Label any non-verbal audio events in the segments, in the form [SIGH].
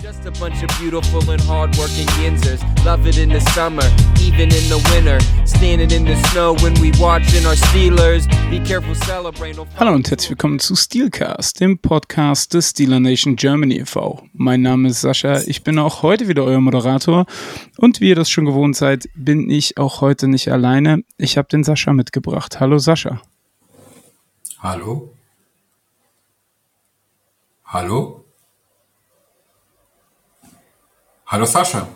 Just a bunch of beautiful and hardworking Yinzers. Love it in the summer, even in the winter. Standing in the snow when we watching our Steelers. Be careful, celebrate. No Hallo und herzlich willkommen zu Steelcast, dem Podcast des Steeler Nation Germany e.V. Mein Name ist Sascha, ich bin auch heute wieder euer Moderator und wie ihr das schon gewohnt seid, bin ich auch heute nicht alleine. Ich habe den Sascha mitgebracht. Hallo Sascha. Hallo? Hallo? Hallo Sascha.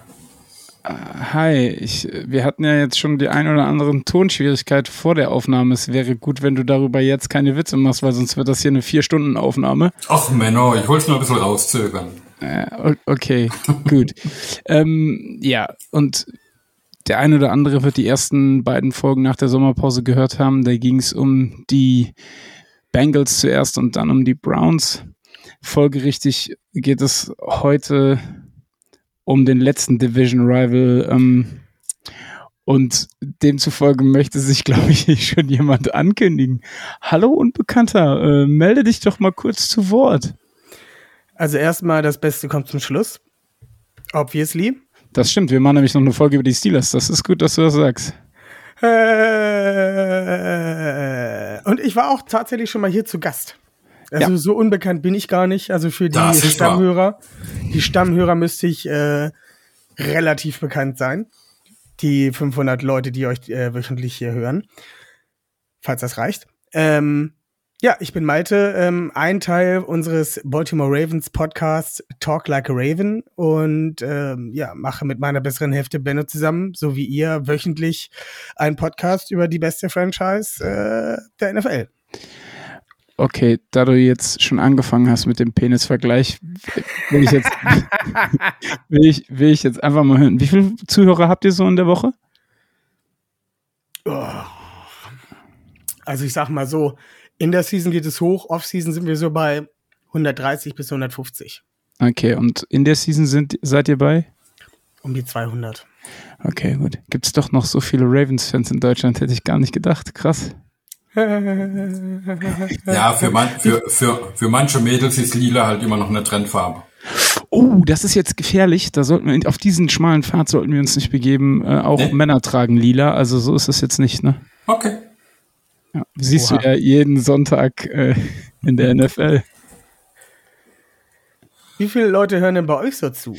Hi, ich, wir hatten ja jetzt schon die ein oder anderen Tonschwierigkeit vor der Aufnahme. Es wäre gut, wenn du darüber jetzt keine Witze machst, weil sonst wird das hier eine Vier-Stunden-Aufnahme. Ach Menno, ich wollte es nur ein bisschen rauszögern. Äh, okay, gut. [LAUGHS] ähm, ja, und der eine oder andere wird die ersten beiden Folgen nach der Sommerpause gehört haben. Da ging es um die Bengals zuerst und dann um die Browns. Folgerichtig geht es heute um den letzten Division Rival. Ähm, und demzufolge möchte sich, [LAUGHS] glaube ich, schon jemand ankündigen. Hallo Unbekannter, äh, melde dich doch mal kurz zu Wort. Also erstmal, das Beste kommt zum Schluss. Obviously. Das stimmt, wir machen nämlich noch eine Folge über die Steelers. Das ist gut, dass du das sagst. Äh, und ich war auch tatsächlich schon mal hier zu Gast. Also Ja. so unbekannt bin ich gar nicht. Also für die ist wahr. Stammhörer, die Stammhörer müsste ich äh, relativ bekannt sein. Die 500 Leute, die euch äh, wöchentlich hier hören, falls das reicht. Ähm, ja, ich bin Malte, ähm, ein Teil unseres Baltimore Ravens Podcasts Talk Like a Raven und ähm, ja, mache mit meiner besseren Hälfte Benno zusammen, so wie ihr, wöchentlich einen Podcast über die beste Franchise äh, der NFL. Okay, da du jetzt schon angefangen hast mit dem Penisvergleich, will ich jetzt, [LAUGHS] will ich, will ich jetzt einfach mal hören. Wie viele Zuhörer habt ihr so in der Woche? Oh. Also ich sag mal so, in der Season geht es hoch, Off-Season sind wir so bei 130 bis 150. Okay, und in der Season sind, seid ihr bei? Um die 200. Okay, gut. Gibt es doch noch so viele Ravens-Fans in Deutschland, hätte ich gar nicht gedacht. Krass. Ja, für, man, für, für, für manche Mädels ist lila halt immer noch eine Trendfarbe. Oh, das ist jetzt gefährlich. Da sollten wir auf diesen schmalen Pfad sollten wir uns nicht begeben. Äh, auch Nee. Männer tragen lila, also so ist es jetzt nicht, ne? Okay. Ja, siehst Oha. du ja jeden Sonntag äh, in der NFL. Wie viele Leute hören denn bei euch so zu?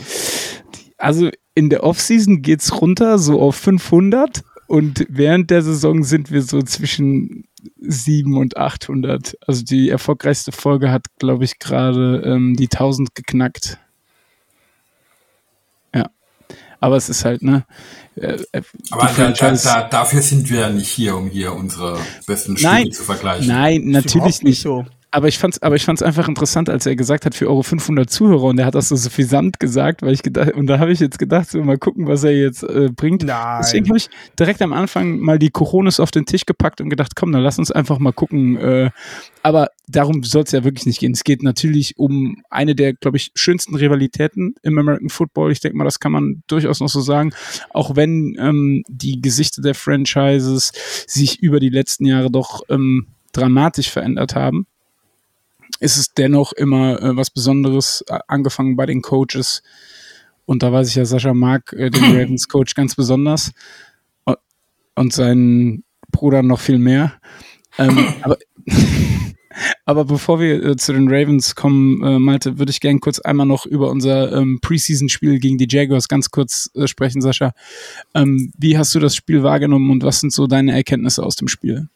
Also in der Offseason geht's runter, so auf 500 und während der Saison sind wir so zwischen 7 und 800. Also die erfolgreichste Folge hat, glaube ich, gerade ähm, die 1000 geknackt. Ja, aber es ist halt, ne? Äh, äh, Aber da, da, dafür sind wir ja nicht hier, um hier unsere besten Nein, Spiele zu vergleichen. nein, natürlich nicht. so. Aber ich fand's, aber ich fand's einfach interessant, als er gesagt hat, für eure 500 Zuhörer und er hat das so suffisant gesagt, weil ich gedacht, und da habe ich jetzt gedacht, so mal gucken, was er jetzt äh, bringt. Nein. Deswegen habe ich direkt am Anfang mal die Coronas auf den Tisch gepackt und gedacht, komm, dann lass uns einfach mal gucken. Äh, aber darum soll es ja wirklich nicht gehen. Es geht natürlich um eine der, glaube ich, schönsten Rivalitäten im American Football. Ich denke mal, das kann man durchaus noch so sagen. Auch wenn ähm, die Gesichter der Franchises sich über die letzten Jahre doch ähm, dramatisch verändert haben ist es dennoch immer äh, was Besonderes, äh, angefangen bei den Coaches. Und da weiß ich ja, Sascha mag äh, den [CLEARS THROAT] Ravens Coach ganz besonders und seinen Bruder noch viel mehr. Ähm, [CLEARS THROAT] aber, [LAUGHS] aber bevor wir äh, zu den Ravens kommen, äh, Malte, würde ich gerne kurz einmal noch über unser ähm, Preseason-Spiel gegen die Jaguars ganz kurz äh, sprechen, Sascha. Ähm, wie hast du das Spiel wahrgenommen und was sind so deine Erkenntnisse aus dem Spiel?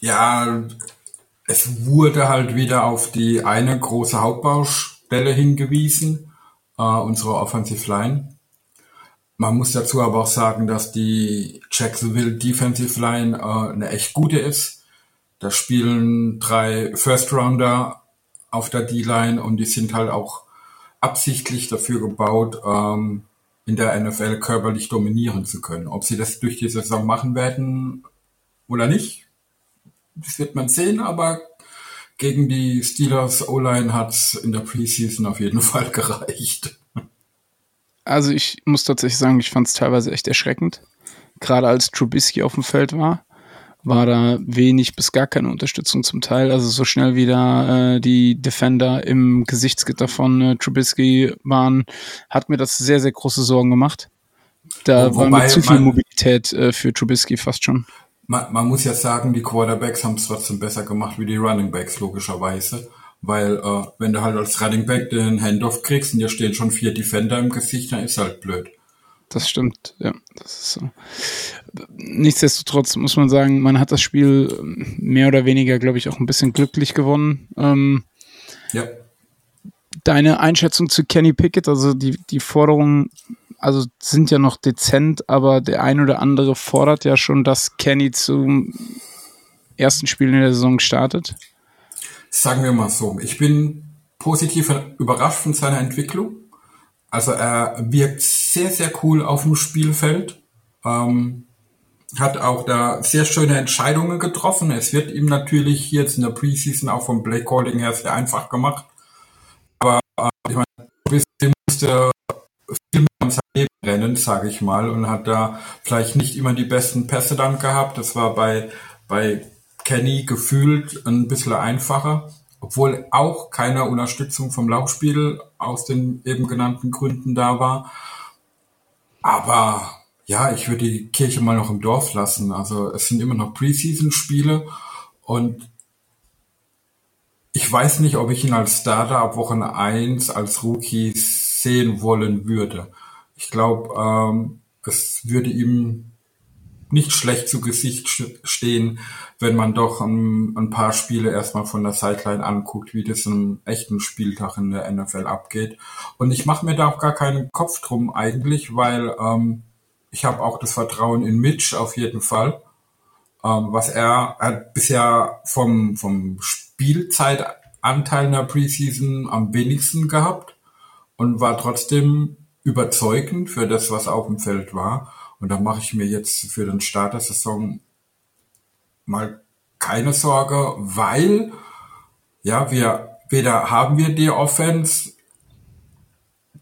Ja, es wurde halt wieder auf die eine große Hauptbaustelle hingewiesen, äh, unsere Offensive Line. Man muss dazu aber auch sagen, dass die Jacksonville Defensive Line äh, eine echt gute ist. Da spielen drei First Rounder auf der D-Line und die sind halt auch absichtlich dafür gebaut, ähm, in der NFL körperlich dominieren zu können. Ob sie das durch die Saison machen werden oder nicht, das wird man sehen, aber gegen die Steelers O-Line hat's in der Preseason auf jeden [LAUGHS] Fall gereicht. Also ich muss tatsächlich sagen, ich fand es teilweise echt erschreckend. Gerade als Trubisky auf dem Feld war. war da wenig bis gar keine Unterstützung zum Teil. Also so schnell wie da äh, die Defender im Gesichtsgitter von äh, Trubisky waren, hat mir das sehr, sehr große Sorgen gemacht. Da war mir zu viel Mobilität äh, für Trubisky fast schon. Man, man, muss ja sagen, die Quarterbacks haben es trotzdem besser gemacht wie die Running Backs, logischerweise. Weil äh, wenn du halt als Running Back den Handoff kriegst und dir stehen schon vier Defender im Gesicht, dann ist halt blöd. Das stimmt, ja. Das ist so. Nichtsdestotrotz muss man sagen, man hat das Spiel mehr oder weniger, glaube ich, auch ein bisschen glücklich gewonnen. Ähm, ja. Deine Einschätzung zu Kenny Pickett, also die, die Forderungen also sind ja noch dezent, aber der ein oder andere fordert ja schon, dass Kenny zum ersten Spiel in der Saison startet. Sagen wir mal so, ich bin positiv überrascht von seiner Entwicklung. Also er wirkt sehr, sehr cool auf dem Spielfeld. Ähm, hat auch da sehr schöne Entscheidungen getroffen. Es wird ihm natürlich jetzt in der Preseason auch vom Play Calling her sehr einfach gemacht. Aber äh, ich meine, musste viel mehr Leben rennen, sage ich mal, und hat da vielleicht nicht immer die besten Pässe dann gehabt. Das war bei, bei Kenny gefühlt ein bisschen einfacher, obwohl auch keine Unterstützung vom Laufspiel aus den eben genannten Gründen da war. Aber ja, ich würde die Kirche mal noch im Dorf lassen. Also es sind immer noch Preseason-Spiele und ich weiß nicht, ob ich ihn als Starter ab Wochen 1 als Rookie sehen wollen würde. Ich glaube, ähm, es würde ihm nicht schlecht zu Gesicht stehen, wenn man doch ein, ein, paar Spiele erstmal von der Sideline anguckt, wie das im echten Spieltag in der NFL abgeht. Und ich mache mir da auch gar keinen Kopf drum eigentlich, weil ähm, ich habe auch das Vertrauen in Mitch auf jeden Fall. Ähm, was er, er hat bisher vom, vom Spielzeitanteil in der Preseason am wenigsten gehabt und war trotzdem überzeugend für das, was auf dem Feld war. Und da mache ich mir jetzt für den Start der Saison mal keine Sorge, weil ja, wir weder haben wir die Offense,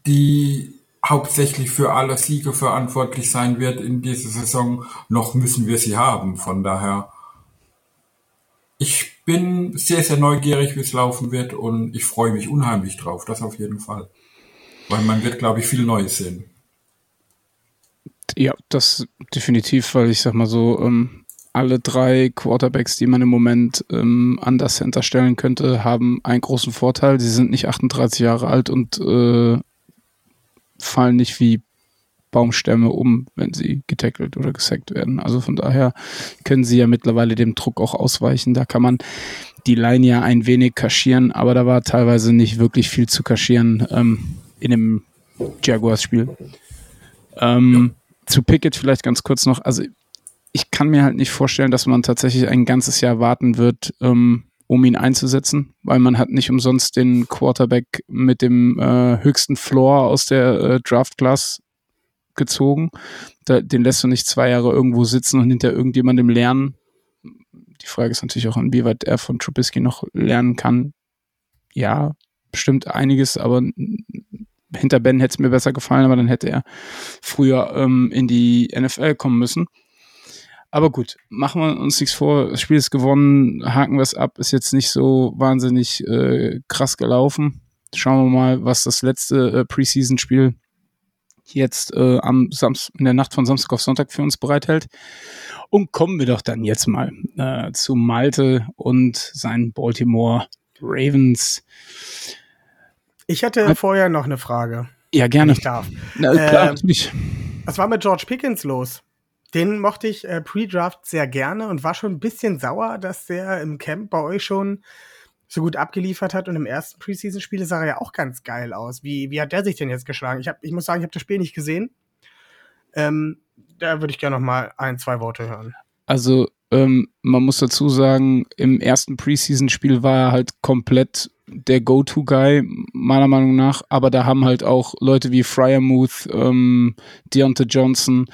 die hauptsächlich für alle Siege verantwortlich sein wird in dieser Saison, noch müssen wir sie haben. Von daher, ich bin sehr, sehr neugierig, wie es laufen wird und ich freue mich unheimlich drauf, das auf jeden Fall. Weil man wird, glaube ich, viel Neues sehen. Ja, das definitiv, weil ich sag mal so, ähm, alle drei Quarterbacks, die man im Moment ähm, an das Center stellen könnte, haben einen großen Vorteil. Sie sind nicht 38 Jahre alt und äh, fallen nicht wie Baumstämme um, wenn sie getackelt oder gesackt werden. Also von daher können sie ja mittlerweile dem Druck auch ausweichen. Da kann man die Line ja ein wenig kaschieren, aber da war teilweise nicht wirklich viel zu kaschieren. Ähm, in dem Jaguars-Spiel. Ähm, ja. Zu Pickett vielleicht ganz kurz noch. Also ich kann mir halt nicht vorstellen, dass man tatsächlich ein ganzes Jahr warten wird, ähm, um ihn einzusetzen, weil man hat nicht umsonst den Quarterback mit dem äh, höchsten Floor aus der äh, Draft Class gezogen. Da, den lässt du nicht zwei Jahre irgendwo sitzen und hinter irgendjemandem lernen. Die Frage ist natürlich auch, inwieweit er von Trubisky noch lernen kann. Ja, bestimmt einiges, aber hinter Ben hätte es mir besser gefallen, aber dann hätte er früher ähm, in die NFL kommen müssen. Aber gut, machen wir uns nichts vor. Das Spiel ist gewonnen, haken wir es ab, ist jetzt nicht so wahnsinnig äh, krass gelaufen. Schauen wir mal, was das letzte äh, Preseason-Spiel jetzt äh, am Samst in der Nacht von Samstag auf Sonntag für uns bereithält. Und kommen wir doch dann jetzt mal äh, zu Malte und seinen Baltimore Ravens. Ich hatte vorher noch eine Frage. Ja, gerne. ich darf. Na, klar, ähm, natürlich. Was war mit George Pickens los? Den mochte ich äh, pre-Draft sehr gerne und war schon ein bisschen sauer, dass der im Camp bei euch schon so gut abgeliefert hat und im ersten Preseason-Spiel sah er ja auch ganz geil aus. Wie, wie hat der sich denn jetzt geschlagen? Ich, hab, ich muss sagen, ich habe das Spiel nicht gesehen. Ähm, da würde ich gerne noch mal ein, zwei Worte hören. Also ähm, man muss dazu sagen, im ersten Preseason-Spiel war er halt komplett der Go-To-Guy, meiner Meinung nach. Aber da haben halt auch Leute wie Fryermuth, ähm, Deontay Johnson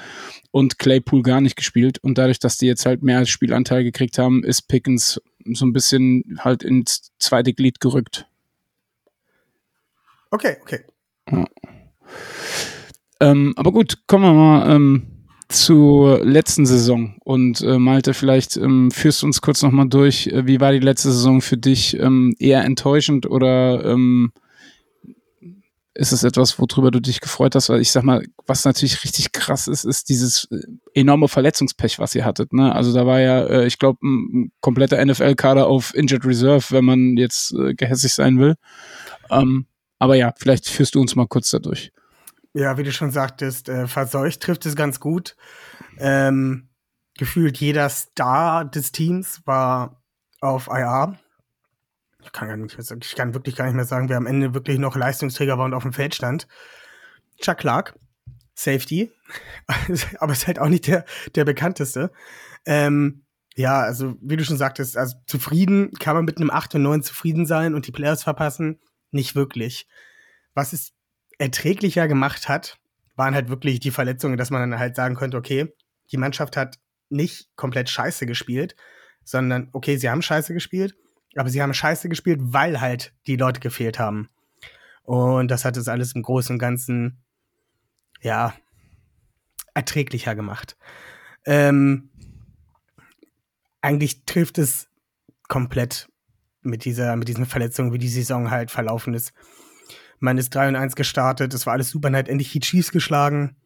und Claypool gar nicht gespielt. Und dadurch, dass die jetzt halt mehr Spielanteil gekriegt haben, ist Pickens so ein bisschen halt ins zweite Glied gerückt. Okay, okay. Ja. Ähm, aber gut, kommen wir mal ähm, zur letzten Saison. Und äh, Malte, vielleicht ähm, führst du uns kurz nochmal durch, äh, wie war die letzte Saison für dich? Ähm, eher enttäuschend oder ähm, ist es etwas, worüber du dich gefreut hast? Weil ich sag mal, was natürlich richtig krass ist, ist dieses äh, enorme Verletzungspech, was ihr hattet. Ne? Also da war ja, äh, ich glaube, ein kompletter NFL-Kader auf Injured Reserve, wenn man jetzt äh, gehässig sein will. Ähm, aber ja, vielleicht führst du uns mal kurz dadurch. Ja, wie du schon sagtest, äh, verseucht trifft es ganz gut. Ähm, gefühlt jeder Star des Teams war auf IR ich kann, gar nicht, ich kann wirklich gar nicht mehr sagen, wer am Ende wirklich noch Leistungsträger war und auf dem Feld stand. Chuck Clark, Safety, [LAUGHS] aber ist halt auch nicht der, der bekannteste. Ähm, ja, also wie du schon sagtest, also zufrieden kann man mit einem 8 und 9 zufrieden sein und die Players verpassen? Nicht wirklich. Was es erträglicher gemacht hat, waren halt wirklich die Verletzungen, dass man dann halt sagen könnte, okay, die Mannschaft hat nicht komplett scheiße gespielt, sondern okay, sie haben scheiße gespielt, aber sie haben scheiße gespielt, weil halt die Leute gefehlt haben. Und das hat es alles im Großen und Ganzen, ja, erträglicher gemacht. Ähm, eigentlich trifft es komplett mit dieser, mit diesen Verletzungen, wie die Saison halt verlaufen ist. Man ist 3 und 1 gestartet, es war alles super, man hat endlich die Chiefs geschlagen.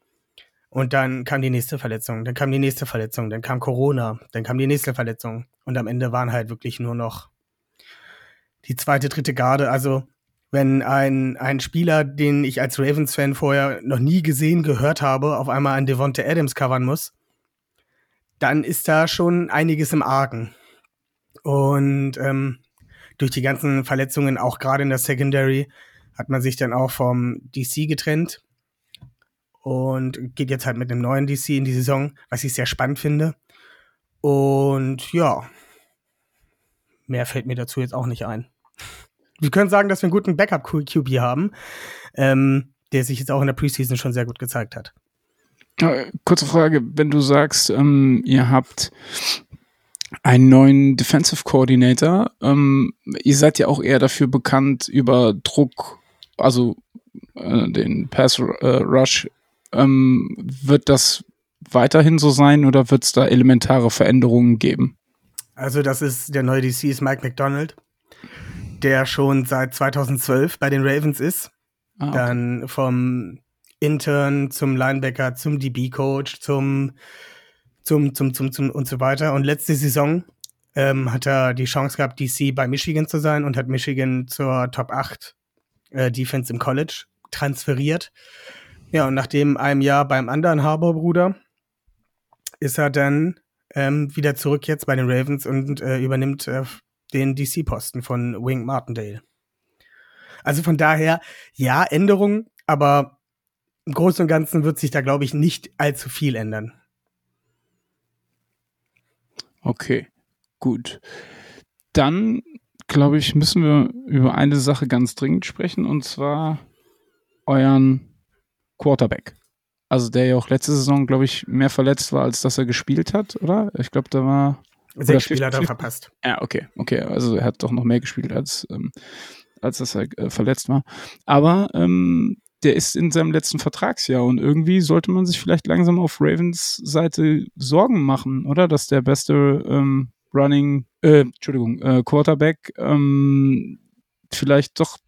Und dann kam die nächste Verletzung, dann kam die nächste Verletzung, dann kam Corona, dann kam die nächste Verletzung. Und am Ende waren halt wirklich nur noch die zweite, dritte Garde. Also wenn ein, ein Spieler, den ich als Ravens-Fan vorher noch nie gesehen, gehört habe, auf einmal an Devonta Adams covern muss, dann ist da schon einiges im Argen. Und ähm, durch die ganzen Verletzungen, auch gerade in der Secondary, hat man sich dann auch vom DC getrennt und geht jetzt halt mit einem neuen DC in die Saison, was ich sehr spannend finde. Und ja, mehr fällt mir dazu jetzt auch nicht ein wir können sagen, dass wir einen guten Backup-QB haben, ähm, der sich jetzt auch in der Preseason schon sehr gut gezeigt hat. Kurze Frage, wenn du sagst, ähm, ihr habt einen neuen Defensive Coordinator, ähm, ihr seid ja auch eher dafür bekannt über Druck, also äh, den Pass äh, Rush. Ähm, wird das weiterhin so sein oder wird es da elementare Veränderungen geben? Also das ist der neue DC ist Mike McDonald der schon seit 2012 bei den Ravens ist. Ah, okay. Dann vom Intern zum Linebacker, zum DB-Coach, zum, zum, zum, zum, zum und so weiter. Und letzte Saison ähm, hat er die Chance gehabt, DC bei Michigan zu sein und hat Michigan zur Top 8 äh, Defense im College transferiert. Ja, und nachdem einem Jahr beim anderen Harbour-Bruder ist er dann ähm, wieder zurück jetzt bei den Ravens und äh, übernimmt äh, den DC-Posten von Wing Martindale. Also von daher, ja, Änderungen, aber im Großen und Ganzen wird sich da, glaube ich, nicht allzu viel ändern. Okay, gut. Dann, glaube ich, müssen wir über eine Sache ganz dringend sprechen, und zwar euren Quarterback. Also der ja auch letzte Saison, glaube ich, mehr verletzt war, als dass er gespielt hat, oder? Ich glaube, da war Sechs Spiele hat er verpasst. Ja, okay, okay. Also er hat doch noch mehr gespielt, als, ähm, als dass er äh, verletzt war. Aber ähm, der ist in seinem letzten Vertragsjahr und irgendwie sollte man sich vielleicht langsam auf Ravens Seite Sorgen machen, oder? Dass der beste ähm, Running, äh, Entschuldigung, äh, Quarterback ähm, vielleicht doch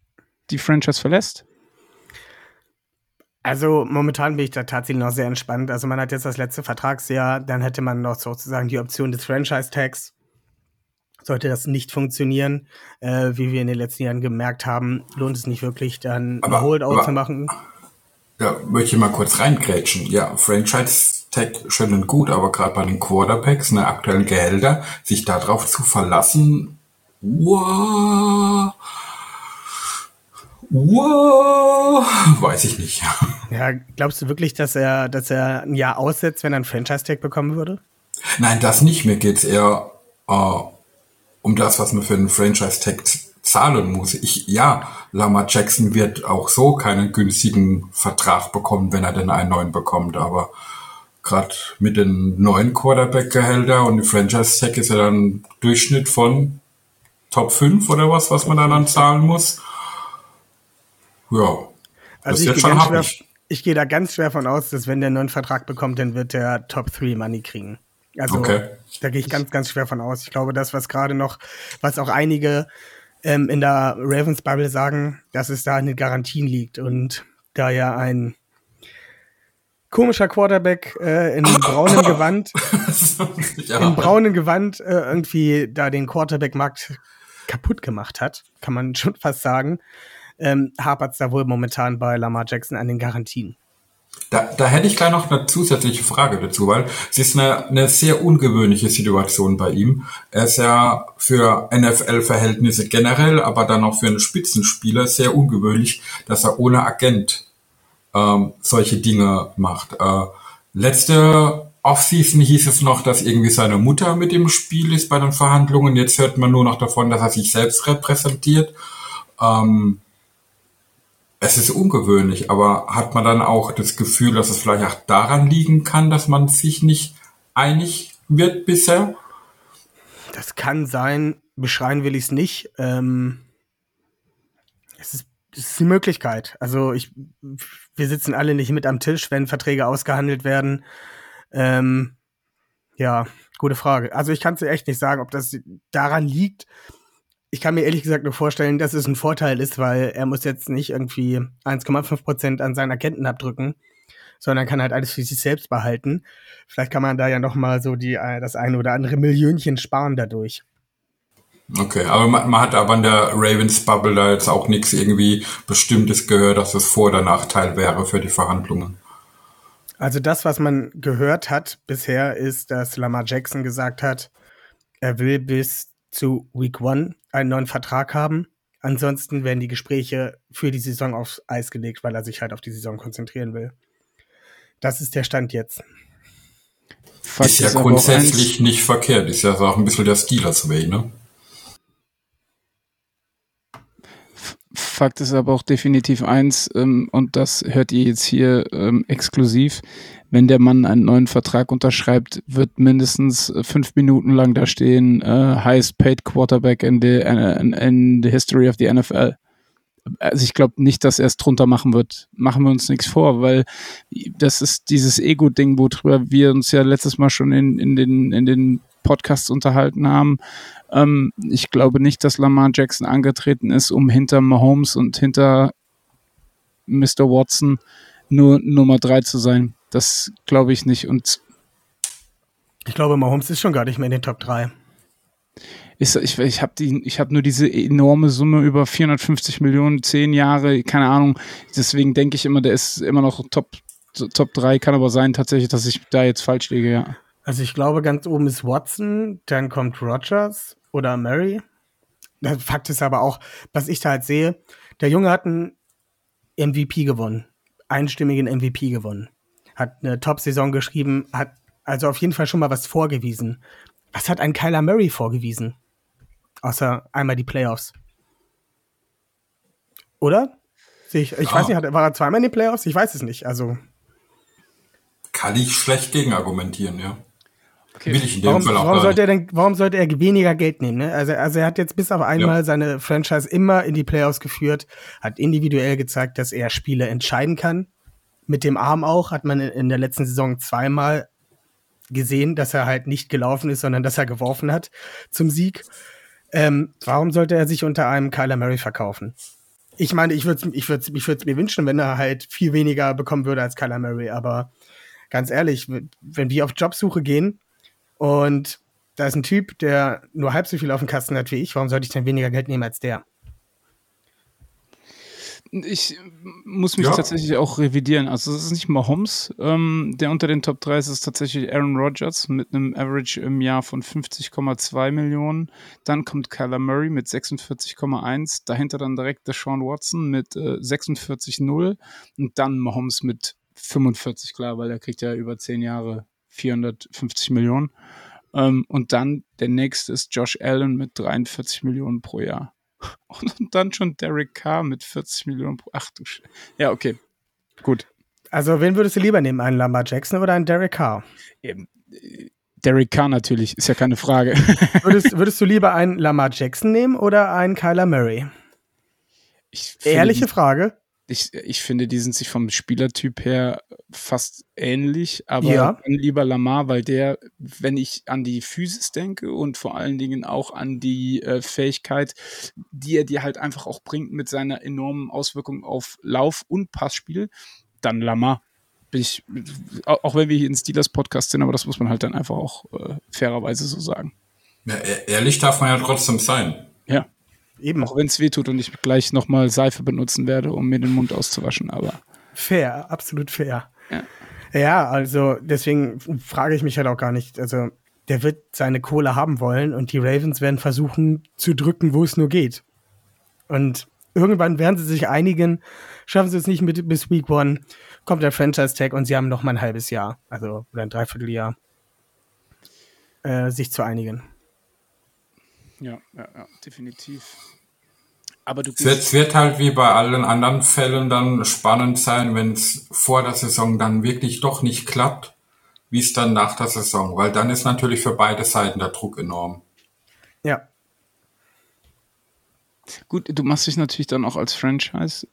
die Franchise verlässt. Also momentan bin ich da tatsächlich noch sehr entspannt. Also man hat jetzt das letzte Vertragsjahr, dann hätte man noch sozusagen die Option des Franchise-Tags. Sollte das nicht funktionieren, äh, wie wir in den letzten Jahren gemerkt haben, lohnt es nicht wirklich, dann aber, ein Holdout zu machen. Ja, möchte ich mal kurz reingrätschen. Ja, Franchise-Tag schön und gut, aber gerade bei den Quarterbacks, ne, aktuellen Gehälter, sich darauf zu verlassen, wow, Wow, weiß ich nicht. [LAUGHS] Ja, glaubst du wirklich, dass er, dass er ein Jahr aussetzt, wenn er einen Franchise-Tag bekommen würde? Nein, das nicht. Mir geht's eher äh, um das, was man für einen Franchise-Tag zahlen muss. Ich, ja, Lama Jackson wird auch so keinen günstigen Vertrag bekommen, wenn er denn einen neuen bekommt, aber gerade mit den neuen Quarterback-Gehälter und dem Franchise-Tag ist ja dann Durchschnitt von Top 5 oder was, was man dann, dann zahlen muss. Ja. Also ich gehe, schwer, ich ich gehe da ganz schwer von aus, dass wenn der einen neuen Vertrag bekommt, dann wird der Top 3 Money kriegen. Also Okay. da gehe ich ganz, ganz schwer von aus. Ich glaube, das, was gerade noch, was auch einige ähm, in der Ravens Bubble sagen, dass es da in den Garantien liegt und da ja ein komischer Quarterback äh, in braunem [LAUGHS] Gewand, ja. in braunem Gewand äh, irgendwie da den Quarterback-Markt kaputt gemacht hat, kann man [LAUGHS] schon fast sagen, ähm, hapert es da wohl momentan bei Lamar Jackson an den Garantien. Da, da hätte ich gleich noch eine zusätzliche Frage dazu, weil es ist eine, eine sehr ungewöhnliche Situation bei ihm. Er ist ja für NFL-Verhältnisse generell, aber dann auch für einen Spitzenspieler sehr ungewöhnlich, dass er ohne Agent ähm, solche Dinge macht. Äh, letzte Offseason hieß es noch, dass irgendwie seine Mutter mit im Spiel ist bei den Verhandlungen. Jetzt hört man nur noch davon, dass er sich selbst repräsentiert. Ähm, es ist ungewöhnlich, aber hat man dann auch das Gefühl, dass es vielleicht auch daran liegen kann, dass man sich nicht einig wird bisher? Das kann sein, beschreien will ich es nicht. Ähm, es, ist, es ist eine Möglichkeit. Also ich, wir sitzen alle nicht mit am Tisch, wenn Verträge ausgehandelt werden. Ähm, ja, gute Frage. Also ich kann es echt nicht sagen, ob das daran liegt. Ich kann mir ehrlich gesagt nur vorstellen, dass es ein Vorteil ist, weil er muss jetzt nicht irgendwie 1,5 Prozent an seinen Agenten abdrücken, sondern kann halt alles für sich selbst behalten. Vielleicht kann man da ja noch mal so die äh, das eine oder andere Millionchen sparen dadurch. Okay, aber man, man hat aber in der Ravens Bubble da jetzt auch nichts irgendwie Bestimmtes gehört, dass es Vor- oder Nachteil wäre für die Verhandlungen. Also das, was man gehört hat bisher, ist, dass Lamar Jackson gesagt hat, er will bis zu Week One einen neuen Vertrag haben. Ansonsten werden die Gespräche für die Saison aufs Eis gelegt, weil er sich halt auf die Saison konzentrieren will. Das ist der Stand jetzt. Fakt ist ja grundsätzlich nicht verkehrt. Ist ja auch ein bisschen der Steelers Way, ne? Fakt ist aber auch definitiv eins, ähm, und das hört ihr jetzt hier ähm, exklusiv. Wenn der Mann einen neuen Vertrag unterschreibt, wird mindestens äh, fünf Minuten lang da stehen, äh, highest paid quarterback in the, in, in the history of the NFL. Also ich glaube nicht, dass er es drunter machen wird. Machen wir uns nichts vor, weil das ist dieses Ego-Ding, worüber wir uns ja letztes Mal schon in, in, den, in den Podcasts unterhalten haben. Ähm, ich glaube nicht, dass Lamar Jackson angetreten ist, um hinter Mahomes und hinter Mr. Watson nur Nummer drei zu sein. Das glaube ich nicht. Und Ich glaube, Mahomes ist schon gar nicht mehr in den Top 3. ist, ich, ich habe habe nur diese enorme Summe über 450 Millionen, zehn Jahre, keine Ahnung. Deswegen denke ich immer, der ist immer noch Top, Top 3. Kann aber sein tatsächlich, dass ich da jetzt falsch liege, ja. Also ich glaube, ganz oben ist Watson, dann kommt Rogers oder Murray. Der Fakt ist aber auch, was ich da halt sehe, der Junge hat einen MVP gewonnen, einstimmigen MVP gewonnen, hat eine Top-Saison geschrieben, hat also auf jeden Fall schon mal was vorgewiesen. Was hat ein Kyler Murray vorgewiesen? Außer einmal die Playoffs. Oder? Ich, ich Ja. weiß nicht, war er zweimal in den Playoffs? Ich weiß es nicht. Also, Kann ich schlecht gegen argumentieren, ja. Okay. Will ich in dem Warum, Fall auch warum sollte er denn, warum sollte er weniger Geld nehmen? Ne? Also, also er hat jetzt bis auf einmal Ja. seine Franchise immer in die Playoffs geführt, hat individuell gezeigt, dass er Spiele entscheiden kann. Mit dem Arm auch hat man in, in der letzten Saison zweimal gesehen, dass er halt nicht gelaufen ist, sondern dass er geworfen hat zum Sieg. Ähm, warum sollte er sich unter einem Kyler Murray verkaufen? Ich meine, ich würde es ich würd's, ich würd's mir wünschen, wenn er halt viel weniger bekommen würde als Kyler Murray, aber ganz ehrlich, wenn wir auf Jobsuche gehen und da ist ein Typ, der nur halb so viel auf dem Kasten hat wie ich, warum sollte ich denn weniger Geld nehmen als der? Ich muss mich Ja. tatsächlich auch revidieren. Also es ist nicht Mahomes, ähm, der unter den Top 3 ist, es ist tatsächlich Aaron Rodgers mit einem Average im Jahr von 50,2 Millionen. Dann kommt Kyler Murray mit 46,1. Dahinter dann direkt Deshaun Watson mit äh, 46,0 und dann Mahomes mit 45, klar, weil er kriegt ja über 10 Jahre 450 Millionen. Ähm, und dann der nächste ist Josh Allen mit 43 Millionen pro Jahr. [LAUGHS] Und dann schon Derek Carr mit 40 Millionen pro. Ach du Sch Ja, okay. Gut. Also, wen würdest du lieber nehmen? Einen Lamar Jackson oder einen Derek Carr? Äh, Derek Carr natürlich, ist ja keine Frage. [LAUGHS] Würdest, würdest du lieber einen Lamar Jackson nehmen oder einen Kyler Murray? Ehrliche Frage. Ich, ich finde, die sind sich vom Spielertyp her fast ähnlich, aber Ja. dann lieber Lamar, weil der, wenn ich an die Physis denke und vor allen Dingen auch an die äh, Fähigkeit, die er dir halt einfach auch bringt mit seiner enormen Auswirkung auf Lauf- und Passspiel, dann Lamar. Bin ich, auch auch wenn wir hier in Steelers Podcast sind, aber das muss man halt dann einfach auch äh, fairerweise so sagen. Ja, e- ehrlich darf man ja trotzdem sein. Ja. Eben. Auch wenn es weh tut und ich gleich nochmal Seife benutzen werde, um mir den Mund auszuwaschen, aber. Fair, absolut fair. Ja. Ja, also deswegen frage ich mich halt auch gar nicht. Also, der wird seine Kohle haben wollen und die Ravens werden versuchen zu drücken, wo es nur geht. Und irgendwann werden sie sich einigen, schaffen sie es nicht mit, bis Week One, kommt der Franchise-Tag und sie haben noch mal ein halbes Jahr, also oder ein Dreivierteljahr, äh, sich zu einigen. Ja, ja, ja, definitiv. Aber du Es wird, es wird halt wie bei allen anderen Fällen dann spannend sein, wenn es vor der Saison dann wirklich doch nicht klappt, wie es dann nach der Saison, weil dann ist natürlich für beide Seiten der Druck enorm. Ja, Gut, du machst dich natürlich dann auch als Franchise.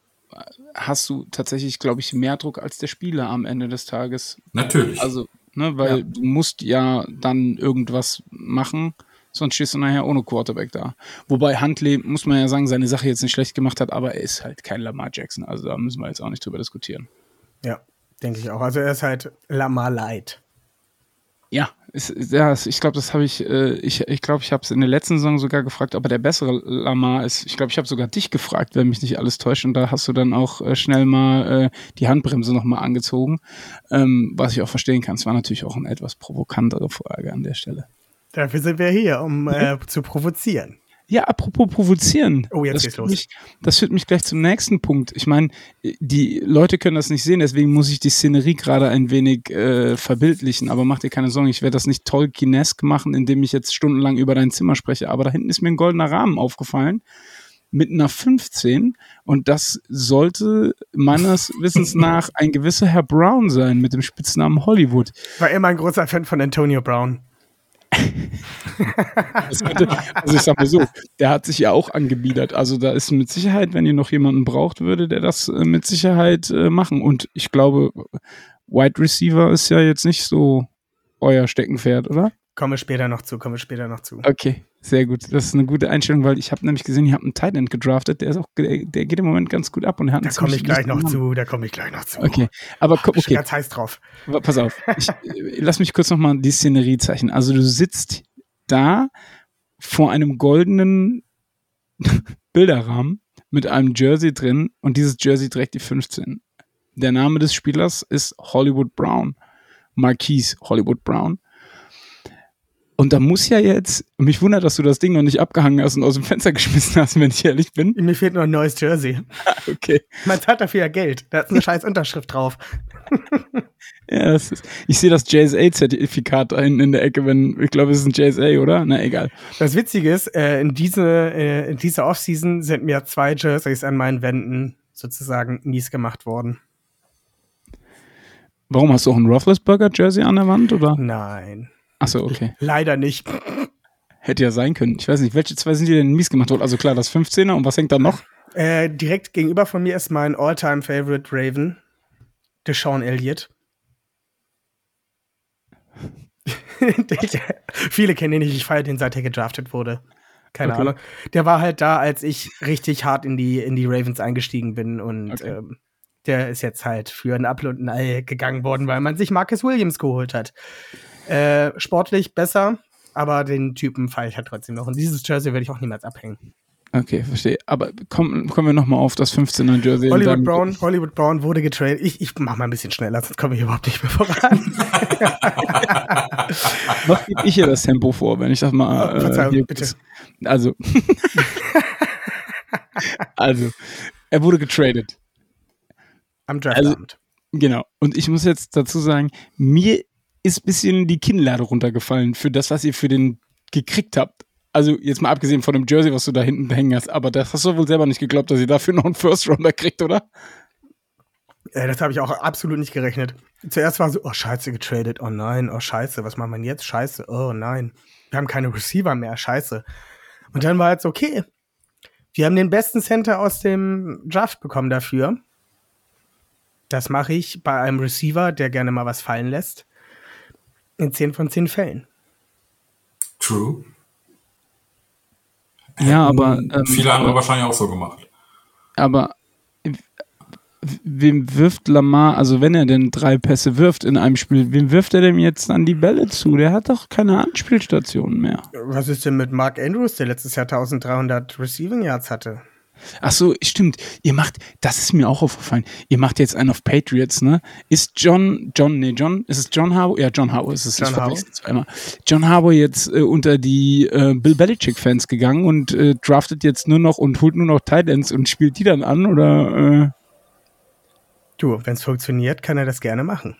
Hast du tatsächlich, glaube ich, mehr Druck als der Spieler am Ende des Tages. Natürlich. Also, ne, weil Ja. du musst ja dann irgendwas machen, sonst stehst du nachher ohne Quarterback da. Wobei Huntley, muss man ja sagen, seine Sache jetzt nicht schlecht gemacht hat, aber er ist halt kein Lamar Jackson. Also da müssen wir jetzt auch nicht drüber diskutieren. ja, denke ich auch. Also er ist halt Lamar Light. Ja, es, ja ich glaube, das habe ich, äh, ich ich glaube, ich habe es in der letzten Saison sogar gefragt, ob er der bessere Lamar ist. Ich glaube, ich habe sogar dich gefragt, wenn mich nicht alles täuscht. Und da hast du dann auch äh, schnell mal äh, die Handbremse nochmal angezogen, ähm, was ich auch verstehen kann. Es war natürlich auch eine etwas provokantere Frage an der Stelle. Dafür sind wir hier, um äh, zu provozieren. Ja, apropos provozieren. Oh, jetzt das geht's führt los. Mich, das führt mich gleich zum nächsten Punkt. Ich meine, die Leute können das nicht sehen, deswegen muss ich die Szenerie gerade ein wenig äh, verbildlichen. Aber mach dir keine Sorgen, ich werde das nicht Tolkienesk machen, indem ich jetzt stundenlang über dein Zimmer spreche. Aber da hinten ist mir ein goldener Rahmen aufgefallen mit einer 15 und das sollte meines Wissens [LAUGHS] nach ein gewisser Herr Brown sein mit dem Spitznamen Hollywood. War immer ein großer Fan von Antonio Brown. Könnte, also ich sag mal so, der hat sich ja auch angebiedert. Also da ist mit Sicherheit, wenn ihr noch jemanden braucht, würde der das äh, mit Sicherheit äh, machen. Und ich glaube, Wide Receiver ist ja jetzt nicht so euer Steckenpferd, oder? Kommen wir später noch zu, kommen wir später noch zu. Okay, sehr gut. Das ist eine gute Einstellung, weil ich habe nämlich gesehen, ihr habt einen Tight End gedraftet, der ist auch, der, geht im Moment ganz gut ab und hat Da komme ich gleich noch Namen. zu, da komme ich gleich noch zu. Okay, aber komm, Ich bin okay. ganz heiß drauf. Pass auf, ich, äh, lass mich kurz nochmal die Szenerie zeichnen. Also du sitzt da vor einem goldenen [LAUGHS] Bilderrahmen mit einem Jersey drin und dieses Jersey trägt die 15. Der Name des Spielers ist Hollywood Brown. Marquise Hollywood Brown. Und da muss ja jetzt, mich wundert, dass du das Ding noch nicht abgehangen hast und aus dem Fenster [LAUGHS] geschmissen hast, wenn ich ehrlich bin. Mir fehlt noch ein neues Jersey. [LAUGHS] Okay. Man zahlt dafür ja Geld. Da ist eine [LAUGHS] scheiß Unterschrift drauf. Ja, das ist, ich sehe das JSA-Zertifikat da hinten in der Ecke, wenn, ich glaube, es ist ein JSA, oder? Na, egal. Das Witzige ist, äh, in, diese, äh, in dieser Offseason sind mir zwei Jerseys an meinen Wänden sozusagen mies gemacht worden. Warum hast du auch ein Roethlisberger-Jersey an der Wand, oder? Nein. Achso, okay. [LAUGHS] Leider nicht. Hätte ja sein können. Ich weiß nicht, welche zwei sind dir denn mies gemacht worden? Also klar, das 15er und was hängt da noch? Äh, direkt gegenüber von mir ist mein All-Time-Favorite Raven, Deshaun Elliott. [LAUGHS] Viele kennen ihn nicht, ich feiere den, seit er gedraftet wurde. Keine Okay. Ahnung. Der war halt da, als ich richtig hart in die, in die Ravens eingestiegen bin und Okay. ähm, der ist jetzt halt für ein Apfel und ein Ei gegangen worden, weil man sich Marcus Williams geholt hat. Äh, sportlich besser, aber den Typen feiere ich halt trotzdem noch. Und dieses Jersey werde ich auch niemals abhängen. Okay, verstehe. Aber komm, kommen wir nochmal auf das 15er-Jersey. in Hollywood Brown, Hollywood Brown wurde getradet. Ich, ich mach mal ein bisschen schneller, sonst komme ich überhaupt nicht mehr voran. [LAUGHS] Was gebe ich hier das Tempo vor, wenn ich das mal. Oh, Verzeihung, hier bitte. Also. [LAUGHS] also, er wurde getradet. Am Draftabend. Genau. Und ich muss jetzt dazu sagen, mir ist ein bisschen die Kinnlade runtergefallen für das, was ihr für den gekriegt habt. Also jetzt mal abgesehen von dem Jersey, was du da hinten hängen hast, aber das hast du wohl selber nicht geglaubt, dass ihr dafür [LAUGHS] noch einen First Rounder kriegt, oder? Äh, das habe ich auch absolut nicht gerechnet. Zuerst war so, oh scheiße, getradet. Oh nein, oh scheiße, was macht man jetzt? Scheiße, oh nein. Wir haben keine Receiver mehr, scheiße. Und dann war jetzt okay. Wir haben den besten Center aus dem Draft bekommen dafür. Das mache ich bei einem Receiver, der gerne mal was fallen lässt. In 10 von 10 Fällen. True. Ja, aber. Ähm, viele andere wahrscheinlich auch so gemacht. Aber wem wirft Lamar, also wenn er denn drei Pässe wirft in einem Spiel, wem wirft er denn jetzt an die Bälle zu? Der hat doch keine Anspielstationen mehr. Was ist denn mit Mark Andrews, der letztes Jahr 1300 Receiving Yards hatte? Ach so, stimmt. Ihr macht, das ist mir auch aufgefallen. Ihr macht jetzt einen auf Patriots, ne? Ist John, John, nee, John, ist es John Harbour? Ja, John Harbour ist es. John Harbour. zweimal. John Harbour jetzt äh, unter die äh, Bill Belichick-Fans gegangen und äh, draftet jetzt nur noch und holt nur noch Titans und spielt die dann an oder? Äh? Du, wenn es funktioniert, kann er das gerne machen.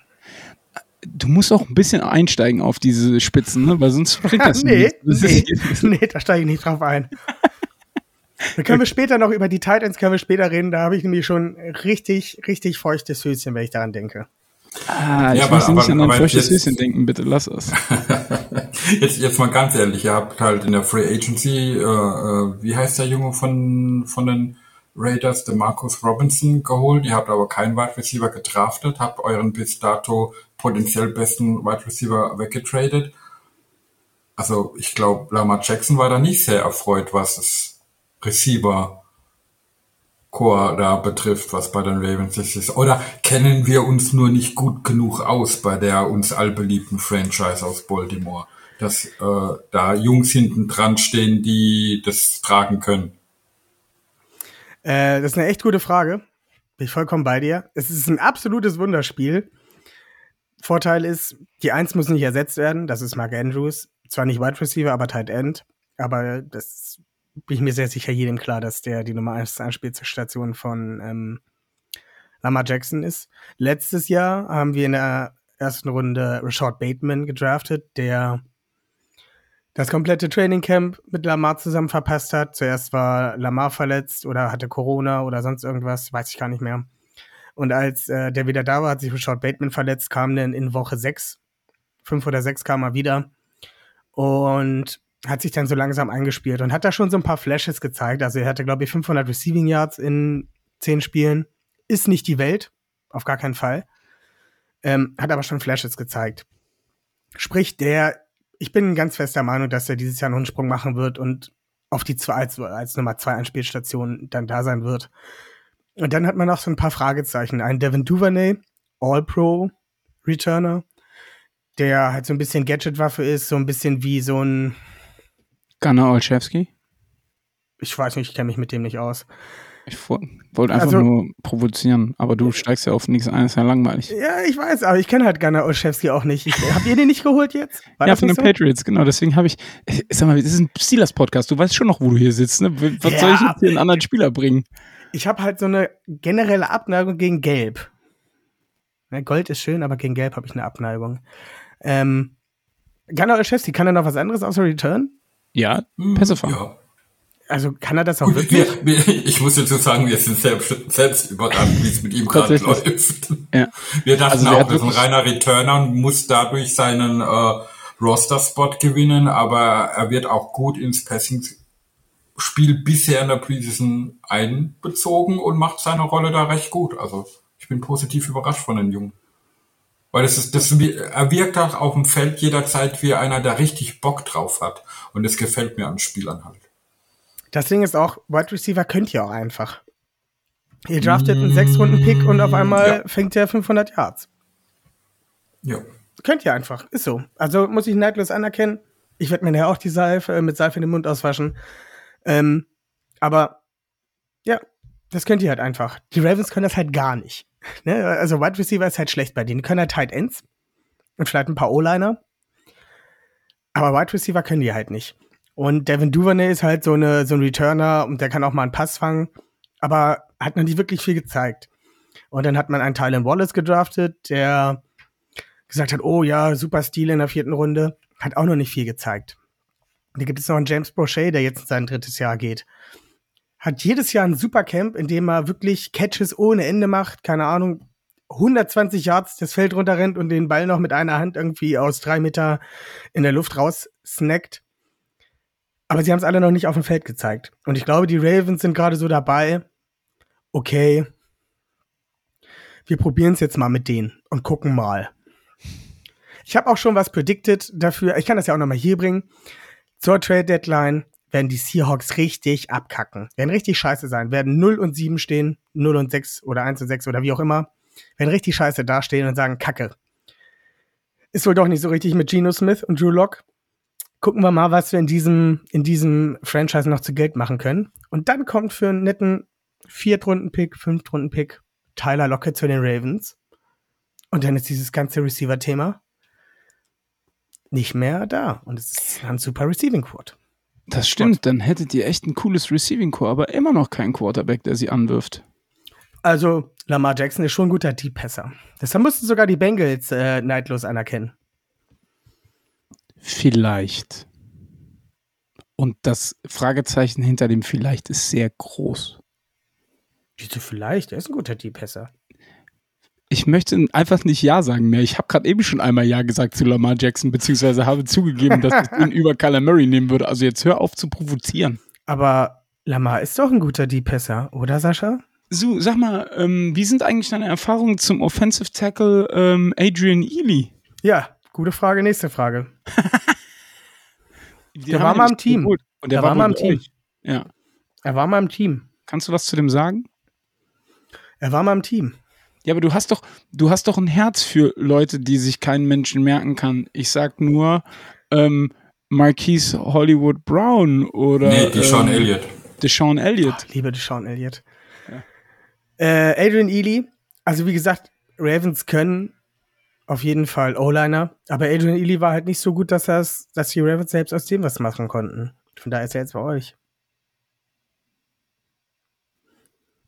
Du musst auch ein bisschen einsteigen auf diese Spitzen, ne? Weil sonst [LAUGHS] bringt das nee, nicht. Das nee, nee, da steige ich nicht drauf ein. [LAUGHS] Da können wir später noch über die Titans können wir später reden. Da habe ich nämlich schon richtig, richtig feuchtes Höschen, wenn ich daran denke. Ah, ich ja, muss aber, nicht aber, an ein feuchtes Höschen denken, bitte lass es. [LAUGHS] jetzt, jetzt mal ganz ehrlich, ihr habt halt in der Free Agency, äh, äh, wie heißt der Junge von, von den Raiders, der Marcus Robinson geholt. Ihr habt aber keinen Wide Receiver gedraftet, habt euren bis dato potenziell besten Wide Receiver weggetradet. Also ich glaube, Lamar Jackson war da nicht sehr erfreut, was es Receiver Core da betrifft, was bei den Ravens ist. Oder kennen wir uns nur nicht gut genug aus bei der uns allbeliebten Franchise aus Baltimore, dass äh, da Jungs hinten dran stehen, die das tragen können? Äh, das ist eine echt gute Frage. Bin ich vollkommen bei dir. Es ist ein absolutes Wunderspiel. Vorteil ist, die Eins muss nicht ersetzt werden. Das ist Mark Andrews. Zwar nicht Wide Receiver, aber Tight End. Aber das bin ich mir sehr sicher jedem klar, dass der die Nummer 1 Anspielstation von ähm, Lamar Jackson ist. Letztes Jahr haben wir in der ersten Runde Rashad Bateman gedraftet, der das komplette Training Camp mit Lamar zusammen verpasst hat. Zuerst war Lamar verletzt oder hatte Corona oder sonst irgendwas, weiß ich gar nicht mehr. Und als äh, der wieder da war, hat sich Rashad Bateman verletzt, kam dann in Woche 6, 5 oder 6 kam er wieder. Und hat sich dann so langsam eingespielt und hat da schon so ein paar Flashes gezeigt. Also er hatte, glaube ich, 500 Receiving Yards in 10 Spielen. Ist nicht die Welt, auf gar keinen Fall. Ähm, hat aber schon Flashes gezeigt. Sprich, der, ich bin ganz fester Meinung, dass er dieses Jahr noch einen Sprung machen wird und auf die zwei, als, als Nummer zwei Anspielstation dann da sein wird. Und dann hat man noch so ein paar Fragezeichen. Ein Devin Duvernay, All-Pro Returner, der halt so ein bisschen Gadget-Waffe ist, so ein bisschen wie so ein, Gunnar Olszewski? Ich weiß nicht, ich kenne mich mit dem nicht aus. Ich wollte einfach also, nur provozieren, aber du steigst ja auf nichts ein, ist ja langweilig. Ja, ich weiß, aber ich kenne halt Gunnar Olszewski auch nicht. Ich, habt ihr den nicht geholt jetzt? War ja, von den so? Patriots, genau. Deswegen habe ich, sag mal, das ist ein Steelers-Podcast. Du weißt schon noch, wo du hier sitzt. Ne? Was ja, soll ich jetzt hier einen anderen Spieler bringen? Ich habe halt so eine generelle Abneigung gegen Gelb. Gold ist schön, aber gegen Gelb habe ich eine Abneigung. Ähm, Gunnar Olszewski, kann er noch was anderes außer Return? Ja, hm, fahren. Ja. Also kann er das auch wirklich? Wir, wir, ich muss dazu sagen, wir sind selbst, selbst überrascht, wie es mit ihm gerade läuft. Ja. Wir dachten also auch, das ist ein reiner Returner und muss dadurch seinen äh, Roster-Spot gewinnen, aber er wird auch gut ins Passing-Spiel bisher in der Preseason einbezogen und macht seine Rolle da recht gut. Also ich bin positiv überrascht von den Jungen. Weil das ist, das, er wirkt auch auf dem Feld jederzeit wie einer, der richtig Bock drauf hat. Und das gefällt mir an Spielern halt. Das Ding ist auch, Wide Receiver könnt ihr auch einfach. Ihr draftet einen Sechs-Runden-Pick und auf einmal ja. fängt er 500 Yards. Ja. Könnt ihr einfach, ist so. Also muss ich neidlos anerkennen. Ich werde mir nachher auch die Seife äh, mit Seife in den Mund auswaschen. Ähm, aber ja, das könnt ihr halt einfach. Die Ravens können das halt gar nicht. [LAUGHS] Ne? Also Wide Receiver ist halt schlecht bei denen. Die können halt Tight Ends und vielleicht ein paar O-Liner. Aber Wide Receiver können die halt nicht. Und Devin Duvernay ist halt so, eine, so ein Returner und der kann auch mal einen Pass fangen, aber hat noch nicht wirklich viel gezeigt. Und dann hat man einen Tylen Wallace gedraftet, der gesagt hat, oh ja, super Stil in der vierten Runde, hat auch noch nicht viel gezeigt. Und hier gibt es noch einen James Brochet, der jetzt in sein drittes Jahr geht hat jedes Jahr ein Supercamp, in dem er wirklich Catches ohne Ende macht, keine Ahnung, 120 Yards das Feld runterrennt und den Ball noch mit einer Hand irgendwie aus drei Meter in der Luft raus snackt. Aber sie haben es alle noch nicht auf dem Feld gezeigt. Und ich glaube, die Ravens sind gerade so dabei, okay, wir probieren es jetzt mal mit denen und gucken mal. Ich habe auch schon was predicted dafür. Ich kann das ja auch nochmal hier bringen. Zur Trade Deadline werden die Seahawks richtig abkacken. Werden richtig scheiße sein. Werden 0 und 7 stehen, 0 und 6 oder 1 und 6 oder wie auch immer. Werden richtig scheiße dastehen und sagen, Kacke. Ist wohl doch nicht so richtig mit Geno Smith und Drew Lock. Gucken wir mal, was wir in diesem, in diesem Franchise noch zu Geld machen können. Und dann kommt für einen netten Viertrunden-Pick, Fünftrunden-Pick Tyler Lockett zu den Ravens. Und dann ist dieses ganze Receiver-Thema nicht mehr da. Und es ist ein super Receiving Quad. Das stimmt, dann hättet ihr echt ein cooles Receiving Core, aber immer noch keinen Quarterback, der sie anwirft. Also, Lamar Jackson ist schon ein guter Deep-Passer. Deshalb mussten sogar die Bengals äh, neidlos anerkennen. Vielleicht. Und das Fragezeichen hinter dem vielleicht ist sehr groß. Wieso vielleicht? Er ist ein guter Deep-Passer. Ich möchte einfach nicht Ja sagen mehr. Ich habe gerade eben schon einmal Ja gesagt zu Lamar Jackson, beziehungsweise habe zugegeben, dass ich ihn [LAUGHS] über Kyler Murray nehmen würde. Also jetzt hör auf zu provozieren. Aber Lamar ist doch ein guter Deep-Passer, oder Sascha? So, sag mal, ähm, wie sind eigentlich deine Erfahrungen zum Offensive Tackle ähm, Adrian Ely? Ja, gute Frage, nächste Frage. [LAUGHS] Der war mal im Team. geholt. Und der, Der war mal im Team. euch. Ja. Er war mal im Team. Kannst du was zu dem sagen? Er war mal im Team. Ja, aber du hast doch, du hast doch ein Herz für Leute, die sich kein Menschen merken kann. Ich sag nur ähm, Marquise Hollywood Brown oder nee, die Sean ähm, Elliott. Deshaun Elliott. Liebe Deshaun Elliott. Äh, Adrian Ely, also wie gesagt, Ravens können auf jeden Fall O-Liner, aber Adrian Ely war halt nicht so gut, dass, dass die Ravens selbst aus dem was machen konnten. Von daher ist er jetzt bei euch.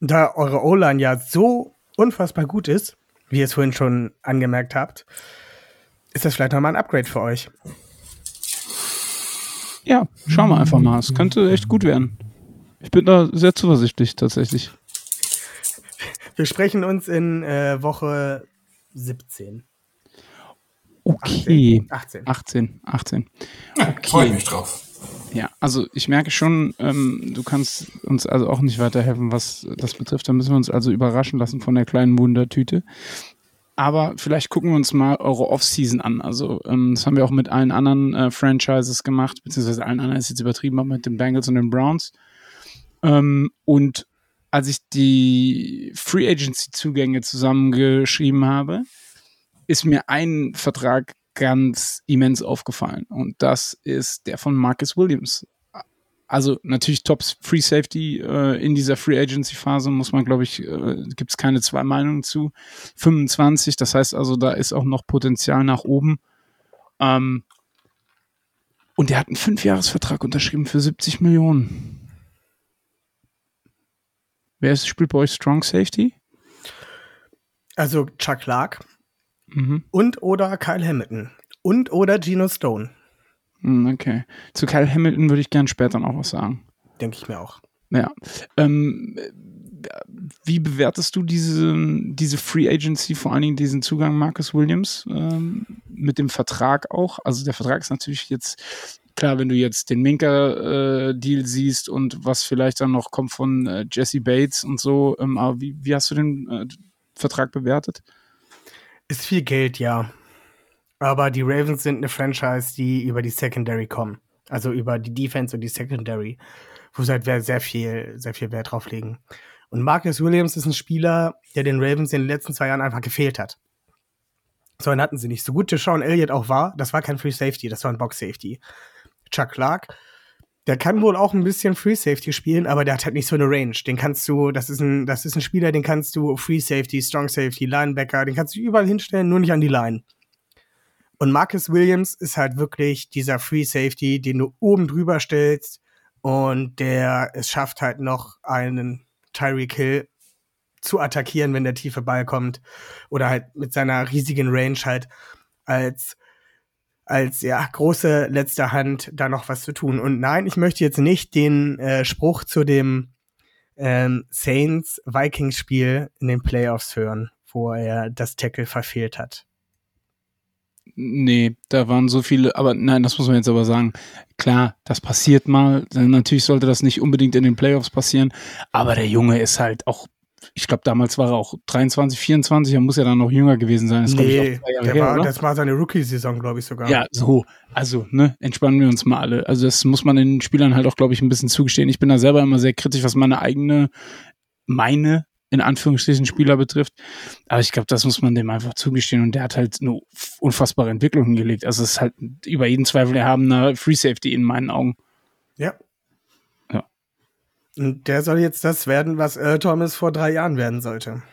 Da eure O-Line ja so unfassbar gut ist, wie ihr es vorhin schon angemerkt habt, ist das vielleicht nochmal ein Upgrade für euch. Ja, schauen wir einfach mal. Es könnte echt gut werden. Ich bin da sehr zuversichtlich tatsächlich. Wir sprechen uns in äh, Woche 17. Okay. 18. 18, 18. Ja, Freue mich drauf. Ja, also ich merke schon, ähm, du kannst uns also auch nicht weiterhelfen, was das betrifft. Da müssen wir uns also überraschen lassen von der kleinen Wundertüte. Aber vielleicht gucken wir uns mal eure Offseason an. Also ähm, das haben wir auch mit allen anderen äh, Franchises gemacht, beziehungsweise allen anderen ist jetzt übertrieben, aber mit den Bengals und den Browns. Ähm, und als ich die Free Agency Zugänge zusammengeschrieben habe, ist mir ein Vertrag ganz immens aufgefallen. Und das ist der von Marcus Williams. Also natürlich Top Free Safety äh, in dieser Free Agency Phase muss man, glaube ich, äh, gibt es keine zwei Meinungen zu. 25, das heißt also, da ist auch noch Potenzial nach oben. Ähm, und der hat einen Fünfjahresvertrag unterschrieben für 70 Millionen. Wer ist, spielt bei euch Strong Safety? Also Chuck Clark Mhm. und oder Kyle Hamilton und oder Geno Stone, Hm, Okay. Zu Kyle Hamilton würde ich gern später noch was sagen. denke ich mir auch. Ja. Ähm, äh, wie bewertest du diese, diese Free Agency, vor allen Dingen diesen Zugang Marcus Williams ähm, mit dem Vertrag auch? Also der Vertrag ist natürlich jetzt, klar, wenn du jetzt den Minka-Deal siehst und was vielleicht dann noch kommt von äh, Jesse Bates und so, ähm, aber wie, wie hast du den äh, Vertrag bewertet? Ist viel Geld, ja. Aber die Ravens sind eine Franchise, die über die Secondary kommen. Also über die Defense und die Secondary, wo sie halt sehr viel, sehr viel Wert drauf legen. Und Marcus Williams ist ein Spieler, der den Ravens in den letzten zwei Jahren einfach gefehlt hat. So einen hatten sie nicht. So gut Sean Elliott auch war, das war kein Free Safety, das war ein Box Safety. Chuck Clark, der kann wohl auch ein bisschen Free Safety spielen, aber der hat halt nicht so eine Range. Den kannst du, das ist ein, das ist ein Spieler, den kannst du Free Safety, Strong Safety, Linebacker, den kannst du überall hinstellen, nur nicht an die Line. Und Marcus Williams ist halt wirklich dieser Free Safety, den du oben drüber stellst und der es schafft halt noch einen Tyreek Hill zu attackieren, wenn der tiefe Ball kommt oder halt mit seiner riesigen Range halt als als ja große letzte Hand da noch was zu tun. Und nein, ich möchte jetzt nicht den äh, Spruch zu dem ähm, Saints Vikings Spiel in den Playoffs hören, wo er das Tackle verfehlt hat. Nee, da waren so viele, aber nein, das muss man jetzt aber sagen. Klar, das passiert mal. Natürlich sollte das nicht unbedingt in den Playoffs passieren, aber der Junge ist halt auch ich glaube, damals war er auch 23, 24, er muss ja dann noch jünger gewesen sein. Das ich, Nee, Jahre der her, war, oder? das war seine Rookie-Saison, glaube ich sogar. Ja, so. Also, ne, entspannen wir uns mal alle. Also, das muss man den Spielern halt auch, glaube ich, ein bisschen zugestehen. Ich bin da selber immer sehr kritisch, was meine eigene, meine, in Anführungsstrichen, Spieler betrifft. Aber ich glaube, das muss man dem einfach zugestehen. Und der hat halt eine unfassbare Entwicklung hingelegt. Also, es ist halt über jeden Zweifel erhabener Free Safety in meinen Augen. Ja. Und der soll jetzt das werden, was Earl Thomas vor drei Jahren werden sollte.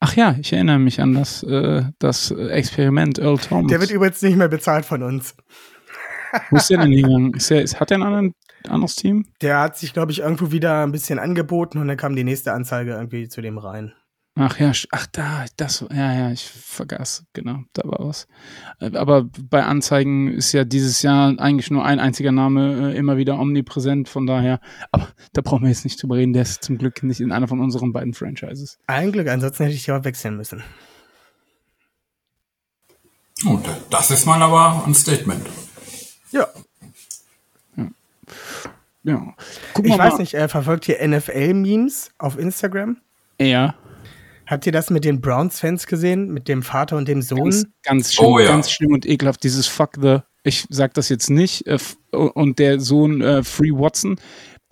Ach ja, ich erinnere mich an das, äh, das Experiment Earl Thomas. Der wird übrigens nicht mehr bezahlt von uns. Wo ist der denn hingegangen? Ist der, ist, hat der ein anderen, anderes Team? Der hat sich, glaube ich, irgendwo wieder ein bisschen angeboten und dann kam die nächste Anzeige irgendwie zu dem rein. Ach ja, ach da, das, ja, ja, ich vergaß, genau, da war was. Äh, Aber bei Anzeigen ist ja dieses Jahr eigentlich nur ein einziger Name äh, immer wieder omnipräsent, von daher, aber da brauchen wir jetzt nicht drüber reden, der ist zum Glück nicht in einer von unseren beiden Franchises. Ein Glück, ansonsten hätte ich ja wechseln müssen. Und das ist mal aber ein Statement. Ja. Ja. Guck Ich mal weiß mal. nicht, er verfolgt hier NFL-Memes auf Instagram. Ja, Habt ihr das mit den Browns-Fans gesehen? Mit dem Vater und dem Sohn? ganz, ganz schlimm, Oh ja. ganz schlimm und ekelhaft, dieses Fuck the, ich sag das jetzt nicht, äh, und der Sohn äh, Free Watson,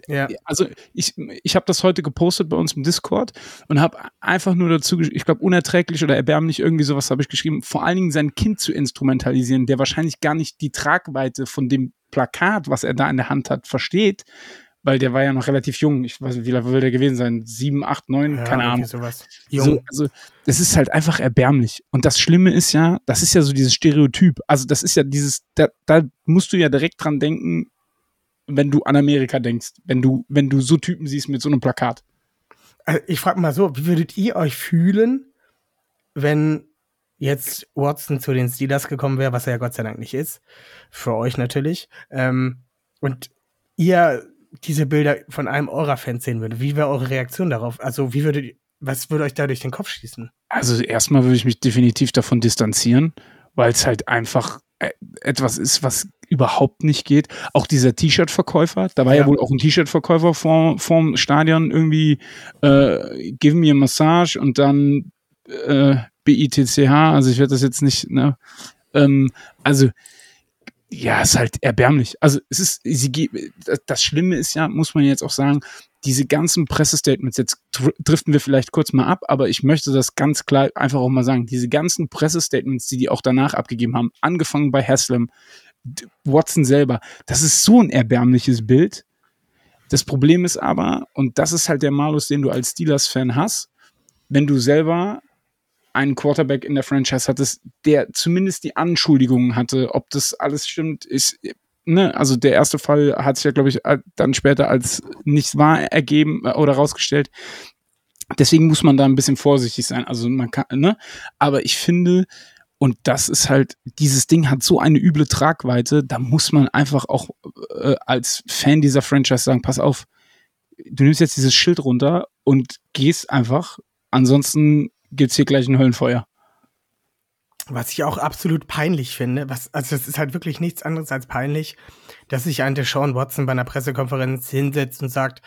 Ja. also ich, ich habe das heute gepostet bei uns im Discord und habe einfach nur dazu, ich glaube, unerträglich oder erbärmlich irgendwie sowas habe ich geschrieben, vor allen Dingen sein Kind zu instrumentalisieren, der wahrscheinlich gar nicht die Tragweite von dem Plakat, was er da in der Hand hat, versteht, weil der war ja noch relativ jung. Ich weiß nicht, wie lange will der gewesen sein? Sieben, acht, neun, Ja, keine Ahnung. Sowas. So, Jung. also, das ist halt einfach erbärmlich. Und das Schlimme ist ja, das ist ja so dieses Stereotyp. Also, das ist ja dieses, da, da musst du ja direkt dran denken, wenn du an Amerika denkst, wenn du, wenn du so Typen siehst mit so einem Plakat. Also ich frage mal so, wie würdet ihr euch fühlen, wenn jetzt Watson zu den Steelers gekommen wäre, was er ja Gott sei Dank nicht ist, für euch natürlich, ähm, und ihr diese Bilder von einem eurer Fans sehen würdet, wie wäre eure Reaktion darauf? Also wie würdet, was würde euch da durch den Kopf schießen? Also, erstmal würde ich mich definitiv davon distanzieren, weil es halt einfach äh, etwas ist, was überhaupt nicht geht. Auch dieser T-Shirt-Verkäufer, da war ja. Ja. wohl auch ein T-Shirt-Verkäufer vor, vorm Stadion irgendwie, äh, give me a massage und dann äh, BITCH, also ich werde das jetzt nicht, ne, ähm, also ja, ist halt erbärmlich. Also es ist, sie, das- Schlimme ist ja, muss man jetzt auch sagen, diese ganzen Pressestatements, jetzt dr- driften wir vielleicht kurz mal ab, aber ich möchte das ganz klar einfach auch mal sagen, diese ganzen Pressestatements, die die auch danach abgegeben haben, angefangen bei Haslam, Watson selber, das ist so ein erbärmliches Bild. Das Problem ist aber, und das ist halt der Malus, den du als Steelers-Fan hast, wenn du selber einen Quarterback in der Franchise hattest, der zumindest die Anschuldigungen hatte, ob das alles stimmt, ist, ne, also der erste Fall hat sich ja, glaube ich, al- dann später als nicht wahr ergeben äh, oder rausgestellt. Deswegen muss man da ein bisschen vorsichtig sein. Also man kann, ne, aber ich finde, und das ist halt, dieses Ding hat so eine üble Tragweite, da muss man einfach auch äh, als Fan dieser Franchise sagen, pass auf, du nimmst jetzt dieses Schild runter und gehst einfach, ansonsten gibt's hier gleich ein Höllenfeuer. Was ich auch absolut peinlich finde, was, also es ist halt wirklich nichts anderes als peinlich, dass sich ein Deshaun Watson bei einer Pressekonferenz hinsetzt und sagt,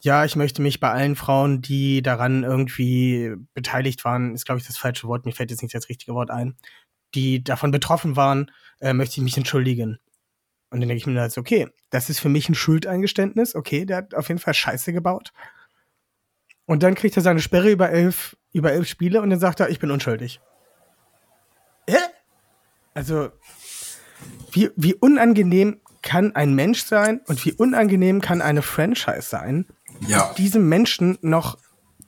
ja, ich möchte mich bei allen Frauen, die daran irgendwie beteiligt waren, ist glaube ich das falsche Wort, mir fällt jetzt nicht das richtige Wort ein, die davon betroffen waren, äh, möchte ich mich entschuldigen. Und dann denke ich mir, ist okay, das ist für mich ein Schuldeingeständnis, okay, der hat auf jeden Fall Scheiße gebaut. Und dann kriegt er seine Sperre über elf, über elf Spiele und dann sagt er, ich bin unschuldig. Hä? Also, wie, wie unangenehm kann ein Mensch sein und wie unangenehm kann eine Franchise sein, Ja. diesem Menschen noch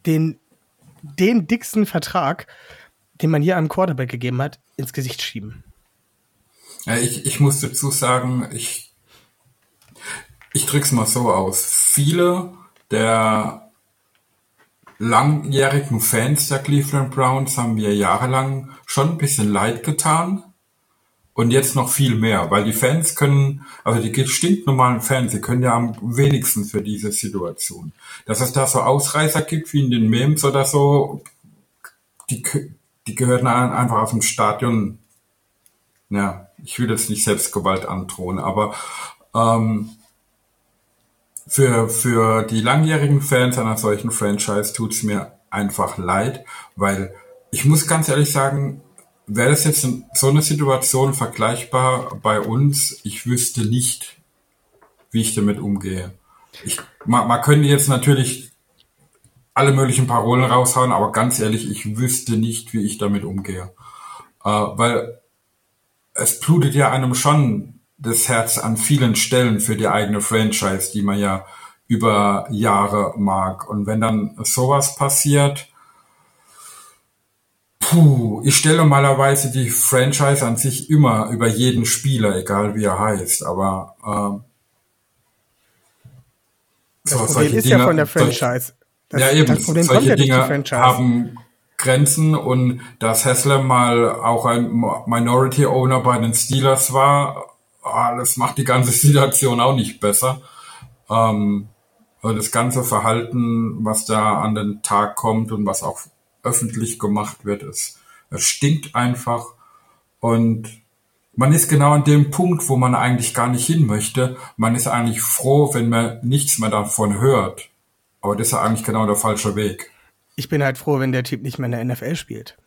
den, den dicksten Vertrag, den man hier einem Quarterback gegeben hat, ins Gesicht schieben. Ja, ich, ich muss dazu sagen, ich, ich drück's mal so aus. Viele der langjährigen Fans der Cleveland Browns haben mir jahrelang schon ein bisschen leid getan. Und jetzt noch viel mehr, weil die Fans können, also die stinknormalen Fans, die können ja am wenigsten für diese Situation. Dass es da so Ausreißer gibt, wie in den Memes oder so, die, die gehören ein- einfach aus dem Stadion ja, ich will jetzt nicht Selbstgewalt androhen, aber ähm, für, für die langjährigen Fans einer solchen Franchise tut's mir einfach leid, weil ich muss ganz ehrlich sagen, wäre das jetzt so eine Situation vergleichbar bei uns, ich wüsste nicht, wie ich damit umgehe. Ich, man, man könnte jetzt natürlich alle möglichen Parolen raushauen, aber ganz ehrlich, ich wüsste nicht, wie ich damit umgehe. Äh, weil es blutet ja einem schon das Herz an vielen Stellen für die eigene Franchise, die man ja über Jahre mag. Und wenn dann sowas passiert, puh, ich stelle normalerweise die Franchise an sich immer über jeden Spieler, egal wie er heißt. Aber äh, das so, Problem ist Dinge, ja von der Franchise. Das, ja, eben. Das Problem solche Dinge haben Grenzen und dass Hessler mal auch ein Minority Owner bei den Steelers war, ah, das macht die ganze [LAUGHS] Situation auch nicht besser. Ähm, das ganze Verhalten, was da an den Tag kommt und was auch öffentlich gemacht wird, es, es stinkt einfach und man ist genau an dem Punkt, wo man eigentlich gar nicht hin möchte. Man ist eigentlich froh, wenn man nichts mehr davon hört. Aber das ist eigentlich genau der falsche Weg. Ich bin halt froh, wenn der Typ nicht mehr in der NFL spielt.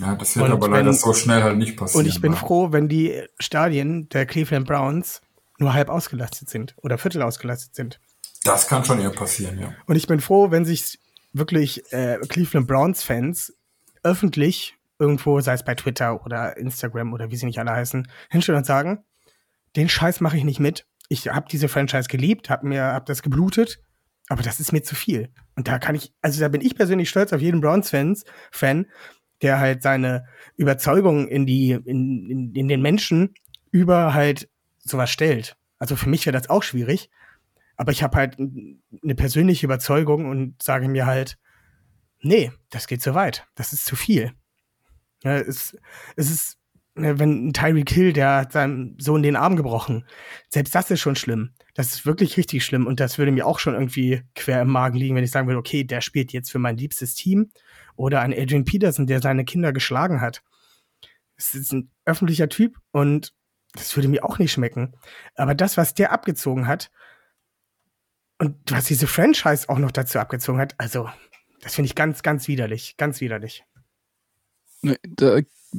Ja, das wird und aber wenn, leider so schnell halt nicht passieren. Und ich bin ja. froh, wenn die Stadien der Cleveland Browns nur halb ausgelastet sind oder viertel ausgelastet sind. Das kann schon eher passieren, ja. Und ich bin froh, wenn sich wirklich äh, Cleveland Browns Fans öffentlich irgendwo, sei es bei Twitter oder Instagram oder wie sie nicht alle heißen, hinstellen und sagen, den Scheiß mache ich nicht mit. Ich habe diese Franchise geliebt, habe mir hab das geblutet, aber das ist mir zu viel. Und da kann ich, also da bin ich persönlich stolz auf jeden Browns-Fans, Fan, der halt seine Überzeugung in die, in, in, in den Menschen über halt sowas stellt. Also für mich wäre das auch schwierig. Aber ich habe halt eine persönliche Überzeugung und sage mir halt, nee, das geht zu weit. Das ist zu viel. Ja, es, es ist, wenn ein Tyreek Hill, der hat seinem Sohn den Arm gebrochen. Selbst das ist schon schlimm. Das ist wirklich richtig schlimm. Und das würde mir auch schon irgendwie quer im Magen liegen, wenn ich sagen würde, okay, der spielt jetzt für mein liebstes Team. Oder ein Adrian Peterson, der seine Kinder geschlagen hat. Das ist ein öffentlicher Typ und das würde mir auch nicht schmecken. Aber das, was der abgezogen hat, und was diese Franchise auch noch dazu abgezogen hat, also, das finde ich ganz, ganz widerlich. Ganz widerlich. Ne,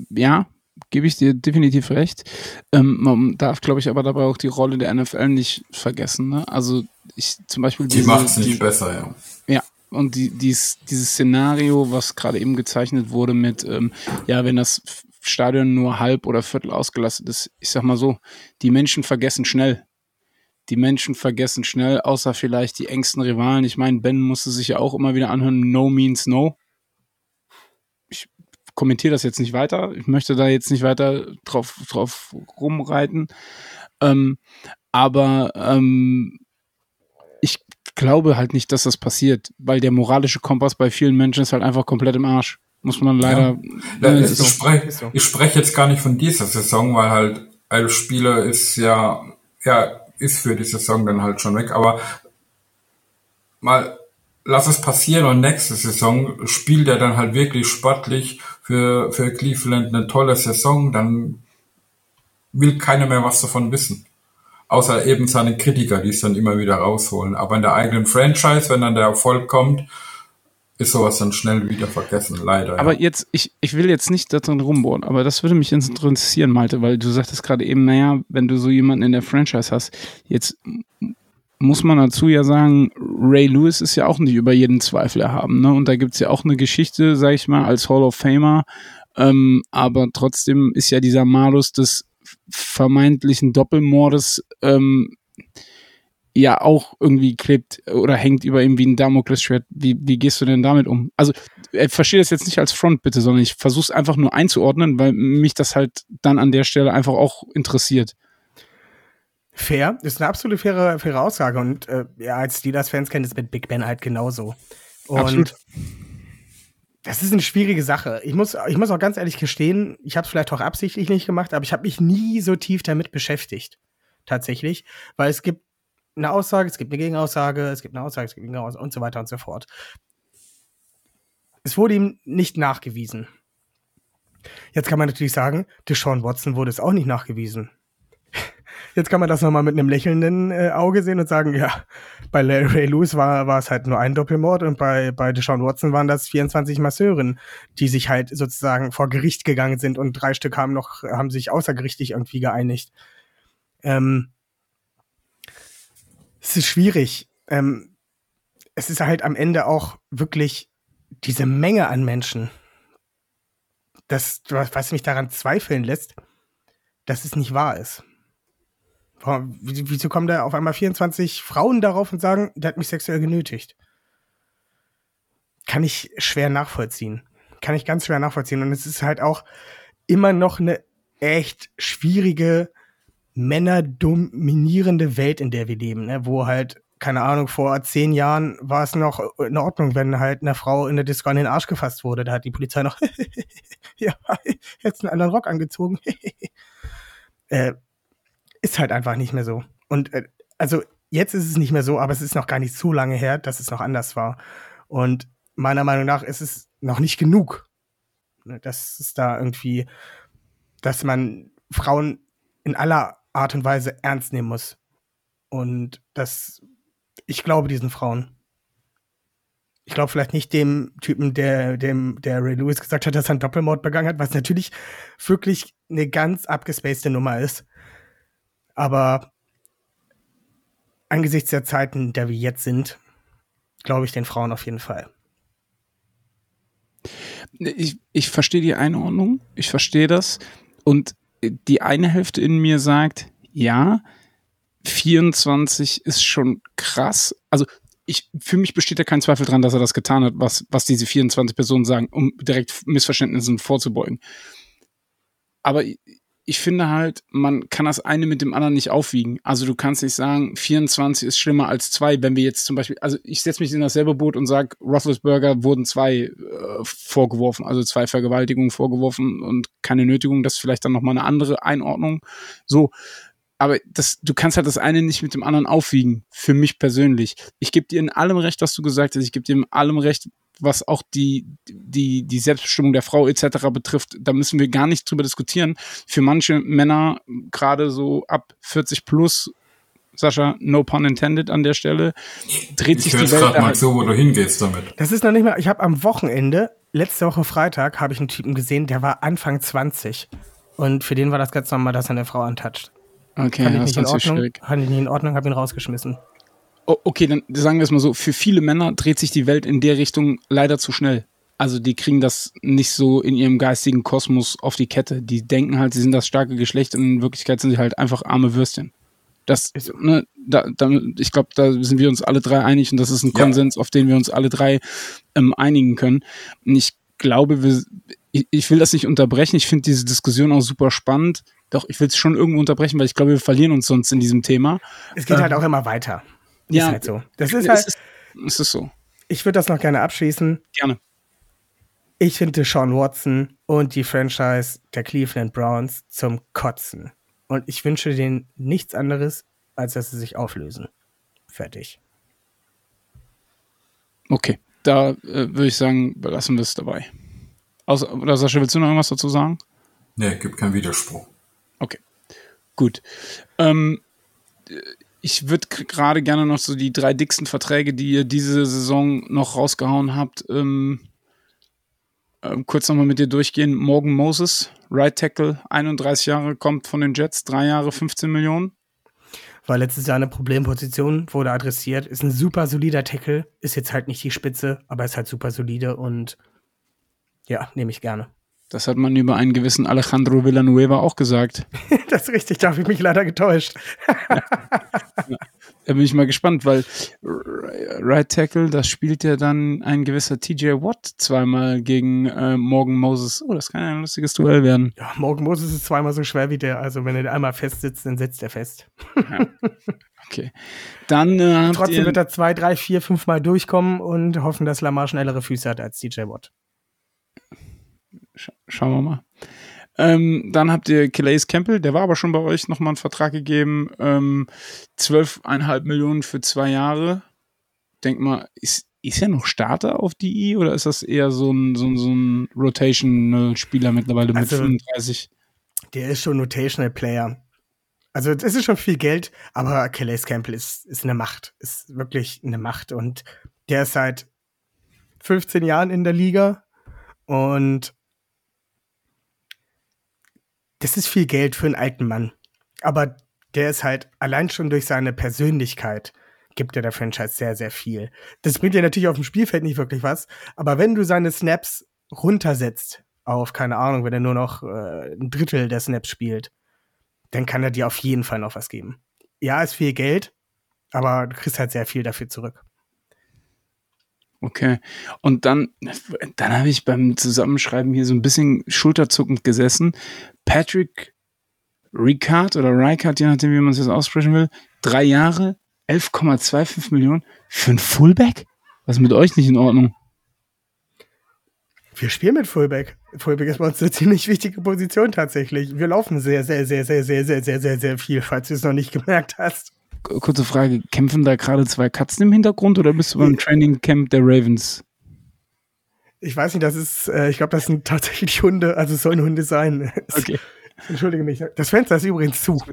ja, gebe ich dir definitiv recht. Ähm, man darf, glaube ich, aber dabei auch die Rolle der NFL nicht vergessen. Ne? Also ich zum Beispiel. Die macht es nicht die, besser, ja. Ja. Und die, dies, dieses Szenario, was gerade eben gezeichnet wurde mit, ähm, ja, wenn das Stadion nur halb oder viertel ausgelastet ist, ich sag mal so, die Menschen vergessen schnell. Die Menschen vergessen schnell, außer vielleicht die engsten Rivalen. Ich meine, Ben musste sich ja auch immer wieder anhören, no means no kommentiere das jetzt nicht weiter. Ich möchte da jetzt nicht weiter drauf, drauf rumreiten. Ähm, aber ähm, ich glaube halt nicht, dass das passiert, weil der moralische Kompass bei vielen Menschen ist halt einfach komplett im Arsch. Muss man leider. Ja. Ja, ich, so. spreche, ich spreche jetzt gar nicht von dieser Saison, weil halt elf Spieler ist ja, ja, ist für die Saison dann halt schon weg. Aber mal lass es passieren und nächste Saison spielt er dann halt wirklich sportlich für, für Cleveland eine tolle Saison, dann will keiner mehr was davon wissen. Außer eben seine Kritiker, die es dann immer wieder rausholen. Aber in der eigenen Franchise, wenn dann der Erfolg kommt, ist sowas dann schnell wieder vergessen, leider. Aber ja. jetzt, ich, ich will jetzt nicht darin rumbohren, aber das würde mich interessieren, Malte, weil du sagtest gerade eben, naja, wenn du so jemanden in der Franchise hast, jetzt muss man dazu ja sagen, Ray Lewis ist ja auch nicht über jeden Zweifel erhaben. Ne? Und da gibt's ja auch eine Geschichte, sag ich mal, als Hall of Famer. Ähm, aber trotzdem ist ja dieser Malus des vermeintlichen Doppelmordes ähm, ja auch irgendwie klebt oder hängt über ihm wie ein Damoklesschwert. Wie, wie gehst du denn damit um? Also, ich äh, verstehe das jetzt nicht als Front, bitte, sondern ich versuche es einfach nur einzuordnen, weil mich das halt dann an der Stelle einfach auch interessiert fair. Ist eine absolut faire, faire Aussage. Und äh, ja, als Steelers-Fans kennt es mit Big Ben halt genauso. Und absolut. das ist eine schwierige Sache. Ich muss, ich muss auch ganz ehrlich gestehen, ich habe es vielleicht auch absichtlich nicht gemacht, aber ich habe mich nie so tief damit beschäftigt. Tatsächlich. Weil es gibt eine Aussage, es gibt eine Gegenaussage, es gibt eine Aussage, es gibt eine Gegenaussage und so weiter und so fort. Es wurde ihm nicht nachgewiesen. Jetzt kann man natürlich sagen, Deshaun Watson wurde es auch nicht nachgewiesen. Jetzt kann man das nochmal mit einem lächelnden äh, Auge sehen und sagen, ja, bei Larry Ray Lewis war, war es halt nur ein Doppelmord und bei, bei Deshaun Watson waren das 24 Masseuren, die sich halt sozusagen vor Gericht gegangen sind und drei Stück haben noch, haben sich außergerichtlich irgendwie geeinigt. Ähm, es ist schwierig. Ähm, es ist halt am Ende auch wirklich diese Menge an Menschen, das, was mich daran zweifeln lässt, dass es nicht wahr ist. Wieso kommen da auf einmal 24 Frauen darauf und sagen, der hat mich sexuell genötigt? Kann ich schwer nachvollziehen. Kann ich ganz schwer nachvollziehen. Und es ist halt auch immer noch eine echt schwierige, männerdominierende Welt, in der wir leben, ne? wo halt keine Ahnung, vor zehn Jahren war es noch in Ordnung, wenn halt eine Frau in der Disco an den Arsch gefasst wurde. Da hat die Polizei noch, [LAUGHS] ja, jetzt einen anderen Rock angezogen. [LAUGHS] äh, ist halt einfach nicht mehr so. Und äh, also jetzt ist es nicht mehr so, aber es ist noch gar nicht so lange her, dass es noch anders war. Und meiner Meinung nach ist es noch nicht genug, ne, dass es da irgendwie, dass man Frauen in aller Art und Weise ernst nehmen muss. Und das ich glaube diesen Frauen. Ich glaube vielleicht nicht dem Typen, der, dem, der Ray Lewis gesagt hat, dass er einen Doppelmord begangen hat, was natürlich wirklich eine ganz abgespacede Nummer ist. Aber angesichts der Zeiten, in der wir jetzt sind, glaube ich den Frauen auf jeden Fall. Ich, ich verstehe die Einordnung, ich verstehe das. Und die eine Hälfte in mir sagt, ja, 24 ist schon krass. Also ich, für mich besteht ja kein Zweifel dran, dass er das getan hat, was, was diese 24 Personen sagen, um direkt Missverständnissen vorzubeugen. Aber ich, finde halt, man kann das eine mit dem anderen nicht aufwiegen. Also du kannst nicht sagen, 24 ist schlimmer als zwei, wenn wir jetzt zum Beispiel, also ich setze mich in dasselbe Boot und sage, Roethlisberger wurden zwei äh, vorgeworfen, also zwei Vergewaltigungen vorgeworfen und keine Nötigung, das ist vielleicht dann nochmal eine andere Einordnung. So, aber das, du kannst halt das eine nicht mit dem anderen aufwiegen, für mich persönlich. Ich gebe dir in allem recht, was du gesagt hast. Ich gebe dir in allem recht, was auch die, die, die Selbstbestimmung der Frau etc. betrifft. Da müssen wir gar nicht drüber diskutieren. Für manche Männer, gerade so ab 40 plus, Sascha, no pun intended an der Stelle, dreht ich sich die Welt. gerade mal so, wo du hingehst damit. Das ist noch nicht mal, ich habe am Wochenende, letzte Woche Freitag, habe ich einen Typen gesehen, der war Anfang 20. Und für den war das ganz normal, dass er eine Frau antatscht. Okay, fand ich nicht in Ordnung. Fand ich nicht in Ordnung, habe ihn rausgeschmissen. Oh, okay, dann sagen wir es mal so: Für viele Männer dreht sich die Welt in der Richtung leider zu schnell. Also die kriegen das nicht so in ihrem geistigen Kosmos auf die Kette. Die denken halt, sie sind das starke Geschlecht und in Wirklichkeit sind sie halt einfach arme Würstchen. Das, ne, da, da, ich glaube, da sind wir uns alle drei einig und das ist ein Konsens, ja. auf den wir uns alle drei ähm, einigen können. Und ich glaube, wir, ich, ich will das nicht unterbrechen. Ich finde diese Diskussion auch super spannend. Doch, ich will es schon irgendwo unterbrechen, weil ich glaube, wir verlieren uns sonst in diesem Thema. Es geht halt ähm, halt auch immer weiter. Ja, ist halt so. Das ist halt. Es ist, es ist so. Ich würde das noch gerne abschließen. Gerne. Ich finde Sean Watson und die Franchise der Cleveland Browns zum Kotzen. Und ich wünsche denen nichts anderes, als dass sie sich auflösen. Fertig. Okay, da äh, würde ich sagen, belassen wir es dabei. Außer, oder Sascha, willst du noch irgendwas dazu sagen? Nee, gibt keinen Widerspruch. Okay, gut. Ähm, ich würde gerade gerne noch so die drei dicksten Verträge, die ihr diese Saison noch rausgehauen habt, ähm, ähm, kurz nochmal mit dir durchgehen. Morgan Moses, Right Tackle, 31 Jahre, kommt von den Jets, drei Jahre, 15 Millionen. War letztes Jahr eine Problemposition, wurde adressiert, ist ein super solider Tackle, ist jetzt halt nicht die Spitze, aber ist halt super solide und ja, nehme ich gerne. Das hat man über einen gewissen Alejandro Villanueva auch gesagt. [LAUGHS] das ist richtig, da habe ich mich leider getäuscht. Da bin ich mal gespannt, weil Right Tackle, das spielt ja dann ein gewisser TJ Watt zweimal gegen äh, Morgan Moses. Oh, das kann ein lustiges Duell werden. Ja, Morgan Moses ist zweimal so schwer wie der. Also wenn er einmal fest sitzt, dann sitzt er fest. Ja. Okay. Dann äh, Trotzdem wird er zwei, drei, vier, fünf Mal durchkommen und hoffen, dass Lamar schnellere Füße hat als TJ Watt. Sch schauen wir mal. Ähm, dann habt ihr Calais Campbell, der war aber schon bei euch nochmal einen Vertrag gegeben. Ähm, 12,5 Millionen für zwei Jahre. Denk mal, ist, ist er noch Starter auf DI oder ist das eher so ein, so ein, so ein Rotational-Spieler mittlerweile mit also, 35? Der ist schon Rotational Player. Also es ist schon viel Geld, aber Calais Campbell ist, ist eine Macht. Ist wirklich eine Macht. Und der ist seit 15 Jahren in der Liga. Und das ist viel Geld für einen alten Mann. Aber der ist halt allein schon durch seine Persönlichkeit gibt er der Franchise sehr, sehr viel. Das bringt dir natürlich auf dem Spielfeld nicht wirklich was. Aber wenn du seine Snaps runtersetzt auf, keine Ahnung, wenn er nur noch äh, ein Drittel der Snaps spielt, dann kann er dir auf jeden Fall noch was geben. Ja, ist viel Geld, aber du kriegst halt sehr viel dafür zurück. Okay. Und dann, dann habe ich beim Zusammenschreiben hier so ein bisschen schulterzuckend gesessen. Patrick Ricard oder Ricard, je nachdem, wie man es jetzt aussprechen will, drei Jahre, 11,25 Millionen für ein Fullback? Was ist mit euch nicht in Ordnung? Wir spielen mit Fullback. Fullback ist bei uns eine ziemlich wichtige Position tatsächlich. Wir laufen sehr, sehr, sehr, sehr, sehr, sehr, sehr, sehr, sehr viel, falls du es noch nicht gemerkt hast. Kurze Frage, kämpfen da gerade zwei Katzen im Hintergrund oder bist du beim Training Camp der Ravens? Ich weiß nicht, das ist, äh, ich glaube, das sind tatsächlich Hunde, also es sollen Hunde sein. [LAUGHS] Okay. Entschuldige mich. Das Fenster ist übrigens zu. [LAUGHS]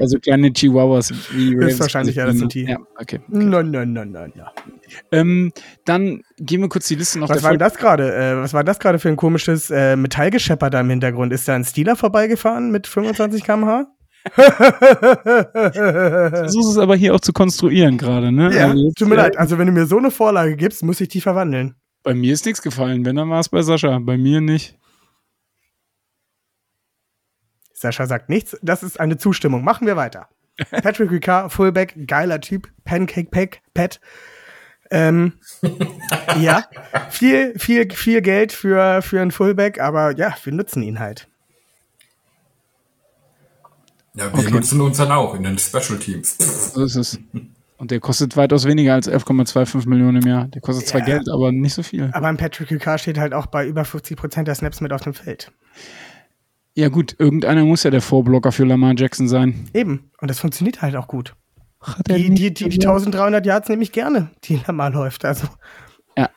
Also kleine Chihuahuas wie Ravens. Ist wahrscheinlich, ja, das sind die. Ja, okay. okay. Nein, nein, nein, nein, ja. Ähm, dann gehen wir kurz die Liste noch. Was war das gerade? Äh, was war das gerade für ein komisches äh, Metallgeschepper da im Hintergrund? Ist da ein Stealer vorbeigefahren mit 25 km/h? Versuchst es aber hier auch zu konstruieren gerade, ne? Ja, also tut mir leid. Also wenn du mir so eine Vorlage gibst, muss ich die verwandeln. Bei mir ist nichts gefallen. Wenn, dann war es bei Sascha. Bei mir nicht. Sascha sagt nichts. Das ist eine Zustimmung. Machen wir weiter. [LAUGHS] Patrick Ricard, Fullback, geiler Typ. Pancake Pack, Pat. Ähm, [LAUGHS] ja, viel, viel, viel Geld für, für einen Fullback, aber ja, wir nutzen ihn halt. Ja, wir okay. nutzen uns dann auch in den Special Teams. So ist es. Und der kostet weitaus weniger als 11,25 Millionen im Jahr. Der kostet zwar Geld, aber nicht so viel. Aber ein Patrick Ricard steht halt auch bei über 50 Prozent der Snaps mit auf dem Feld. Ja, gut, irgendeiner muss ja der Vorblocker für Lamar Jackson sein. Eben. Und das funktioniert halt auch gut. Die, die, die, die 1300 Yards nehme ich gerne, die Lamar läuft. Also. Ja.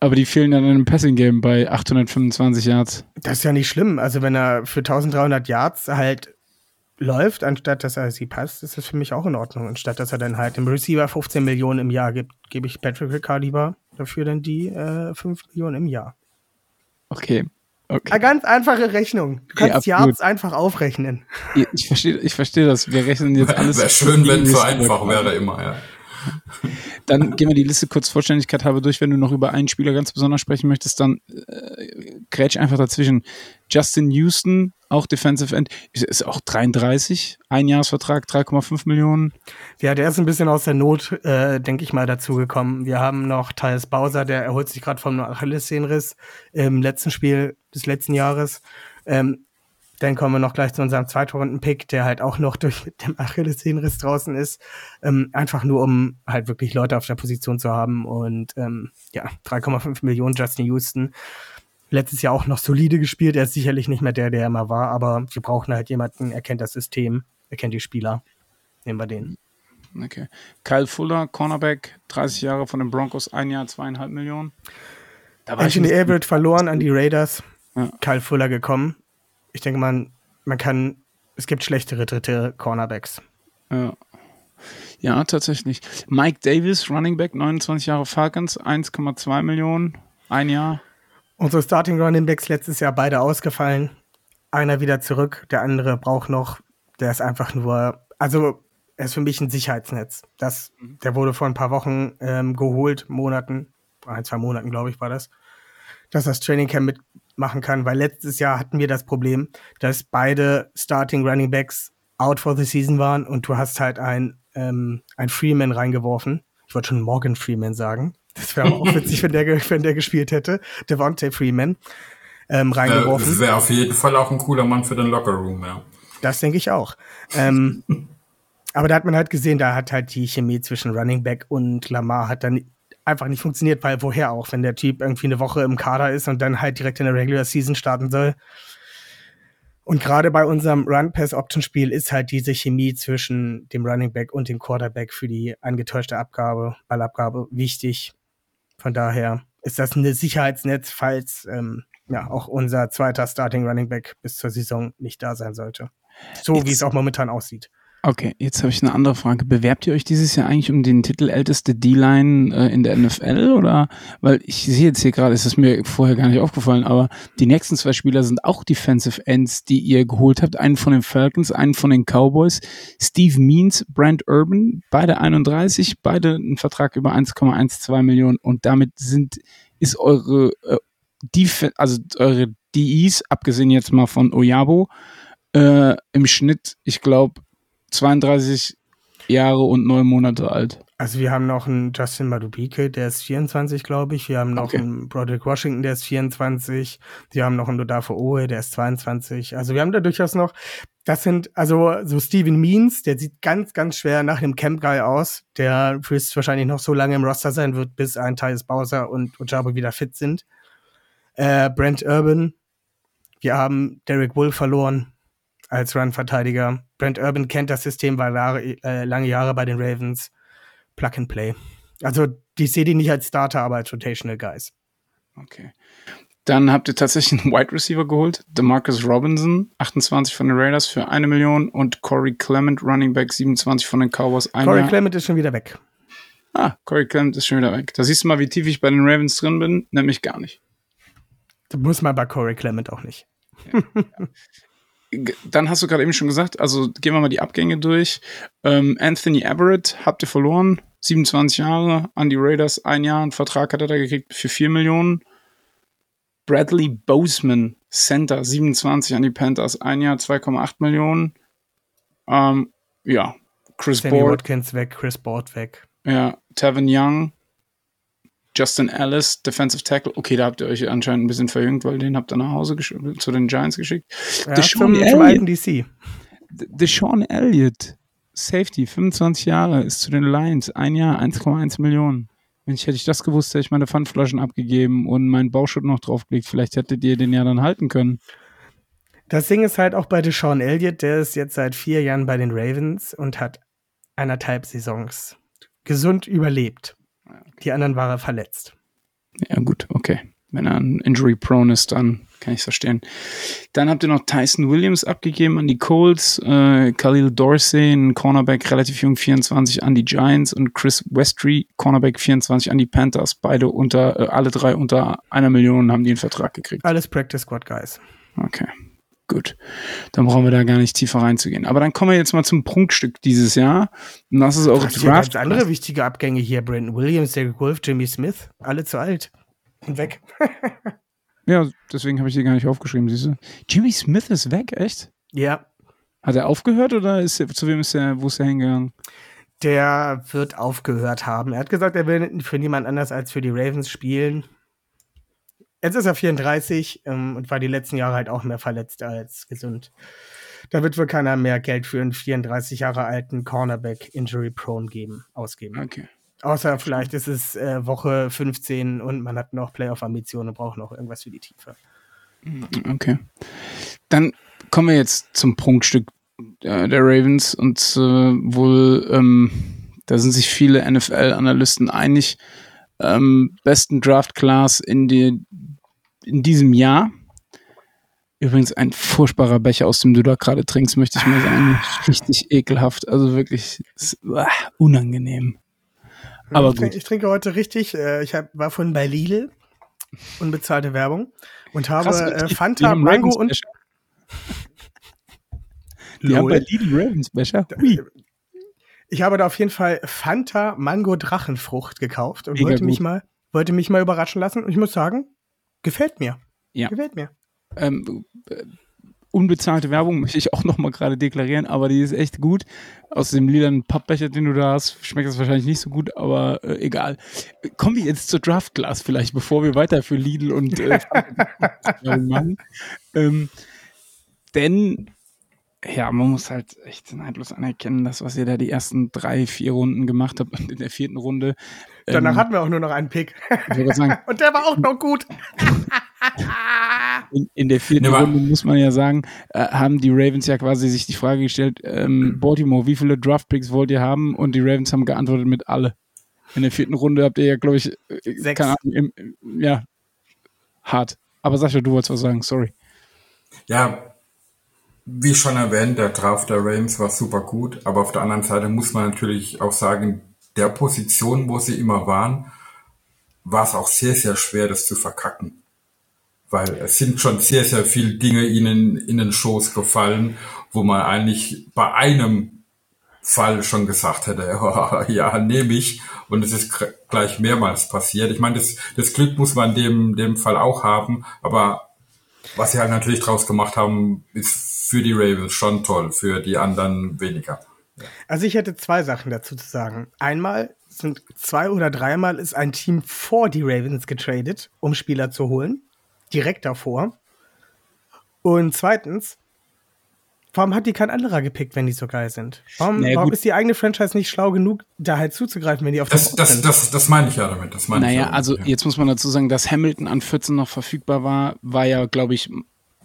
Aber die fehlen dann in einem Passing-Game bei 825 Yards. Das ist ja nicht schlimm. Also, wenn er für 1300 Yards halt läuft, anstatt dass er sie passt, ist das für mich auch in Ordnung. Anstatt dass er dann halt dem Receiver 15 Millionen im Jahr gibt, gebe ich Patrick Ricard lieber dafür dann die äh, 5 Millionen im Jahr. Okay. Okay. Eine ganz einfache Rechnung. Du kannst ja, Yards einfach aufrechnen. Ich verstehe ich versteh das. Wir rechnen jetzt alles. Wäre schön, wenn es so einfach wäre immer, ja. [LAUGHS] Dann gehen wir die Liste kurz Vollständigkeit habe durch. Wenn du noch über einen Spieler ganz besonders sprechen möchtest, dann äh, grätsch einfach dazwischen. Justin Houston, auch Defensive End, ist auch 33, ein Jahresvertrag, 3,5 Millionen. Ja, der ist ein bisschen aus der Not, äh, denke ich mal, dazugekommen. Wir haben noch Thais Bowser, der erholt sich gerade vom Achillessehnenriss im letzten Spiel des letzten Jahres. Ähm, dann kommen wir noch gleich zu unserem Zweitrunden-Pick, der halt auch noch durch [LAUGHS] den Achillessehnenriss draußen ist. Ähm, einfach nur, um halt wirklich Leute auf der Position zu haben. Und ähm, ja, 3,5 Millionen Justin Houston. Letztes Jahr auch noch solide gespielt. Er ist sicherlich nicht mehr der, der er mal war, aber wir brauchen halt jemanden, er kennt das System, er kennt die Spieler. Nehmen wir den. Okay. Kyle Fuller, Cornerback, 30 Jahre von den Broncos, ein Jahr, zweieinhalb Millionen. Da Anthony Averett verloren an die Raiders. Ja. Kyle Fuller gekommen ich denke, man, man kann, es gibt schlechtere dritte Cornerbacks. Ja. Ja, tatsächlich. Mike Davis, Running Back, 29 Jahre Falcons, 1,2 Millionen, ein Jahr. Unsere Starting Running Backs letztes Jahr beide ausgefallen. Einer wieder zurück, der andere braucht noch. Der ist einfach nur, also er ist für mich ein Sicherheitsnetz. Das, mhm. der wurde vor ein paar Wochen ähm, geholt, Monaten, ein, zwei Monaten, glaube ich, war das, dass das Training Camp mit machen kann, weil letztes Jahr hatten wir das Problem, dass beide Starting Running Backs out for the season waren und du hast halt ein, ähm, ein Freeman reingeworfen. Ich wollte schon Morgan Freeman sagen. Das wäre auch [LAUGHS] witzig, wenn der, wenn der gespielt hätte. Devontae Freeman ähm, reingeworfen. Das wäre auf jeden Fall auch ein cooler Mann für den Lockerroom, ja. Das denke ich auch. Ähm, [LAUGHS] aber da hat man halt gesehen, da hat halt die Chemie zwischen Running Back und Lamar hat dann einfach nicht funktioniert, weil woher auch, wenn der Typ irgendwie eine Woche im Kader ist und dann halt direkt in der Regular Season starten soll. Und gerade bei unserem Run-Pass-Option-Spiel ist halt diese Chemie zwischen dem Running Back und dem Quarterback für die angetäuschte Abgabe, Ballabgabe wichtig. Von daher ist das ein Sicherheitsnetz, falls ähm, ja auch unser zweiter Starting Running Back bis zur Saison nicht da sein sollte. So wie es auch momentan aussieht. Okay, jetzt habe ich eine andere Frage. Bewerbt ihr euch dieses Jahr eigentlich um den Titel älteste D-Line äh, in der NFL oder? Weil ich sehe jetzt hier gerade, es ist mir vorher gar nicht aufgefallen, aber die nächsten zwei Spieler sind auch Defensive Ends, die ihr geholt habt. Einen von den Falcons, einen von den Cowboys. Steve Means, Brent Urban, beide 31, beide einen Vertrag über 1,12 Millionen und damit sind, ist eure, äh, Def also eure DEs, abgesehen jetzt mal von Oyabo, äh, im Schnitt, ich glaube, 32 Jahre und neun Monate alt. Also wir haben noch einen Justin Madubike, der ist 24, glaube ich. Wir haben noch Okay. einen Broderick Washington, der ist 24. Wir haben noch einen Dodafo Oe, der ist 22. Also wir haben da durchaus noch, das sind, also so Steven Means, der sieht ganz, ganz schwer nach einem Camp Guy aus, der höchstwahrscheinlich noch so lange im Roster sein wird, bis ein Teil des Bowser und Ojabo wieder fit sind. Äh, Brent Urban, wir haben Derek Wool verloren als Run-Verteidiger. Brent Urban kennt das System, war äh, lange Jahre bei den Ravens. Plug and Play. Also, ich sehe die nicht als Starter, aber als Rotational Guys. Okay. Dann habt ihr tatsächlich einen Wide Receiver geholt, DeMarcus Robinson, 28 von den Raiders für eine Million und Corey Clement, Running Back, 27 von den Cowboys, Corey Jahr. Clement ist schon wieder weg. Ah, Corey Clement ist schon wieder weg. Da siehst du mal, wie tief ich bei den Ravens drin bin, nämlich gar nicht. Das muss man bei Corey Clement auch nicht. G- Dann hast du gerade eben schon gesagt, also gehen wir mal die Abgänge durch. Ähm, Anthony Everett habt ihr verloren, 27 Jahre, an die Raiders, ein Jahr, einen Vertrag hat er da gekriegt für 4 Millionen. Bradley Boseman, Center, 27 an die Panthers, ein Jahr, 2,8 Millionen. Ähm, ja, Chris Sammy Board, Watkins weg, Chris Board weg. ja, Tevin Young, Justin Ellis, Defensive Tackle. Okay, da habt ihr euch anscheinend ein bisschen verjüngt, weil den habt ihr nach Hause geschickt, zu den Giants geschickt. Ja, Deshaun zum, zum Elliott. alten DC. Deshaun Elliott, Safety, 25 Jahre, ist zu den Lions, ein Jahr, 1,1 Millionen. Mensch, hätte ich das gewusst, hätte ich meine Pfandflaschen abgegeben und meinen Bauschutt noch draufgelegt. Vielleicht hättet ihr den ja dann halten können. Das Ding ist halt auch bei Deshaun Elliott, der ist jetzt seit vier Jahren bei den Ravens und hat anderthalb Saisons gesund überlebt. Die anderen war er verletzt. Ja, gut, okay. Wenn er ein Injury-prone ist, dann kann ich es verstehen. Dann habt ihr noch Tyson Williams abgegeben an die Colts, äh, Khalil Dorsey, ein Cornerback, relativ jung, 24 an die Giants und Chris Westry, Cornerback, 24 an die Panthers. Beide unter, äh, alle drei unter einer Million haben die einen Vertrag gekriegt. Alles Practice Squad Guys. Okay, gut. Dann brauchen wir da gar nicht tiefer reinzugehen. Aber dann kommen wir jetzt mal zum Prunkstück dieses Jahr. Und das ist Was hier ganz Draft. andere wichtige Abgänge hier. Brandon Williams, Derek Wolf, Jimmy Smith. Alle zu alt. Und weg. [LAUGHS] Ja, deswegen habe ich die gar nicht aufgeschrieben, siehst du. Jimmy Smith ist weg, echt? ja, Hat er aufgehört oder ist er, zu wem ist er, wo ist er hingegangen? der wird aufgehört haben. Er hat gesagt, er will für niemand anders als für die Ravens spielen. Jetzt ist er 34 ähm, und war die letzten Jahre halt auch mehr verletzt als gesund. Da wird wohl keiner mehr Geld für einen 34 Jahre alten Cornerback Injury Prone geben, ausgeben. Okay. Außer vielleicht ist es äh, Woche 15 und man hat noch Playoff-Ambitionen und braucht noch irgendwas für die Tiefe. Okay. Dann kommen wir jetzt zum Prunkstück äh, der Ravens und äh, wohl, ähm, da sind sich viele NFL-Analysten einig, ähm, besten Draft-Class in, die, in diesem Jahr. Übrigens ein furchtbarer Becher, aus dem du da gerade trinkst, möchte ich mal sagen. Richtig ekelhaft. Also wirklich ist, ah, unangenehm. Aber ich, trinke, gut. ich trinke heute richtig. Äh, ich hab, war vorhin bei Lidl, unbezahlte Werbung, und habe Krass, äh, Fanta, Mango und. Die haben bei Lidl Ravens Becher. Hui. Ich habe da auf jeden Fall Fanta Mango Drachenfrucht gekauft und Mega wollte mich gut. mal wollte mich mal überraschen lassen und ich muss sagen, gefällt mir. Ja. Gefällt mir. ähm, äh, unbezahlte Werbung möchte ich auch noch mal gerade deklarieren, aber die ist echt gut. Aus dem lilanen Pappbecher, den du da hast, schmeckt das wahrscheinlich nicht so gut, aber äh, egal. Kommen wir jetzt zur Draft Class vielleicht, bevor wir weiter für Lidl und äh, [LAUGHS] machen. Ähm, denn ja, man muss halt echt neidlos anerkennen, das, was ihr da die ersten drei, vier Runden gemacht habt und in der vierten Runde. Danach ähm, hatten wir auch nur noch einen Pick. sagen, [LAUGHS] und der war auch noch gut. in, in der vierten Ne, aber- Runde muss man ja sagen, äh, haben die Ravens ja quasi sich die Frage gestellt, ähm, Baltimore, wie viele Draftpicks wollt ihr haben? Und die Ravens haben geantwortet mit alle. In der vierten Runde habt ihr ja, glaube ich, äh, Sechs. keine Ahnung, im, im, ja, hart. Aber Sascha, du wolltest was sagen, sorry. Ja, wie schon erwähnt, der Draft der Ravens war super gut, aber auf der anderen Seite muss man natürlich auch sagen, der Position, wo sie immer waren, war es auch sehr, sehr schwer, das zu verkacken. Weil es sind schon sehr, sehr viele Dinge ihnen in den Schoß gefallen, wo man eigentlich bei einem Fall schon gesagt hätte, [LAUGHS] oh, ja, nehme ich. Und es ist gleich mehrmals passiert. Ich meine, das, das Glück muss man dem, dem Fall auch haben, aber was sie halt natürlich draus gemacht haben, ist für die Ravens schon toll, für die anderen weniger. Also ich hätte zwei Sachen dazu zu sagen. Einmal sind zwei oder dreimal ist ein Team vor die Ravens getradet, um Spieler zu holen. Direkt davor. Und zweitens, warum hat die kein anderer gepickt, wenn die so geil sind? Warum, naja, warum ist die eigene Franchise nicht schlau genug, da halt zuzugreifen, wenn die auf das, das, das, das, das meine ich ja damit. Das meine naja, ich ja also jetzt muss man dazu sagen, dass Hamilton an 14 noch verfügbar war, war ja, glaube ich,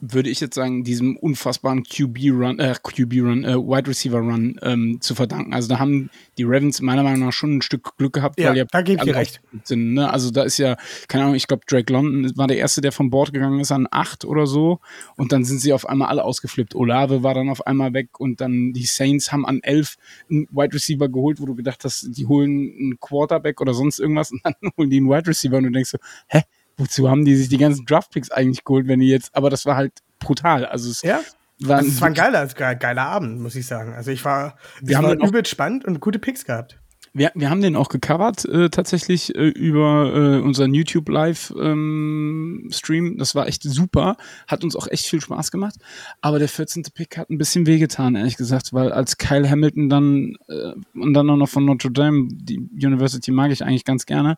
würde ich jetzt sagen, diesem unfassbaren QB-Run, äh, QB-Run, äh, Wide Receiver-Run ähm, zu verdanken. Also da haben die Ravens meiner Meinung nach schon ein Stück Glück gehabt, ja, weil ja da gebe ich recht. Sind, ne? Also da ist ja, keine Ahnung, ich glaube, Drake London war der Erste, der vom Board gegangen ist an acht oder so. Und dann sind sie auf einmal alle ausgeflippt. Olave war dann auf einmal weg und dann die Saints haben an elf einen Wide Receiver geholt, wo du gedacht hast, die holen einen Quarterback oder sonst irgendwas [LAUGHS] und dann holen die einen Wide Receiver und du denkst so, hä? Wozu haben die sich die ganzen Draftpicks eigentlich geholt, wenn die jetzt, aber das war halt brutal. Also es ja? war, also es war ein geiler, geiler Abend, muss ich sagen. Also ich war, wir haben war übel spannend und gute Picks gehabt. Wir, wir haben den auch gecovert, äh, tatsächlich äh, über äh, unseren YouTube Live ähm, Stream. Das war echt super. Hat uns auch echt viel Spaß gemacht. Aber der 14. Pick hat ein bisschen wehgetan, ehrlich gesagt, weil als Kyle Hamilton dann äh, und dann auch noch von Notre Dame, die University mag ich eigentlich ganz gerne,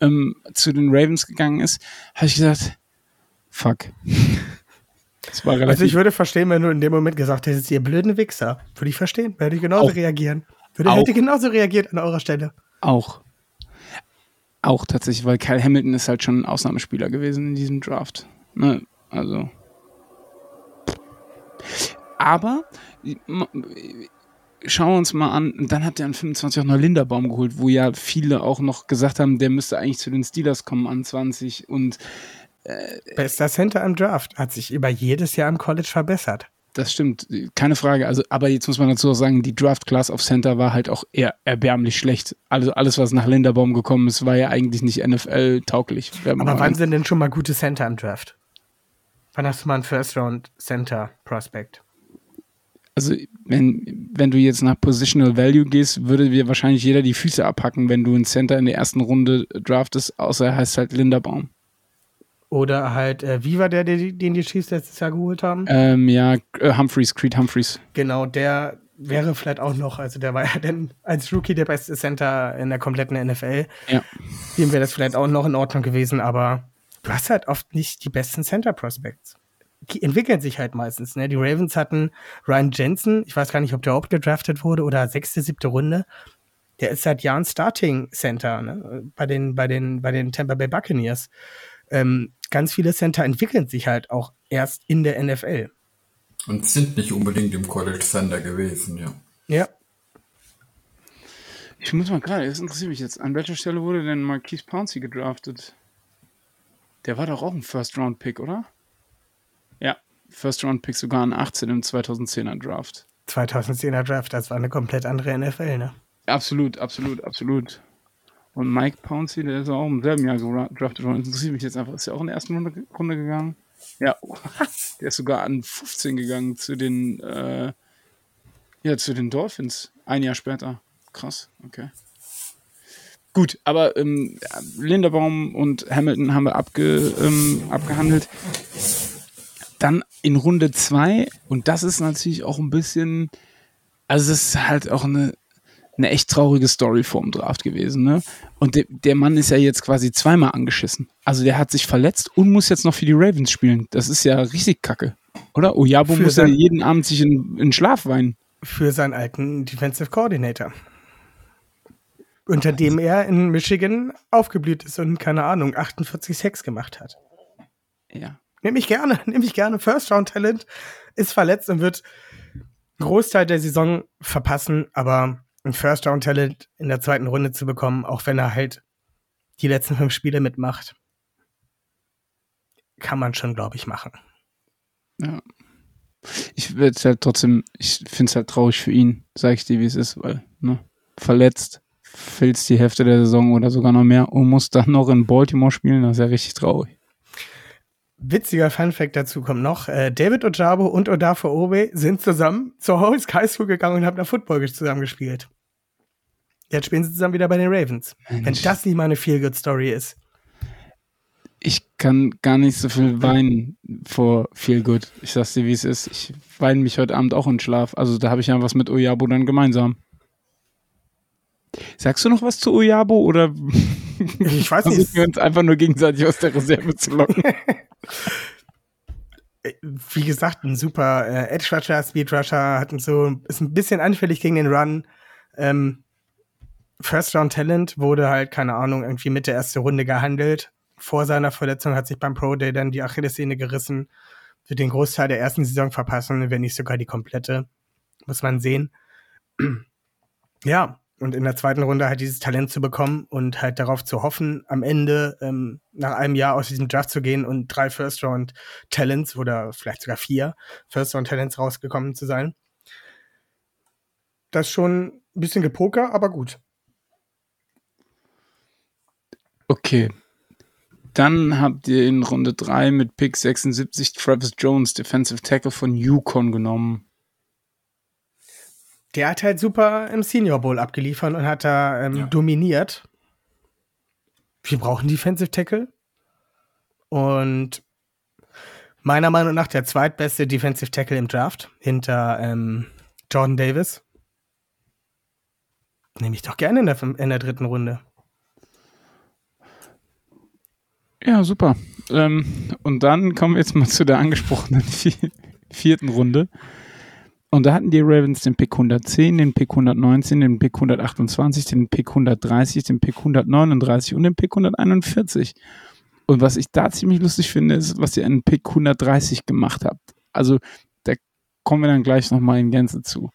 ähm, zu den Ravens gegangen ist, habe ich gesagt, fuck. also ich würde verstehen, wenn du in dem Moment gesagt hättest, ihr blöden Wichser. Würde ich verstehen, würde ich genauso auch. reagieren. Würde, hätte genauso reagiert an eurer Stelle. Auch. Auch tatsächlich, weil Kyle Hamilton ist halt schon ein Ausnahmespieler gewesen in diesem Draft. Ne? Also. Aber schauen wir uns mal an, dann hat er an 25 auch noch Linderbaum geholt, wo ja viele auch noch gesagt haben, der müsste eigentlich zu den Steelers kommen an 20 und äh, Bester Center im Draft hat sich über jedes Jahr im College verbessert. Das stimmt, keine Frage. Also, aber jetzt muss man dazu auch sagen, die Draft Class of Center war halt auch eher erbärmlich schlecht. Also alles, was nach Linderbaum gekommen ist, war ja eigentlich nicht NFL-tauglich. Aber wann sind denn schon mal gute Center im Draft? Wann hast du mal einen First Round Center Prospect? Also, wenn, wenn du jetzt nach Positional Value gehst, würde dir wahrscheinlich jeder die Füße abhacken, wenn du einen Center in der ersten Runde draftest, außer er heißt halt Linderbaum. Oder halt, äh, wie war der, den die Chiefs letztes Jahr geholt haben? Ähm, ja, äh, Humphreys, Creed Humphreys. Genau, der wäre vielleicht auch noch, also der war ja [LAUGHS] dann als Rookie der beste Center in der kompletten NFL. Ja. Dem wäre das vielleicht auch noch in Ordnung gewesen, aber du hast halt oft nicht die besten Center Prospects. Die entwickeln sich halt meistens, ne? Die Ravens hatten Ryan Jensen, ich weiß gar nicht, ob der überhaupt gedraftet wurde oder sechste, siebte Runde. Der ist seit Jahren Starting Center, ne? Bei den, bei den, bei den Tampa Bay Buccaneers. Ähm, ganz viele Center entwickeln sich halt auch erst in der NFL. Und sind nicht unbedingt im College Center gewesen, ja. Ja. Ich muss mal gerade, das interessiert mich jetzt. An welcher Stelle wurde denn Marquise Pouncey gedraftet? Der war doch auch ein First-Round-Pick, oder? Ja, First-Round-Pick sogar an 18 im 2010er Draft. 2010er Draft, das war eine komplett andere NFL, ne? Absolut, absolut, absolut. Und Mike Pouncey, der ist auch im selben Jahr gedraftet worden. Interessiert mich jetzt einfach. Ist ja auch in der ersten Runde, Runde gegangen. Ja, [LAUGHS] der ist sogar an 15 gegangen zu den, äh, ja, zu den Dolphins. Ein Jahr später. Krass, okay. Gut, aber ähm, Linderbaum und Hamilton haben wir abge, ähm, abgehandelt. Dann in Runde 2, und das ist natürlich auch ein bisschen, also es ist halt auch eine eine echt traurige Story vor dem Draft gewesen. Ne? Und de der Mann ist ja jetzt quasi zweimal angeschissen. Also der hat sich verletzt und muss jetzt noch für die Ravens spielen. Das ist ja richtig kacke. Oder? Oyabo muss ja jeden Abend sich in, in Schlaf weinen. Für seinen alten Defensive Coordinator. Unter dem er in Michigan aufgeblüht ist und, keine Ahnung, 48 Sex gemacht hat. Ja. Nehme ich gerne, [LAUGHS] nehme ich gerne. First Round Talent ist verletzt und wird Großteil der Saison verpassen, aber ein First-Round-Talent in der zweiten Runde zu bekommen, auch wenn er halt die letzten fünf Spiele mitmacht, kann man schon, glaube ich, machen. Ja. Ich werde halt trotzdem, ich finde es halt traurig für ihn, sage ich dir, wie es ist, weil, ne, verletzt, fehlt die Hälfte der Saison oder sogar noch mehr und muss dann noch in Baltimore spielen, das ist ja richtig traurig. Witziger Funfact dazu kommt noch. Äh, David Ojabo und Odafe Obe sind zusammen zur Holmes High School gegangen und haben da Football zusammen gespielt. Jetzt spielen sie zusammen wieder bei den Ravens. Mensch. Wenn das nicht mal eine Feel-Good-Story ist. Ich kann gar nicht so viel weinen vor Feel Good. Ich sag's dir, wie es ist. Ich weine mich heute Abend auch in Schlaf. Also da habe ich ja was mit Oyabo dann gemeinsam. Sagst du noch was zu Oyabo oder ich weiß nicht. wir uns einfach nur gegenseitig aus der Reserve zu locken? [LAUGHS] Wie gesagt, ein super äh, Edge Rusher, Speed Rusher, hat so ist ein bisschen anfällig gegen den Run. Ähm, First Round Talent wurde halt keine Ahnung irgendwie mit der ersten Runde gehandelt. Vor seiner Verletzung hat sich beim Pro Day dann die Achillessehne gerissen. Wird den Großteil der ersten Saison verpassen, wenn nicht sogar die komplette. Muss man sehen. [CLEARS THROAT] ja, und in der zweiten Runde halt dieses Talent zu bekommen und halt darauf zu hoffen, am Ende ähm, nach einem Jahr aus diesem Draft zu gehen und drei First-Round-Talents oder vielleicht sogar vier First-Round-Talents rausgekommen zu sein. Das ist schon ein bisschen gepoker, aber gut. Okay. Dann habt ihr in Runde 3 mit Pick 76 Travis Jones, Defensive Tackle von Yukon genommen der hat halt super im Senior Bowl abgeliefert und hat da ähm, ja. dominiert. Wir brauchen Defensive Tackle. Und meiner Meinung nach der zweitbeste Defensive Tackle im Draft hinter ähm, Jordan Davis. Nehme ich doch gerne in der, in der dritten Runde. Ja, super. Ähm, und dann kommen wir jetzt mal zu der angesprochenen [LAUGHS] vierten Runde. Und da hatten die Ravens den Pick 110, den Pick 119, den Pick 128, den Pick 130, den Pick 139 und den Pick 141. Und was ich da ziemlich lustig finde, ist, was ihr an Pick 130 gemacht habt. Also, da kommen wir dann gleich nochmal in Gänze zu.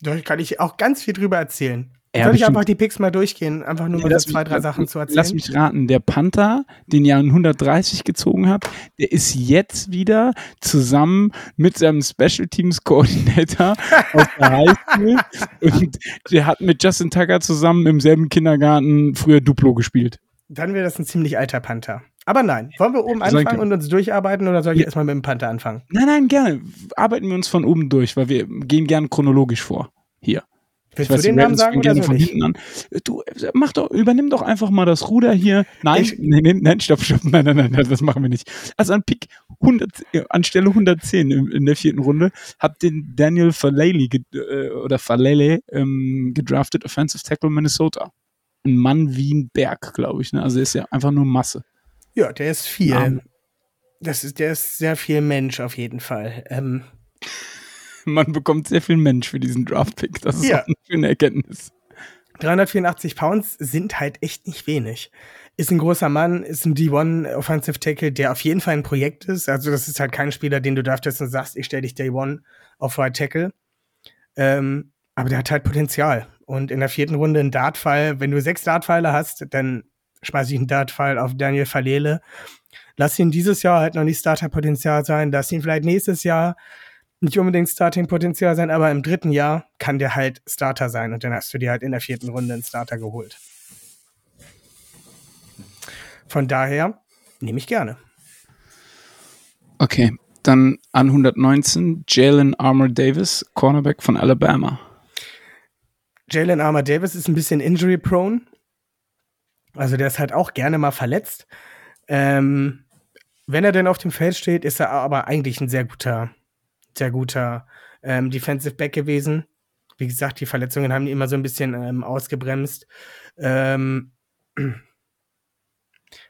Da kann ich auch ganz viel drüber erzählen. Ja, Soll ich einfach die Picks mal durchgehen? Einfach nur ja, mal zwei, drei Sachen zu erzählen. Lass mich raten, der Panther, den ihr an 130 gezogen habt, der ist jetzt wieder zusammen mit seinem Special Teams Coordinator [LAUGHS] aus der Highschool und der hat mit Justin Tucker zusammen im selben Kindergarten früher Duplo gespielt. Dann wäre das ein ziemlich alter Panther. Aber nein, wollen wir oben anfangen und uns durcharbeiten oder soll ich ja. erstmal mit dem Panther anfangen? Nein, nein, gerne. Arbeiten wir uns von oben durch, weil wir gehen gern chronologisch vor. Hier. Willst du den Namen sagen oder so von hinten an. Du, mach doch, übernimm doch einfach mal das Ruder hier. Nein, ich, nein, nein, stopp, stopp, [LAUGHS] nein, nein, nein, das machen wir nicht. Also an Pick 100, an Stelle 110 in, in der vierten Runde hat den Daniel Falele äh, oder Falele ähm, gedraftet, Offensive Tackle Minnesota. Ein Mann wie ein Berg, glaube ich. Ne? Also ist ja einfach nur Masse. Ja, der ist viel. Ja. Das ist, der ist sehr viel Mensch auf jeden Fall. Ähm, man bekommt sehr viel Mensch für diesen Draft-Pick. Das ist ja. auch eine schöne Erkenntnis. 384 Pounds sind halt echt nicht wenig. Ist ein großer Mann, ist ein D1 Offensive Tackle, der auf jeden Fall ein Projekt ist. Also das ist halt kein Spieler, den du draftest und sagst, ich stelle dich Day One auf Right Tackle. Ähm, aber der hat halt Potenzial. Und in der vierten Runde ein Dartfall, wenn du sechs Dartpfeile hast, dann schmeiße ich einen Dartpfeil auf Daniel Falele. Lass ihn dieses Jahr halt noch nicht Starter-Potenzial sein. Lass ihn vielleicht nächstes Jahr nicht unbedingt Starting-Potenzial sein, aber im dritten Jahr kann der halt Starter sein und dann hast du dir halt in der vierten Runde einen Starter geholt. Von daher nehme ich gerne. Okay, dann an 119 Jalen Armour Davis, Cornerback von Alabama. Jalen Armour Davis ist ein bisschen injury-prone. Also der ist halt auch gerne mal verletzt. Ähm, wenn er denn auf dem Feld steht, ist er aber eigentlich ein sehr guter sehr guter ähm, Defensive Back gewesen. Wie gesagt, die Verletzungen haben ihn immer so ein bisschen ähm, ausgebremst. Ähm, [CLEARS THROAT]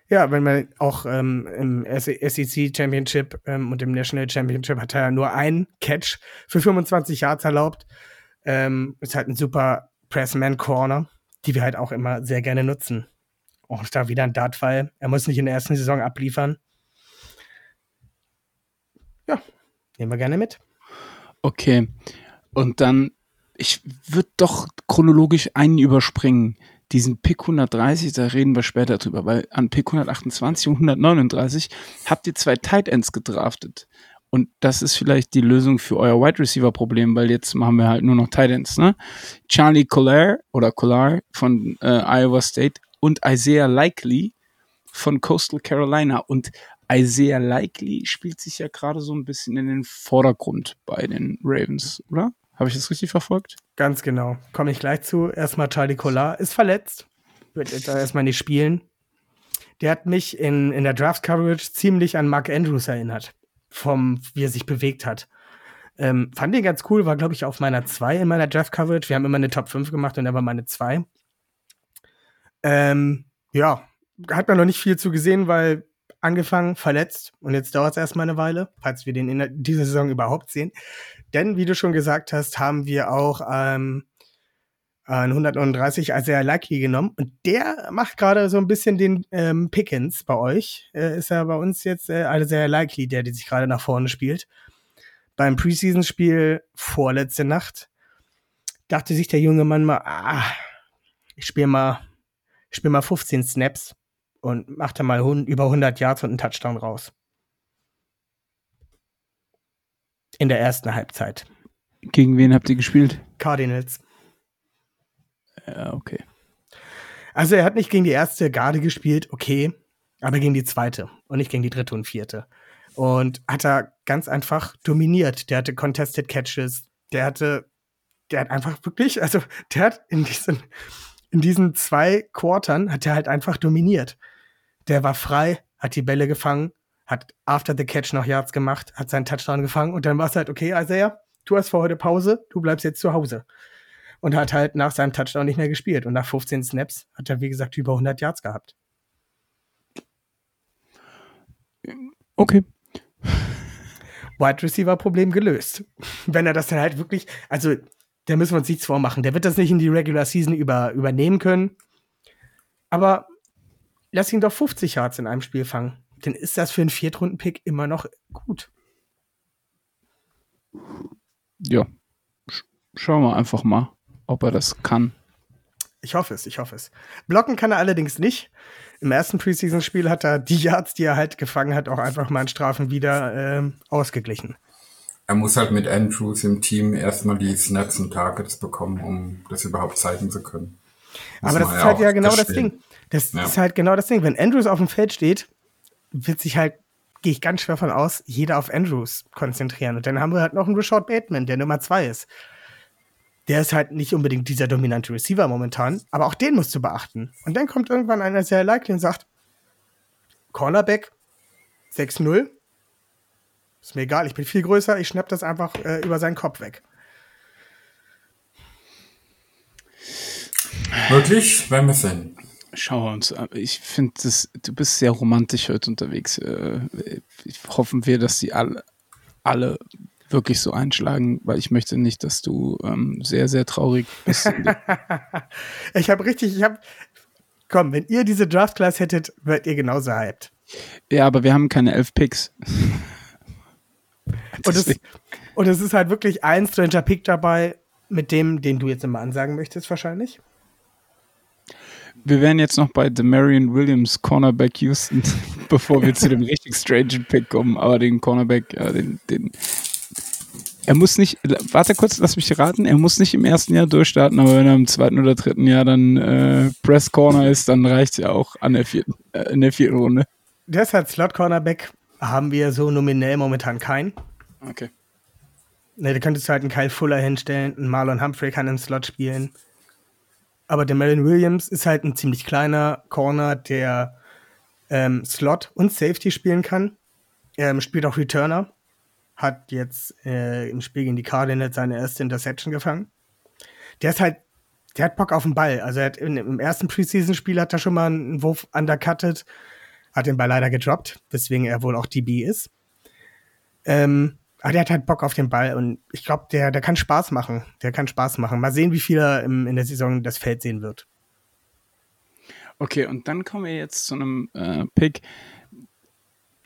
ja, wenn man auch ähm, im SEC Championship ähm, und im National Championship hat er nur einen Catch für 25 Yards erlaubt. Ähm, ist halt ein super Pressman die wir halt auch immer sehr gerne nutzen. Auch da wieder ein Dartfall. Er muss nicht in der ersten Saison abliefern. Ja, Nehmen wir gerne mit. Okay. Und dann, ich würde doch chronologisch einen überspringen. Diesen Pick 130, da reden wir später drüber, weil an Pick 128 und 139 habt ihr zwei Tight Ends gedraftet. Und das ist vielleicht die Lösung für euer Wide Receiver Problem, weil jetzt machen wir halt nur noch Titans, ne? Charlie Collar oder Collar von äh, Iowa State und Isaiah Likely von Coastal Carolina. Und Isaiah Likely spielt sich ja gerade so ein bisschen in den Vordergrund bei den Ravens, oder? Habe ich das richtig verfolgt? Ganz genau. Komme ich gleich zu. Erstmal Charlie Collar ist verletzt. Wird jetzt erstmal nicht spielen. Der hat mich in, in der Draft-Coverage ziemlich an Mark Andrews erinnert. Vom, wie er sich bewegt hat. Ähm, fand ihn ganz cool, war, glaube ich, auf meiner 2 in meiner Draft-Coverage. Wir haben immer eine Top 5 gemacht und er war meine 2. Ähm, ja, hat man noch nicht viel zu gesehen, weil angefangen, verletzt und jetzt dauert es erstmal eine Weile, falls wir den in dieser Saison überhaupt sehen. Denn, wie du schon gesagt hast, haben wir auch ähm, ein 139 Isaiah Lucky genommen und der macht gerade so ein bisschen den ähm, Pickens bei euch. Äh, ist ja bei uns jetzt äh, Isaiah Likely, der, der sich gerade nach vorne spielt. Beim Preseason-Spiel vorletzte Nacht dachte sich der junge Mann mal, ah, ich spiele mal, ich spiele mal 15 Snaps und macht dann mal über 100 Yards und einen Touchdown raus. In der ersten Halbzeit. Gegen wen habt ihr gespielt? Cardinals. Ja, okay. Also er hat nicht gegen die erste Garde gespielt, okay, aber gegen die zweite und nicht gegen die dritte und vierte. Und hat er ganz einfach dominiert. Der hatte Contested Catches, der hatte, der hat einfach wirklich, also der hat in diesen, in diesen zwei Quartern hat er halt einfach dominiert. Der war frei, hat die Bälle gefangen, hat after the catch noch Yards gemacht, hat seinen Touchdown gefangen und dann war es halt, okay, Isaiah, du hast vor heute Pause, du bleibst jetzt zu Hause. Und hat halt nach seinem Touchdown nicht mehr gespielt. Und nach 15 Snaps hat er, wie gesagt, über 100 Yards gehabt. Okay. Wide Receiver Problem gelöst. Wenn er das dann halt wirklich, also, da müssen wir uns nichts vormachen. Der wird das nicht in die Regular Season über, übernehmen können. Aber lass ihn doch 50 Yards in einem Spiel fangen. Dann ist das für einen Viertrunden-Pick immer noch gut. Ja. Schauen wir einfach mal, ob er das kann. Ich hoffe es, ich hoffe es. Blocken kann er allerdings nicht. Im ersten Preseason-Spiel hat er die Yards, die er halt gefangen hat, auch einfach mal in Strafen wieder äh, ausgeglichen. Er muss halt mit Andrews im Team erstmal die Snaps und Targets bekommen, um das überhaupt zeigen zu können. Muss Aber das ist halt ja genau das Ding. Das ja. ist halt genau das Ding. Wenn Andrews auf dem Feld steht, wird sich halt, gehe ich ganz schwer von aus, jeder auf Andrews konzentrieren. Und dann haben wir halt noch einen Rashad Bateman, der Nummer zwei ist. Der ist halt nicht unbedingt dieser dominante Receiver momentan, aber auch den musst du beachten. Und dann kommt irgendwann einer sehr likely und sagt, Cornerback 6-0. Ist mir egal, ich bin viel größer, ich schnapp das einfach äh, über seinen Kopf weg. Wirklich? Wenn wir sehen. Schauen wir uns an. Ich finde, du bist sehr romantisch heute unterwegs. Äh, hoffen wir, dass die alle, alle wirklich so einschlagen, weil ich möchte nicht, dass du ähm, sehr, sehr traurig bist. [LAUGHS] ich habe richtig, ich habe, komm, wenn ihr diese Draft Class hättet, wärt ihr genauso hyped. Ja, aber wir haben keine elf Picks. und, es, und es ist halt wirklich ein Stranger Pick dabei, mit dem, den du jetzt immer ansagen möchtest, wahrscheinlich wir wären jetzt noch bei Marion Williams, Cornerback Houston, [LAUGHS] bevor wir zu dem richtig strange Pick kommen. Aber den Cornerback, ja, den, den. Er muss nicht, warte kurz, lass mich raten, er muss nicht im ersten Jahr durchstarten, aber wenn er im zweiten oder dritten Jahr dann äh, Press Corner ist, dann reicht es ja auch an der vierten, äh, in der vierten Runde. Deshalb Slot Cornerback haben wir so nominell momentan keinen. Okay. Ne, da könntest du halt einen Kyle Fuller hinstellen, einen Marlon Humphrey kann im Slot spielen. Aber der Melvin Williams ist halt ein ziemlich kleiner Corner, der ähm, Slot und Safety spielen kann. Er spielt auch Returner. Hat jetzt äh, im Spiel gegen die Cardinals seine erste Interception gefangen. Der ist halt, der hat Bock auf den Ball. Also er hat in, im ersten Preseason-Spiel hat er schon mal einen Wurf undercutted, hat den Ball leider gedroppt, weswegen er wohl auch DB ist. Ähm, aber der hat halt Bock auf den Ball und ich glaube, der, der kann Spaß machen. Der kann Spaß machen. Mal sehen, wie viel er im, in der Saison das Feld sehen wird. Okay, und dann kommen wir jetzt zu einem äh, Pick.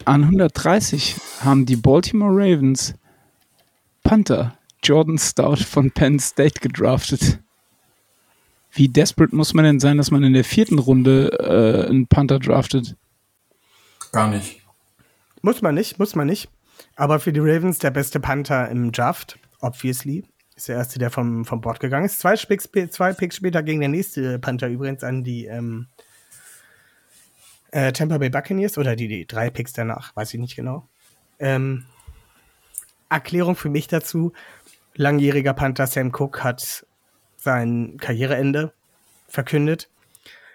An 130 haben die Baltimore Ravens Panther Jordan Stout von Penn State gedraftet. Wie desperate muss man denn sein, dass man in der vierten Runde äh, einen Panther draftet? Gar nicht. Muss man nicht, muss man nicht. Aber für die Ravens der beste Panther im Draft, obviously. Ist der erste, der vom, vom Bord gegangen ist. Zwei Picks, zwei Picks später gegen der nächste Panther übrigens an die ähm, äh, Tampa Bay Buccaneers oder die, die drei Picks danach, weiß ich nicht genau. Ähm, Erklärung für mich dazu: Langjähriger Panther Sam Cook hat sein Karriereende verkündet.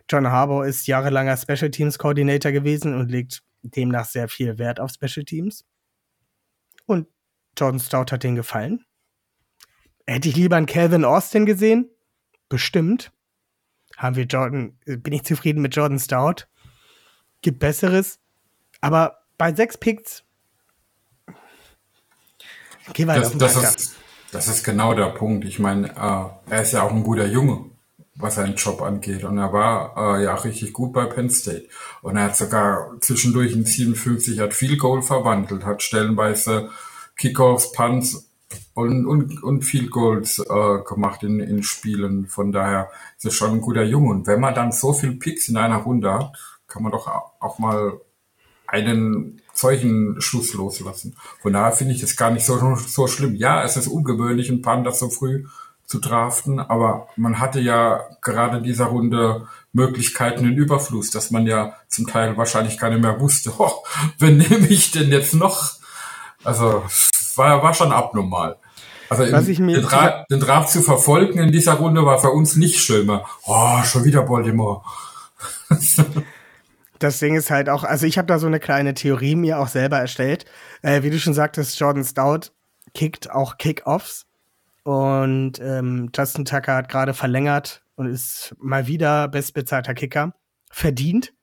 John Harbour ist jahrelanger Special Teams Coordinator gewesen und legt demnach sehr viel Wert auf Special Teams. Und Jordan Stout hat den gefallen. Hätte ich lieber einen Calvin Austin gesehen? Bestimmt. Haben wir Jordan, bin ich zufrieden mit Jordan Stout? Gibt Besseres. Aber bei sechs Picks geh weiter das, das, ist, das ist genau der Punkt. Ich meine, äh, er ist ja auch ein guter Junge, was seinen Job angeht. Und er war äh, ja richtig gut bei Penn State. Und er hat sogar zwischendurch in 57 hat viel Goal verwandelt, hat stellenweise Kickoffs, Punts und, und, und viel Goals äh, gemacht in, in Spielen. Von daher ist er schon ein guter Junge. Und wenn man dann so viel Picks in einer Runde hat, kann man doch auch mal einen solchen Schuss loslassen. Von daher finde ich das gar nicht so, so schlimm. Ja, es ist ungewöhnlich, einen Panda so früh zu draften, aber man hatte ja gerade in dieser Runde Möglichkeiten in Überfluss, dass man ja zum Teil wahrscheinlich gar nicht mehr wusste, [LAUGHS] oh, wen nehme ich denn jetzt noch? Also war, war schon abnormal. Also im, den, Dra den Draft zu verfolgen in dieser Runde war für uns nicht schlimmer. Oh, schon wieder Baltimore. [LAUGHS] das Ding ist halt auch, also ich habe da so eine kleine Theorie mir auch selber erstellt. Äh, wie du schon sagtest, Jordan Stout kickt auch Kickoffs. Und ähm, Justin Tucker hat gerade verlängert und ist mal wieder bestbezahlter Kicker. Verdient.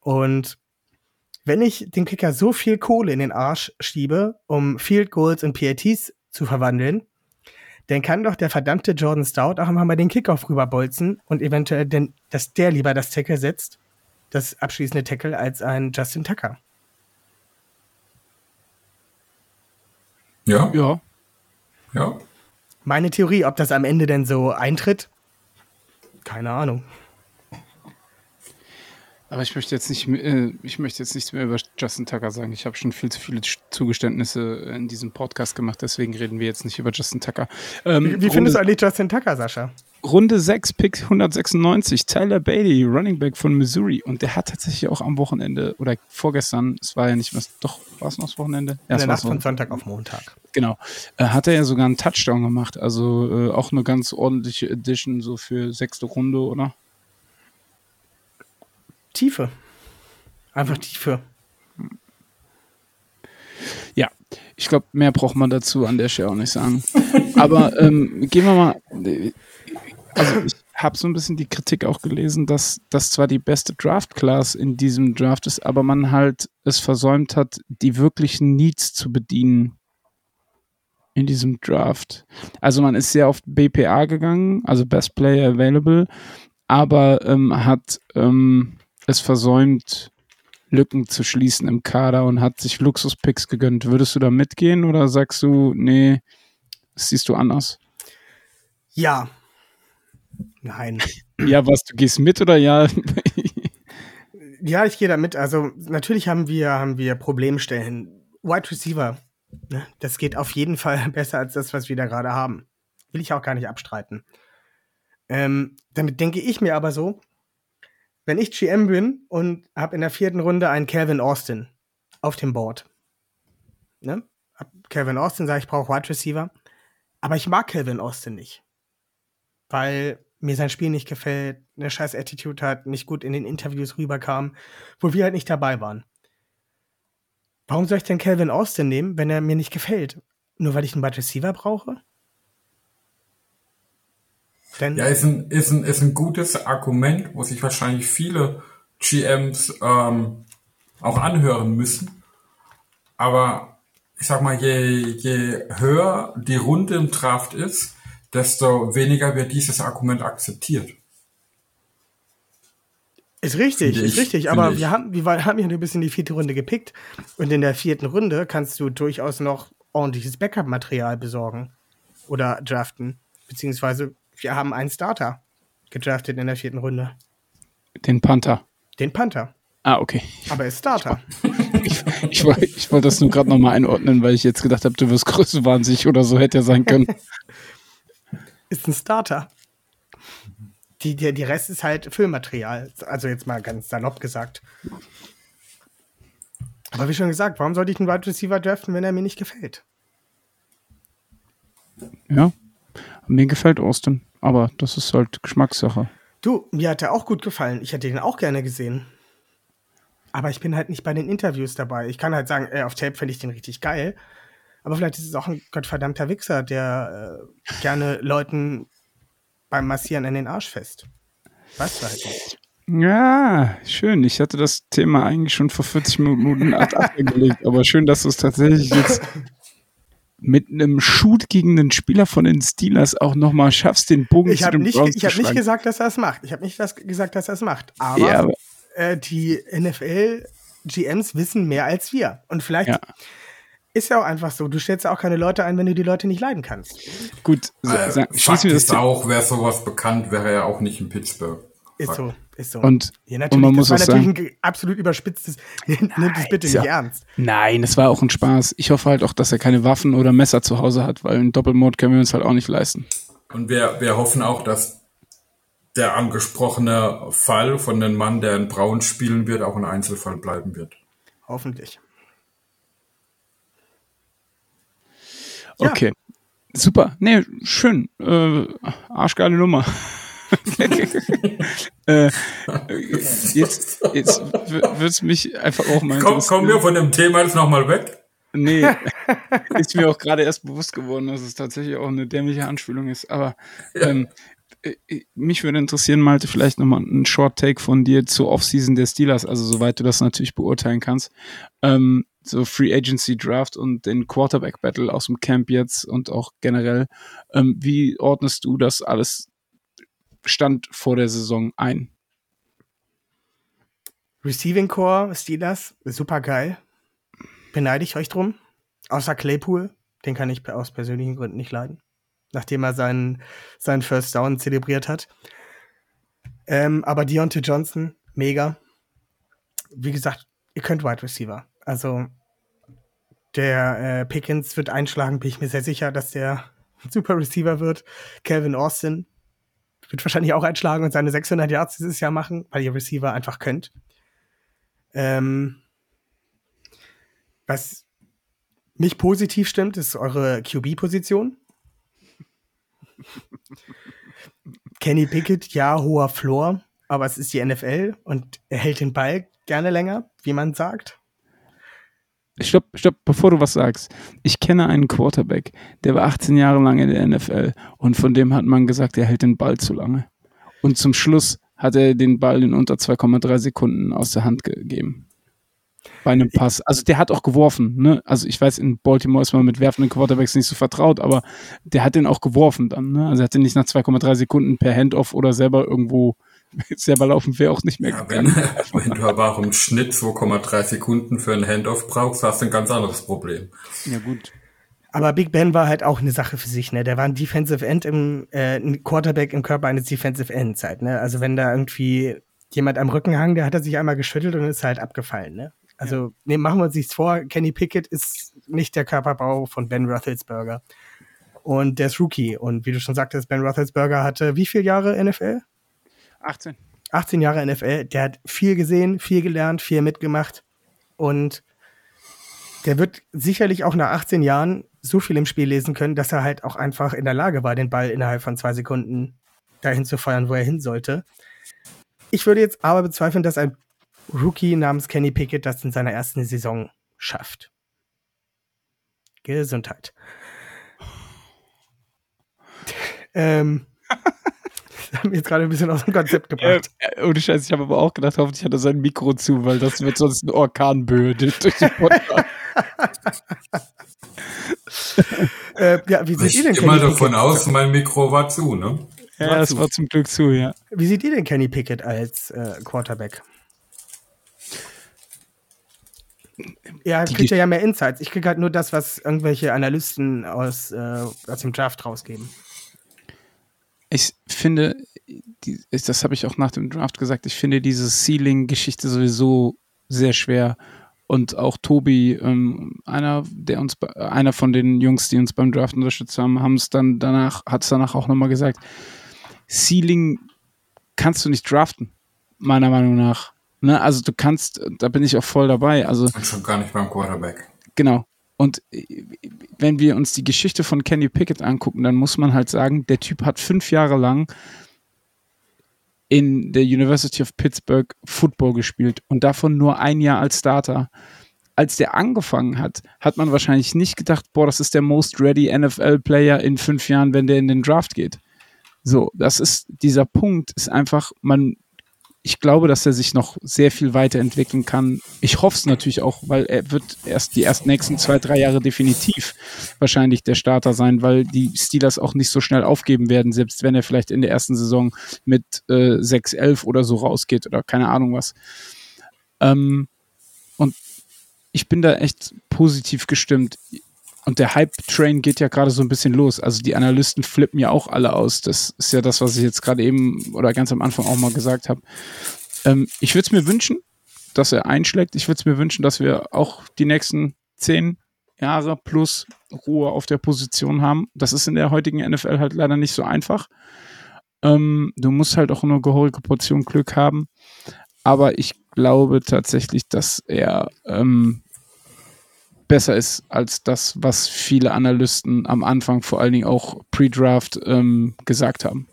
Und wenn ich dem Kicker so viel Kohle in den Arsch schiebe, um Field Goals und PATs zu verwandeln, dann kann doch der verdammte Jordan Stout auch mal den Kickoff rüberbolzen und eventuell, denn, dass der lieber das Tackle setzt, das abschließende Tackle, als ein Justin Tucker. Ja. Ja. Ja. Meine Theorie, ob das am Ende denn so eintritt, keine Ahnung. Aber ich möchte jetzt nicht, äh, ich möchte jetzt nichts mehr über Justin Tucker sagen. Ich habe schon viel zu viele Zugeständnisse in diesem Podcast gemacht, deswegen reden wir jetzt nicht über Justin Tucker. Ähm, wie, wie findest du eigentlich Justin Tucker, Sascha? Runde 6, Pick 196, Tyler Bailey, Running Back von Missouri. Und der hat tatsächlich auch am Wochenende oder vorgestern, es war ja nicht mehr, doch, war es noch das Wochenende? Ja, In der Nacht von Sonntag auf Montag. Genau. Äh, hat er ja sogar einen Touchdown gemacht. Also äh, auch eine ganz ordentliche Edition so für sechste Runde, oder? Tiefe. Einfach Tiefe. Ja, ich glaube, mehr braucht man dazu an der Stelle auch nicht sagen. Aber ähm, gehen wir mal. Also ich habe so ein bisschen die Kritik auch gelesen, dass das zwar die beste Draft-Class in diesem Draft ist, aber man halt es versäumt hat, die wirklichen Needs zu bedienen in diesem Draft. Also man ist sehr auf BPA gegangen, also Best Player Available, aber ähm, hat ähm, es versäumt, Lücken zu schließen im Kader und hat sich Luxuspicks gegönnt. Würdest du da mitgehen oder sagst du, nee, das siehst du anders? Ja. Nein. Ja, was, du gehst mit oder ja? ja, ich gehe da mit. Also natürlich haben wir, haben wir Problemstellen. Wide Receiver, ne? das geht auf jeden Fall [LAUGHS] besser als das, was wir da gerade haben. Will ich auch gar nicht abstreiten. Ähm, damit denke ich mir aber so, wenn ich GM bin und habe in der vierten Runde einen Calvin Austin auf dem Board, ne? Calvin Austin sagt, ich brauche Wide Receiver, aber ich mag Calvin Austin nicht, weil mir sein Spiel nicht gefällt, eine scheiß Attitude hat, nicht gut in den Interviews rüberkam, wo wir halt nicht dabei waren. Warum soll ich denn Calvin Austin nehmen, wenn er mir nicht gefällt? Nur weil ich einen Wide Receiver brauche? Denn ja, ist ein, ist, ein, ist ein gutes Argument, wo sich wahrscheinlich viele GMs ähm, auch anhören müssen. Aber ich sag mal, je, je höher die Runde im Draft ist, desto weniger wird dieses Argument akzeptiert. Ist richtig, ich, ist richtig. Aber wir haben, wir haben ja ein bisschen die vierte Runde gepickt. Und in der vierten Runde kannst du durchaus noch ordentliches Backup-Material besorgen. Oder draften. Beziehungsweise wir haben einen Starter gedraftet in der vierten Runde. Den Panther. Den Panther. Ah, okay. Aber er ist Starter. [LAUGHS] ich, ich, wollte- ich wollte das nur gerade nochmal einordnen, weil ich jetzt gedacht habe, du wirst größenwahnsinnig oder so, hätte ja sein können. [LAUGHS] Ist ein Starter. Die, die, die Rest ist halt Füllmaterial. Also jetzt mal ganz salopp gesagt. Aber wie schon gesagt, warum sollte ich einen Wide Receiver draften, wenn er mir nicht gefällt? Ja, mir gefällt Austin, aber das ist halt Geschmackssache. Du, mir hat er auch gut gefallen. Ich hätte ihn auch gerne gesehen. Aber ich bin halt nicht bei den Interviews dabei. Ich kann halt sagen, äh, auf Tape finde ich den richtig geil. Aber vielleicht ist es auch ein gottverdammter Wichser, der äh, gerne Leuten beim Massieren in den Arsch fest. Weißt du halt nicht. Ja, schön. Ich hatte das Thema eigentlich schon vor 40 Minuten [LAUGHS] ad acta gelegt, aber schön, dass du es tatsächlich jetzt mit einem Shoot gegen einen Spieler von den Steelers auch nochmal schaffst, den Bogen Ich zu habe den nicht, Browns ich zu hab nicht gesagt, dass er es macht. Ich habe nicht das gesagt, dass er es macht. Aber, Ja, aber äh, die NFL-GMs wissen mehr als wir. Und vielleicht Ja. Ist ja auch einfach so. Du stellst ja auch keine Leute ein, wenn du die Leute nicht leiden kannst. gut, Äh, sa- Fakt das ist auch, wäre sowas bekannt, wäre er auch nicht in Pittsburgh. Ist Fakt. so, ist so. Und, ja, und natürlich, man das muss war auch natürlich sagen, ein absolut überspitztes. [LAUGHS] Nimmt es bitte nicht ja- ernst. nein, es war auch ein Spaß. Ich hoffe halt auch, dass er keine Waffen oder Messer zu Hause hat, weil einen Doppelmord können wir uns halt auch nicht leisten. Und wir, wir hoffen auch, dass der angesprochene Fall von dem Mann, der in Braun spielen wird, auch ein Einzelfall bleiben wird. Hoffentlich. Ja. Okay. Super. Nee, schön. Äh, arschgeile Nummer. [LAUGHS] äh, [LAUGHS] jetzt jetzt wird es mich einfach auch mal Komm, kommen wir von dem Thema jetzt nochmal weg? Nee, [LAUGHS] ist mir auch gerade erst bewusst geworden, dass es tatsächlich auch eine dämliche Anspielung ist. Aber ähm, äh, mich würde interessieren, Malte, vielleicht nochmal ein Short Take von dir zur Offseason der Steelers, also soweit du das natürlich beurteilen kannst. Ähm, so Free Agency Draft und den Quarterback Battle aus dem Camp jetzt und auch generell. Ähm, wie ordnest du das alles Stand vor der Saison ein? Receiving Core, Steelers, super geil. Beneide ich euch drum. Außer Claypool, den kann ich aus persönlichen Gründen nicht leiden. Nachdem er seinen, seinen First Down zelebriert hat. Ähm, aber Deontay Johnson, mega. Wie gesagt, ihr könnt Wide Receiver. Also, der äh, Pickens wird einschlagen, bin ich mir sehr sicher, dass der [LAUGHS] super Receiver wird. Calvin Austin wird wahrscheinlich auch einschlagen und seine 600 Yards dieses Jahr machen, weil ihr Receiver einfach könnt. Ähm, was mich positiv stimmt, ist eure QB-Position. [LAUGHS] Kenny Pickett, ja, hoher Floor, aber es ist die NFL und er hält den Ball gerne länger, wie man sagt. Stopp, stopp, bevor du was sagst. Ich kenne einen Quarterback, der war 18 Jahre lang in der NFL und von dem hat man gesagt, er hält den Ball zu lange. Und zum Schluss hat er den Ball in unter 2,3 Sekunden aus der Hand gegeben. Bei einem Pass. Also der hat auch geworfen, ne? Also ich weiß, in Baltimore ist man mit werfenden Quarterbacks nicht so vertraut, aber der hat den auch geworfen dann, ne? Also er hat den nicht nach 2,3 Sekunden per Handoff oder selber irgendwo selber laufen wäre auch nicht mehr Ja, wenn, gegangen. [LAUGHS] wenn du aber auch im Schnitt 2,3 Sekunden für ein Handoff brauchst, hast du ein ganz anderes Problem. Ja, gut. Aber Big Ben war halt auch eine Sache für sich, ne? Der war ein Defensive End im, äh, ein Quarterback im Körper eines Defensive Ends halt, ne? Also wenn da irgendwie jemand am Rücken hang, der hat er sich einmal geschüttelt und ist halt abgefallen, ne? Also, ne, machen wir uns nichts vor, Kenny Pickett ist nicht der Körperbau von Ben Roethlisberger. Und der ist Rookie. Und wie du schon sagtest, Ben Roethlisberger hatte wie viele Jahre NFL? 18. 18 Jahre NFL. Der hat viel gesehen, viel gelernt, viel mitgemacht. Und der wird sicherlich auch nach 18 Jahren so viel im Spiel lesen können, dass er halt auch einfach in der Lage war, den Ball innerhalb von zwei Sekunden dahin zu feuern, wo er hin sollte. Ich würde jetzt aber bezweifeln, dass ein Rookie namens Kenny Pickett das in seiner ersten Saison schafft. Gesundheit. [LAUGHS] ähm, [LAUGHS] das [LAUGHS] hat mich jetzt gerade ein bisschen aus dem Konzept gebracht. Äh, ohne Scheiß, ich habe aber auch gedacht, hoffentlich hat er sein Mikro zu, weil das wird sonst ein Orkanböe durch den Podcast. [LAUGHS] Äh, ja, wie seht Ich ihr denn gehe mal Kenny davon Pickett? aus, mein Mikro war zu, ne? ja, das war zum Glück zu, ja. Wie seht ihr denn Kenny Pickett als äh, Quarterback? Ja, kriegt ihr ja mehr Insights. Ich kriege halt nur das, was irgendwelche Analysten aus, äh, aus dem Draft rausgeben. Ich finde, die, das habe ich auch nach dem Draft gesagt, ich finde diese Ceiling-Geschichte sowieso sehr schwer und auch Tobi, ähm, einer, der uns, einer von den Jungs, die uns beim Draft unterstützt haben, haben es dann danach, hat es danach auch nochmal gesagt, Ceiling kannst du nicht draften, meiner Meinung nach. Ne? Also du kannst, da bin ich auch voll dabei. Also Und schon gar nicht beim Quarterback. Genau. Und äh, wenn wir uns die Geschichte von Kenny Pickett angucken, dann muss man halt sagen, der Typ hat fünf Jahre lang in der University of Pittsburgh Football gespielt und davon nur ein Jahr als Starter. Als der angefangen hat, hat man wahrscheinlich nicht gedacht, boah, das ist der most ready NFL-Player in fünf Jahren, wenn der in den Draft geht. So, das ist, dieser Punkt ist einfach, man, ich glaube, dass er sich noch sehr viel weiterentwickeln kann. Ich hoffe es natürlich auch, weil er wird erst die ersten nächsten zwei, drei Jahre definitiv wahrscheinlich der Starter sein, weil die Steelers auch nicht so schnell aufgeben werden, selbst wenn er vielleicht in der ersten Saison mit äh, 6-11 oder so rausgeht oder keine Ahnung was. Ähm, und ich bin da echt positiv gestimmt. Und der Hype-Train geht ja gerade so ein bisschen los. Also die Analysten flippen ja auch alle aus. Das ist ja das, was ich jetzt gerade eben oder ganz am Anfang auch mal gesagt habe. Ähm, ich würde es mir wünschen, dass er einschlägt. Ich würde es mir wünschen, dass wir auch die nächsten zehn Jahre plus Ruhe auf der Position haben. Das ist in der heutigen NFL halt leider nicht so einfach. Ähm, du musst halt auch eine gehörige Portion Glück haben. Aber ich glaube tatsächlich, dass er ähm, besser ist als das, was viele Analysten am Anfang, vor allen Dingen auch Pre-Draft, ähm, gesagt haben.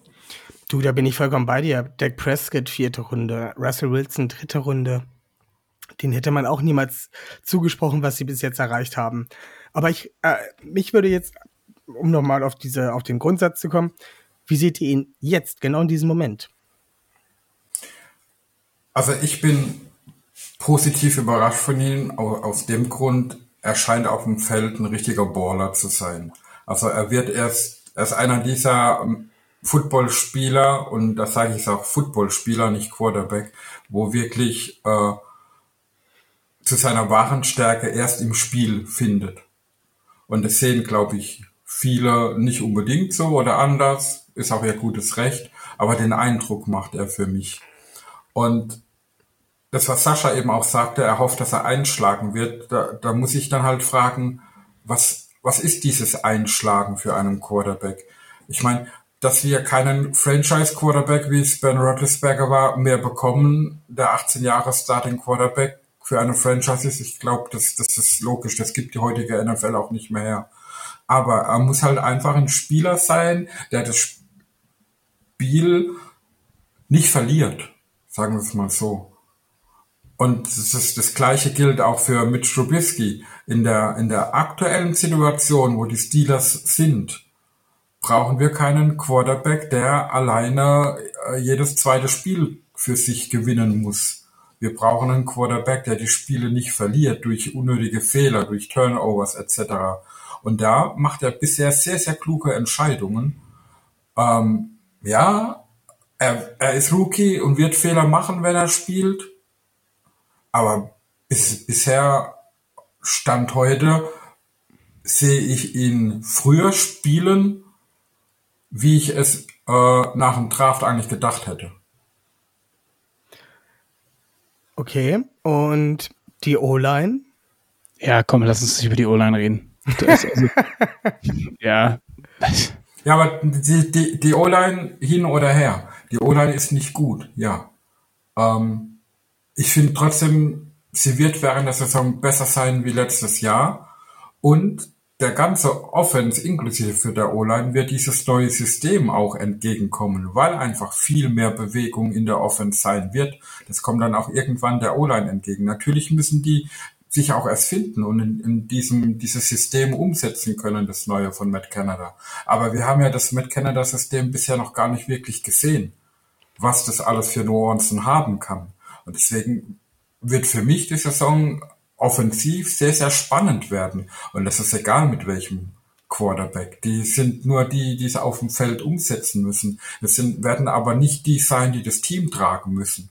Du, da bin ich vollkommen bei dir. Dak Prescott, vierte Runde. Russell Wilson, dritte Runde. Den hätte man auch niemals zugesprochen, was sie bis jetzt erreicht haben. Aber ich, äh, mich würde jetzt, um nochmal auf diese, auf den Grundsatz zu kommen, wie seht ihr ihn jetzt, genau in diesem Moment? Also ich bin positiv überrascht von ihm, aus dem Grund, er scheint auf dem Feld ein richtiger Baller zu sein. Also er wird erst, er ist einer dieser ähm, Footballspieler, und das sage ich auch Footballspieler, nicht Quarterback, wo wirklich äh, zu seiner wahren Stärke erst im Spiel findet. Und das sehen, glaube ich, viele nicht unbedingt so oder anders, ist auch ihr gutes Recht, aber den Eindruck macht er für mich. Und das, was Sascha eben auch sagte, er hofft, dass er einschlagen wird, da, da muss ich dann halt fragen, was, was ist dieses Einschlagen für einen Quarterback? Ich meine, dass wir keinen Franchise-Quarterback, wie es Ben Roethlisberger war, mehr bekommen, der 18 Jahre Starting Quarterback für eine Franchise ist, ich glaube, das, das ist logisch, das gibt die heutige NFL auch nicht mehr her. Aber er muss halt einfach ein Spieler sein, der das Spiel nicht verliert, sagen wir es mal so. Und das, ist, das Gleiche gilt auch für Mitch Trubisky. In der, in der aktuellen Situation, wo die Steelers sind, brauchen wir keinen Quarterback, der alleine äh, jedes zweite Spiel für sich gewinnen muss. Wir brauchen einen Quarterback, der die Spiele nicht verliert durch unnötige Fehler, durch Turnovers etc. Und da macht er bisher sehr, sehr kluge Entscheidungen. Ähm, ja, er, er ist Rookie und wird Fehler machen, wenn er spielt aber bis, bisher Stand heute sehe ich ihn früher spielen, wie ich es äh, nach dem Draft eigentlich gedacht hätte. Okay, und die O-Line? Ja, komm, lass uns über die O-Line reden. Also, [LAUGHS] ja. Ja, aber die, die, die O-Line hin oder her. Die O-Line ist nicht gut, ja. Ähm, ich finde trotzdem, sie wird während der Saison besser sein wie letztes Jahr. Und der ganze Offense, inklusive für der O-Line, wird dieses neue System auch entgegenkommen, weil einfach viel mehr Bewegung in der Offense sein wird. Das kommt dann auch irgendwann der O-Line entgegen. Natürlich müssen die sich auch erst finden und in, in diesem dieses System umsetzen können, das neue von Matt Canada. Aber wir haben ja das Matt Canada System bisher noch gar nicht wirklich gesehen, was das alles für Nuancen haben kann. Und deswegen wird für mich die Saison offensiv sehr, sehr spannend werden. Und das ist egal mit welchem Quarterback. Die sind nur die, die es auf dem Feld umsetzen müssen. Es sind, werden aber nicht die sein, die das Team tragen müssen.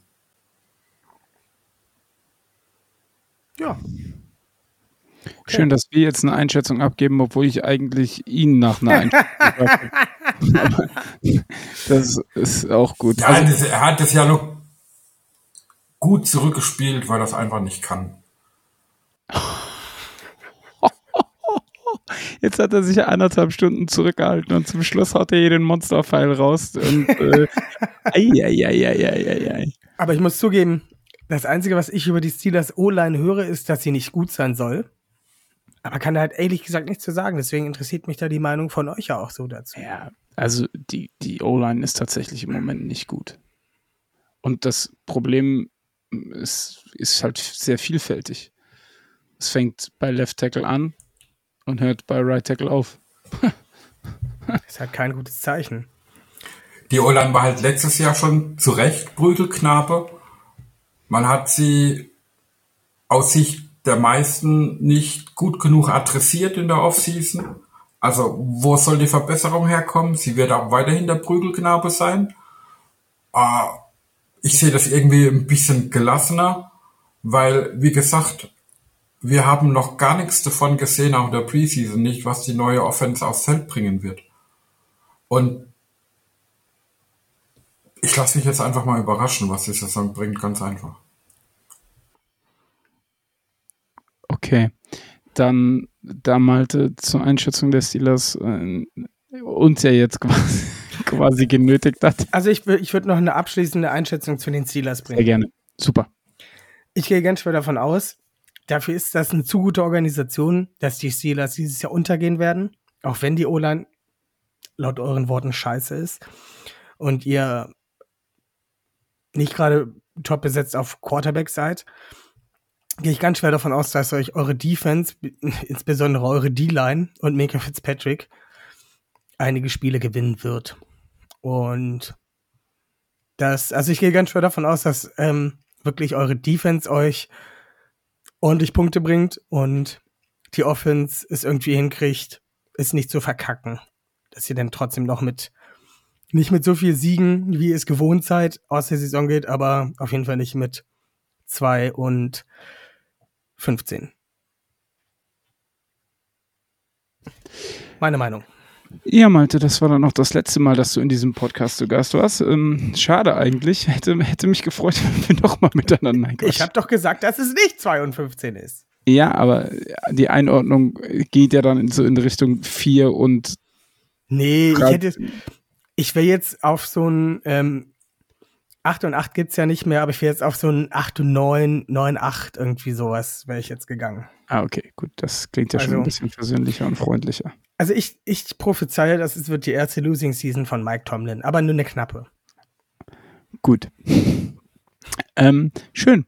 Ja. Okay. Schön, dass wir jetzt eine Einschätzung abgeben, obwohl ich eigentlich ihn nach einer Einschätzung [LAUGHS] [LAUGHS] Das ist auch gut. Ja, also, er hat es ja noch gut zurückgespielt, weil das einfach nicht kann. [LAUGHS] Jetzt hat er sich anderthalb Stunden zurückgehalten und zum Schluss haut er jeden Monsterpfeil raus. Und, äh, [LAUGHS] ei, ei, ei. Aber ich muss zugeben, das Einzige, was ich über die Steelers O-Line höre, ist, dass sie nicht gut sein soll. Aber kann halt ehrlich gesagt nichts zu sagen. Deswegen interessiert mich da die Meinung von euch ja auch so dazu. Ja, also die, die O-Line ist tatsächlich im Moment nicht gut. Und das Problem ist, ist halt sehr vielfältig. Es fängt bei Left Tackle an und hört bei Right Tackle auf. Das [LAUGHS] ist halt kein gutes Zeichen. Die O-Line war halt letztes Jahr schon zu Recht Prügelknabe. Man hat sie aus Sicht der meisten nicht gut genug adressiert in der Offseason. Also, wo soll die Verbesserung herkommen? Sie wird auch weiterhin der Prügelknabe sein. Äh, ich sehe das irgendwie ein bisschen gelassener, weil, wie gesagt, wir haben noch gar nichts davon gesehen, auch in der Preseason nicht, was die neue Offense aufs Feld bringen wird. Und ich lasse mich jetzt einfach mal überraschen, was die Saison bringt, ganz einfach. Okay. Dann, da Malte zur Einschätzung der Steelers äh, uns ja jetzt quasi, quasi genötigt hat. Also ich, ich würde noch eine abschließende Einschätzung zu den Steelers Sehr bringen. gerne. Super. Ich gehe ganz schwer davon aus, dafür ist das eine zu gute Organisation, dass die Steelers dieses Jahr untergehen werden. Auch wenn die O-Line laut euren Worten scheiße ist und ihr nicht gerade top besetzt auf Quarterback seid, gehe ich ganz schwer davon aus, dass euch eure Defense, [LAUGHS] insbesondere eure D-Line und Mika Fitzpatrick, einige Spiele gewinnen wird. Und das, also ich gehe ganz schwer davon aus, dass ähm, wirklich eure Defense euch ordentlich Punkte bringt und die Offense es irgendwie hinkriegt, es nicht zu verkacken. Dass ihr dann trotzdem noch mit, nicht mit so viel Siegen, wie ihr es gewohnt seid, aus der Saison geht, aber auf jeden Fall nicht mit zwei und 15. Meine Meinung. Ja, Malte, das war dann noch das letzte Mal, dass du in diesem Podcast zu Gast warst. Ähm, schade eigentlich. Hätte, hätte mich gefreut, [LAUGHS] wenn wir nochmal miteinander. Nein, Quatsch. Ich habe doch gesagt, dass es nicht 2 und 15 ist. Ja, aber die Einordnung geht ja dann in, so in Richtung 4 und Nee, ich hätte, ich wäre jetzt auf so ein, ähm, 8 und 8 gibt's ja nicht mehr, aber ich wäre jetzt auf so ein 8 und 9, 9, 8, irgendwie sowas wäre ich jetzt gegangen. Ah, okay, gut. Das klingt ja schon Also- ein bisschen versöhnlicher und freundlicher. Also ich, ich prophezeie, dass es wird die erste Losing Season von Mike Tomlin, aber nur eine knappe. Gut. Ähm, schön.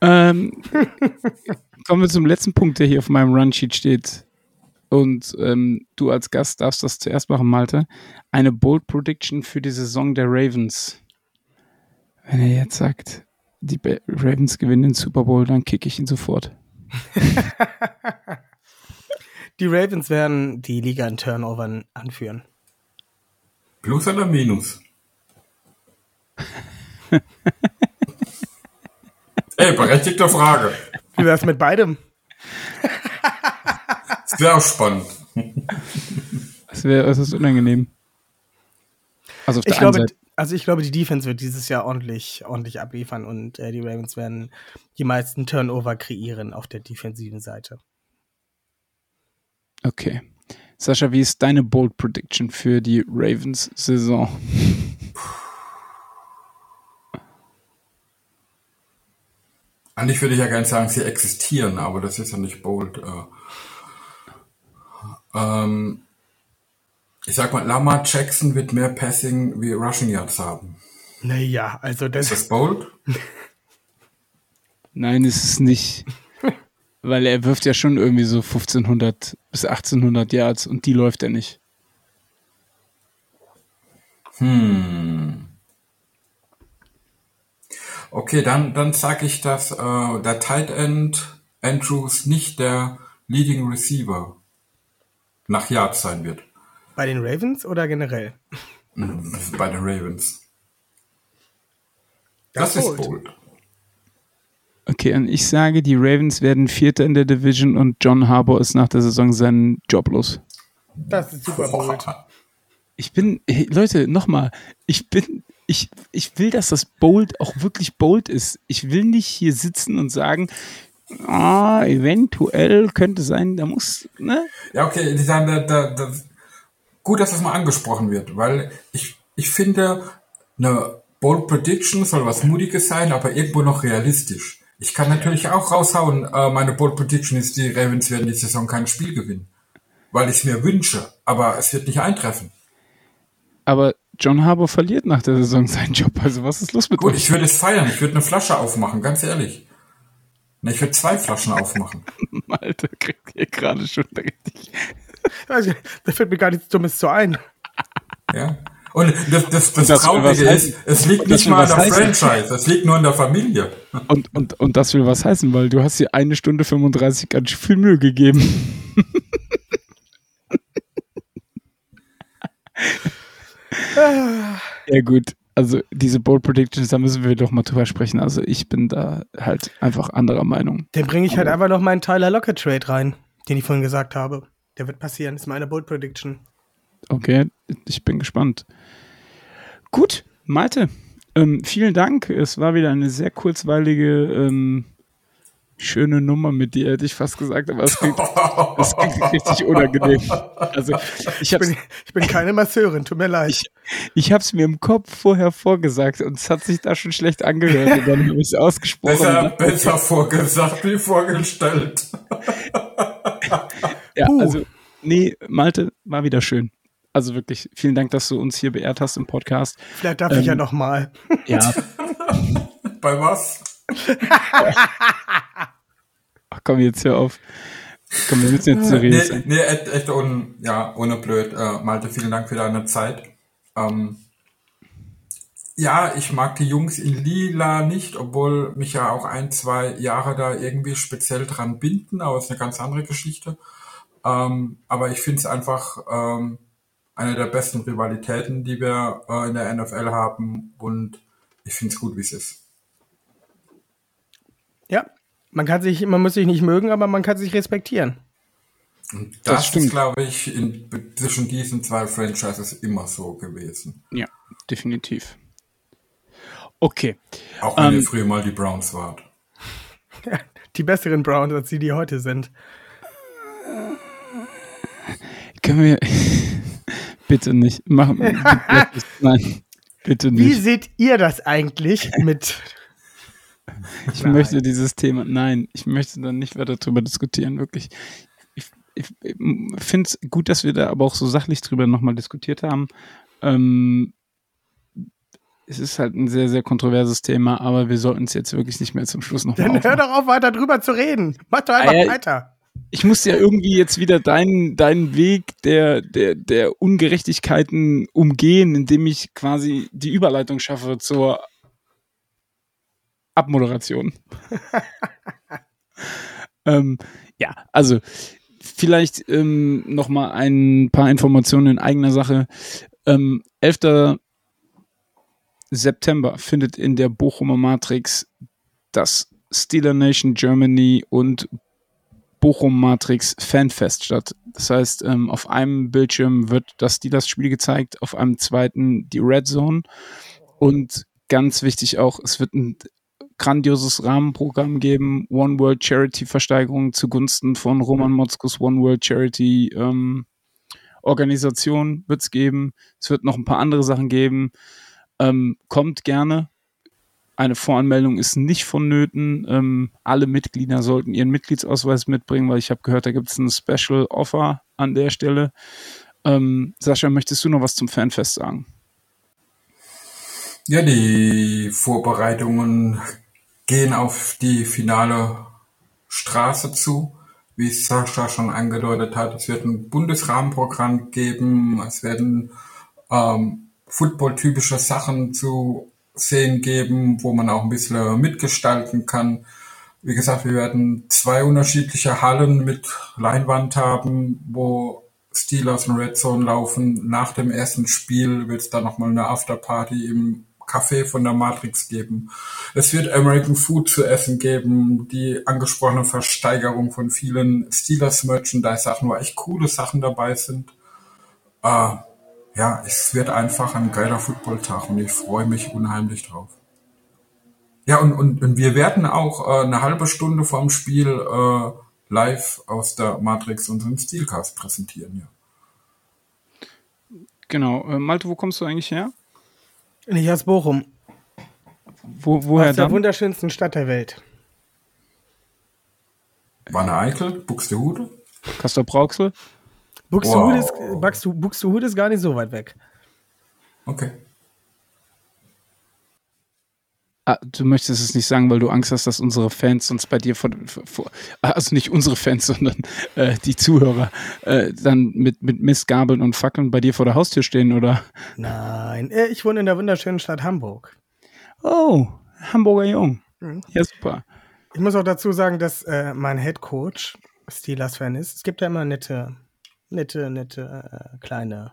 Ähm, [LAUGHS] kommen wir zum letzten Punkt, der hier auf meinem Runsheet steht. Und ähm, du als Gast darfst das zuerst machen, Malte. Eine Bold Prediction für die Saison der Ravens. Wenn er jetzt sagt, die Ravens gewinnen den Super Bowl, dann kicke ich ihn sofort. [LAUGHS] Die Ravens werden die Liga in Turnovern anführen. Plus oder Minus? [LAUGHS] Ey, berechtigte Frage. Wie wär's mit beidem? Sehr spannend. Das wäre äußerst unangenehm. Also auf Ich der einen glaube, Seite. Also ich glaube, die Defense wird dieses Jahr ordentlich, ordentlich abliefern und äh, die Ravens werden die meisten Turnover kreieren auf der defensiven Seite. Okay. Sascha, wie ist deine Bold Prediction für die Ravens Saison? [LAUGHS] Eigentlich würde ich ja gerne sagen, sie existieren, aber das ist ja nicht bold. Äh, ähm, ich sag mal, Lama Jackson wird mehr Passing wie Rushing Yards haben. Naja, also Ist das, das bold? [LAUGHS] Nein, ist es nicht. Weil er wirft ja schon irgendwie so 1500 bis 1800 Yards und die läuft er nicht. Okay, dann, dann sage ich, dass äh, der Tight End Andrews nicht der Leading Receiver nach Yards sein wird. Bei den Ravens oder generell? Bei den Ravens. Das Das, ist bold. bold. Okay, und ich sage, die Ravens werden Vierter in der Division und John Harbour ist nach der Saison seinen Job los. Das ist super bold. [LAUGHS] Ich bin, hey, Leute, nochmal, ich bin, ich, ich will, dass das bold auch wirklich bold ist. Ich will nicht hier sitzen und sagen, Ah, eventuell könnte sein, da muss, ne? Ja, okay, die sagen, da, da, da, gut, dass das mal angesprochen wird, weil ich, ich finde, eine Bold Prediction soll was Mutiges sein, aber irgendwo noch realistisch. Ich kann natürlich auch raushauen, äh, meine Bold Prediction ist, die Ravens werden die Saison kein Spiel gewinnen. Weil ich es mir wünsche, aber es wird nicht eintreffen. Aber John Harbour verliert nach der Saison seinen Job. Also was ist los mit Gut, euch? ich würde es feiern. Ich würde eine Flasche aufmachen, ganz ehrlich. Ich würde zwei Flaschen aufmachen. [LAUGHS] Alter, kriegt ihr gerade schon richtig. [LAUGHS] Da fällt mir gar nichts Dummes zu ein. Ja. Und das, das, das, das Traurige heißen. ist, es liegt nicht mal an der heißen. Franchise, es liegt nur an der Familie. Und, und, und das will was heißen, weil du hast dir eine Stunde 35 ganz schön viel Mühe gegeben. [LAUGHS] ja gut, also diese Bold Predictions, da müssen wir doch mal drüber sprechen. Also ich bin da halt einfach anderer Meinung. Dann bringe ich halt einfach noch meinen Tyler Lockett Trade rein, den ich vorhin gesagt habe. Der wird passieren, ist meine Bold Prediction. Okay, ich bin gespannt. Gut, Malte, ähm, vielen Dank. Es war wieder eine sehr kurzweilige, ähm, schöne Nummer mit dir, hätte ich fast gesagt, aber es klingt, [LAUGHS] es klingt richtig unangenehm. Also ich Ich bin, ich bin keine Masseurin, tut mir leid. Ich- ich hab's mir im Kopf vorher vorgesagt und es hat sich da schon schlecht angehört und dann habe ich es ausgesprochen. Besser, besser vorgesagt wie vorgestellt. [LAUGHS] Ja, Puh. also, nee, Malte, war wieder schön. Also wirklich, vielen Dank, dass du uns hier beehrt hast im Podcast. Vielleicht darf ich ja ähm, noch mal. [LAUGHS] Ja, [LAUGHS] Bei was? [LAUGHS] ach komm, jetzt hör auf. Komm, wir müssen jetzt seriös Nee, nee echt, echt un, ja, ohne blöd. Äh, Malte, vielen Dank für deine Zeit. Ähm, ja, ich mag die Jungs in Lila nicht, obwohl mich ja auch ein, zwei Jahre da irgendwie speziell dran binden, aber ist eine ganz andere Geschichte. Ähm, aber ich finde es einfach ähm, eine der besten Rivalitäten, die wir äh, in der NFL haben und ich finde es gut, wie es ist. Ja, man kann sich, man muss sich nicht mögen, aber man kann sich respektieren. Und Das das, stimmt. ist, glaube ich, in, zwischen diesen zwei Franchises immer so gewesen. Ja, definitiv. Okay, Auch wenn Ähm, ihr früher mal die Browns wart. [LAUGHS] Die besseren Browns, als die, die heute sind. Können wir. [LAUGHS] bitte nicht. Machen. [LAUGHS] Nein, bitte Wie nicht. seht ihr das eigentlich mit Ich möchte dieses Thema. Nein, ich möchte dann nicht weiter drüber diskutieren, wirklich. Ich, ich, ich finde es gut, dass wir da aber auch so sachlich drüber nochmal diskutiert haben. Ähm, es ist halt ein sehr, sehr kontroverses Thema, aber wir sollten es jetzt wirklich nicht mehr zum Schluss nochmal Dann hör doch auf, weiter drüber zu reden. Mach doch einfach ja. weiter. Ich muss ja irgendwie jetzt wieder deinen, deinen Weg der, der, der Ungerechtigkeiten umgehen, indem ich quasi die Überleitung schaffe zur Abmoderation. [LAUGHS] ähm, ja, also vielleicht ähm, noch mal ein paar Informationen in eigener Sache. Ähm, 11. September findet in der Bochumer Matrix das Steeler Nation Germany und Bochum Matrix Fanfest statt. Das heißt, ähm, auf einem Bildschirm wird das Steelers-Spiel gezeigt, auf einem zweiten die Red Zone und ganz wichtig auch, es wird ein grandioses Rahmenprogramm geben, One World Charity Versteigerung zugunsten von Roman Motzkus One World Charity ähm, Organisation wird es geben. Es wird noch ein paar andere Sachen geben. Ähm, kommt gerne. Eine Voranmeldung ist nicht vonnöten. Ähm, alle Mitglieder sollten ihren Mitgliedsausweis mitbringen, weil ich habe gehört, da gibt es ein Special Offer an der Stelle. Ähm, Sascha, möchtest du noch was zum Fanfest sagen? Ja, die Vorbereitungen gehen auf die finale Straße zu. Wie Sascha schon angedeutet hat, es wird ein Bundesrahmenprogramm geben, es werden ähm, footballtypische Sachen zu sehen geben, wo man auch ein bisschen mitgestalten kann. Wie gesagt, wir werden zwei unterschiedliche Hallen mit Leinwand haben, wo Steelers und Red Zone laufen. Nach dem ersten Spiel wird es dann nochmal eine Afterparty im Café von der Matrix geben. Es wird American Food zu essen geben, die angesprochene Versteigerung von vielen Steelers Merchandise Sachen, wo echt coole Sachen dabei sind. Äh, ja, es wird einfach ein geiler Footballtag und ich freue mich unheimlich drauf. Ja, und, und, und wir werden auch äh, eine halbe Stunde vorm Spiel äh, live aus der Matrix unseren Steelcast präsentieren. Ja. Genau. Äh, Malte, wo kommst du eigentlich her? Nicht aus Bochum. Wo, woher aus der dann? wunderschönsten Stadt der Welt. Wanne Eickel, Buxtehude? Castor Brauxel? Buxtehude, Wow. ist, Buxte- Buxtehude ist gar nicht so weit weg. Okay. Ah, du möchtest es nicht sagen, weil du Angst hast, dass unsere Fans uns bei dir vor, vor also nicht unsere Fans, [LAUGHS] sondern äh, die Zuhörer äh, dann mit, mit Mistgabeln und Fackeln bei dir vor der Haustür stehen, oder? Nein, äh, ich wohne in der wunderschönen Stadt Hamburg. Oh, Hamburger Jung. Mhm. Ja, super. Ich muss auch dazu sagen, dass äh, mein Head Coach Steelers-Fan ist. Es gibt ja immer nette, nette, nette äh, kleine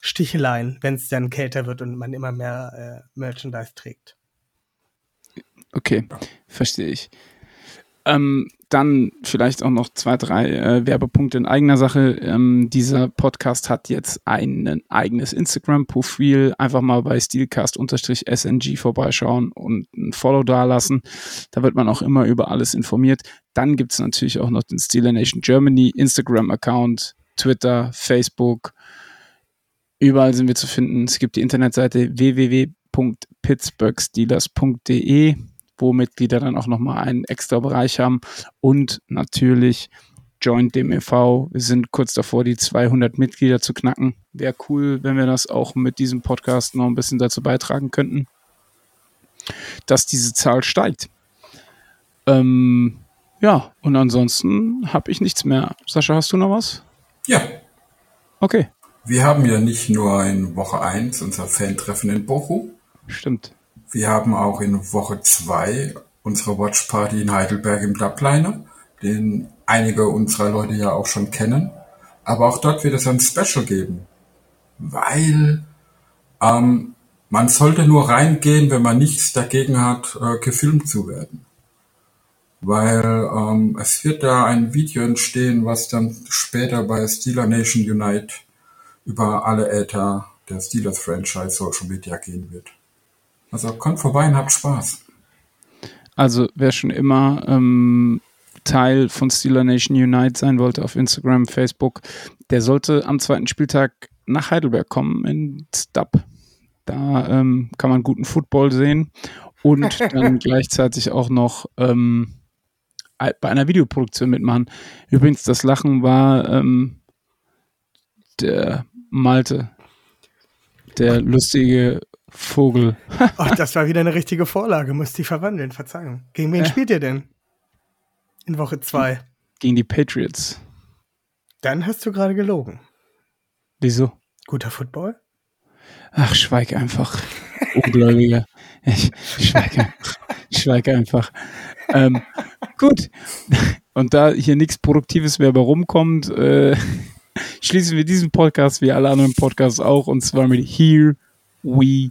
Sticheleien, wenn es dann kälter wird und man immer mehr äh, Merchandise trägt. Okay, verstehe ich. Ähm, dann vielleicht auch noch zwei, drei äh, Werbepunkte in eigener Sache. Ähm, dieser Podcast hat jetzt ein eigenes Instagram-Profil. Einfach mal bei steelcast-sng vorbeischauen und ein Follow dalassen. Da wird man auch immer über alles informiert. Dann gibt es natürlich auch noch den Steeler Nation Germany Instagram-Account, Twitter, Facebook. Überall sind wir zu finden. Es gibt die Internetseite www.pittsburghsteelers.de, wo Mitglieder dann auch nochmal einen extra Bereich haben. Und natürlich Joint dem e.V. Wir sind kurz davor, die 200 Mitglieder zu knacken. Wäre cool, wenn wir das auch mit diesem Podcast noch ein bisschen dazu beitragen könnten, dass diese Zahl steigt. Ähm, ja, und ansonsten habe ich nichts mehr. Sascha, hast du noch was? Ja, Okay, wir haben ja nicht nur in Woche 1 unser Fan-Treffen in Bochum, stimmt. Wir haben auch in Woche 2 unsere Watchparty in Heidelberg im Dubliner, den einige unserer Leute ja auch schon kennen. Aber auch dort wird es ein Special geben, weil ähm, man sollte nur reingehen, wenn man nichts dagegen hat, äh, gefilmt zu werden. Weil ähm, es wird da ein Video entstehen, was dann später bei Steeler Nation Unite über alle Äther der Steelers Franchise Social Media gehen wird. Also kommt vorbei und habt Spaß. Also wer schon immer ähm, Teil von Steeler Nation Unite sein wollte auf Instagram, Facebook, der sollte am zweiten Spieltag nach Heidelberg kommen ins Dub. Da ähm, kann man guten Football sehen und [LAUGHS] dann gleichzeitig auch noch ähm, ei- bei einer Videoproduktion mitmachen. Übrigens, das Lachen war ähm, der Malte, der lustige Vogel. [LAUGHS] Ach, das war wieder eine richtige Vorlage. Musste ich verwandeln, Verzeihung. Gegen wen Äh. spielt ihr denn? In Woche 2. gegen die Patriots. Dann hast du gerade gelogen. Wieso? Guter Football? Ach, schweig einfach. Ungläubiger. Ich, [LAUGHS] ich schweig einfach. Ich einfach. Ähm, gut. Und da hier nichts Produktives mehr bei rumkommt, äh, schließen wir diesen Podcast wie alle anderen Podcasts auch und zwar mit Here We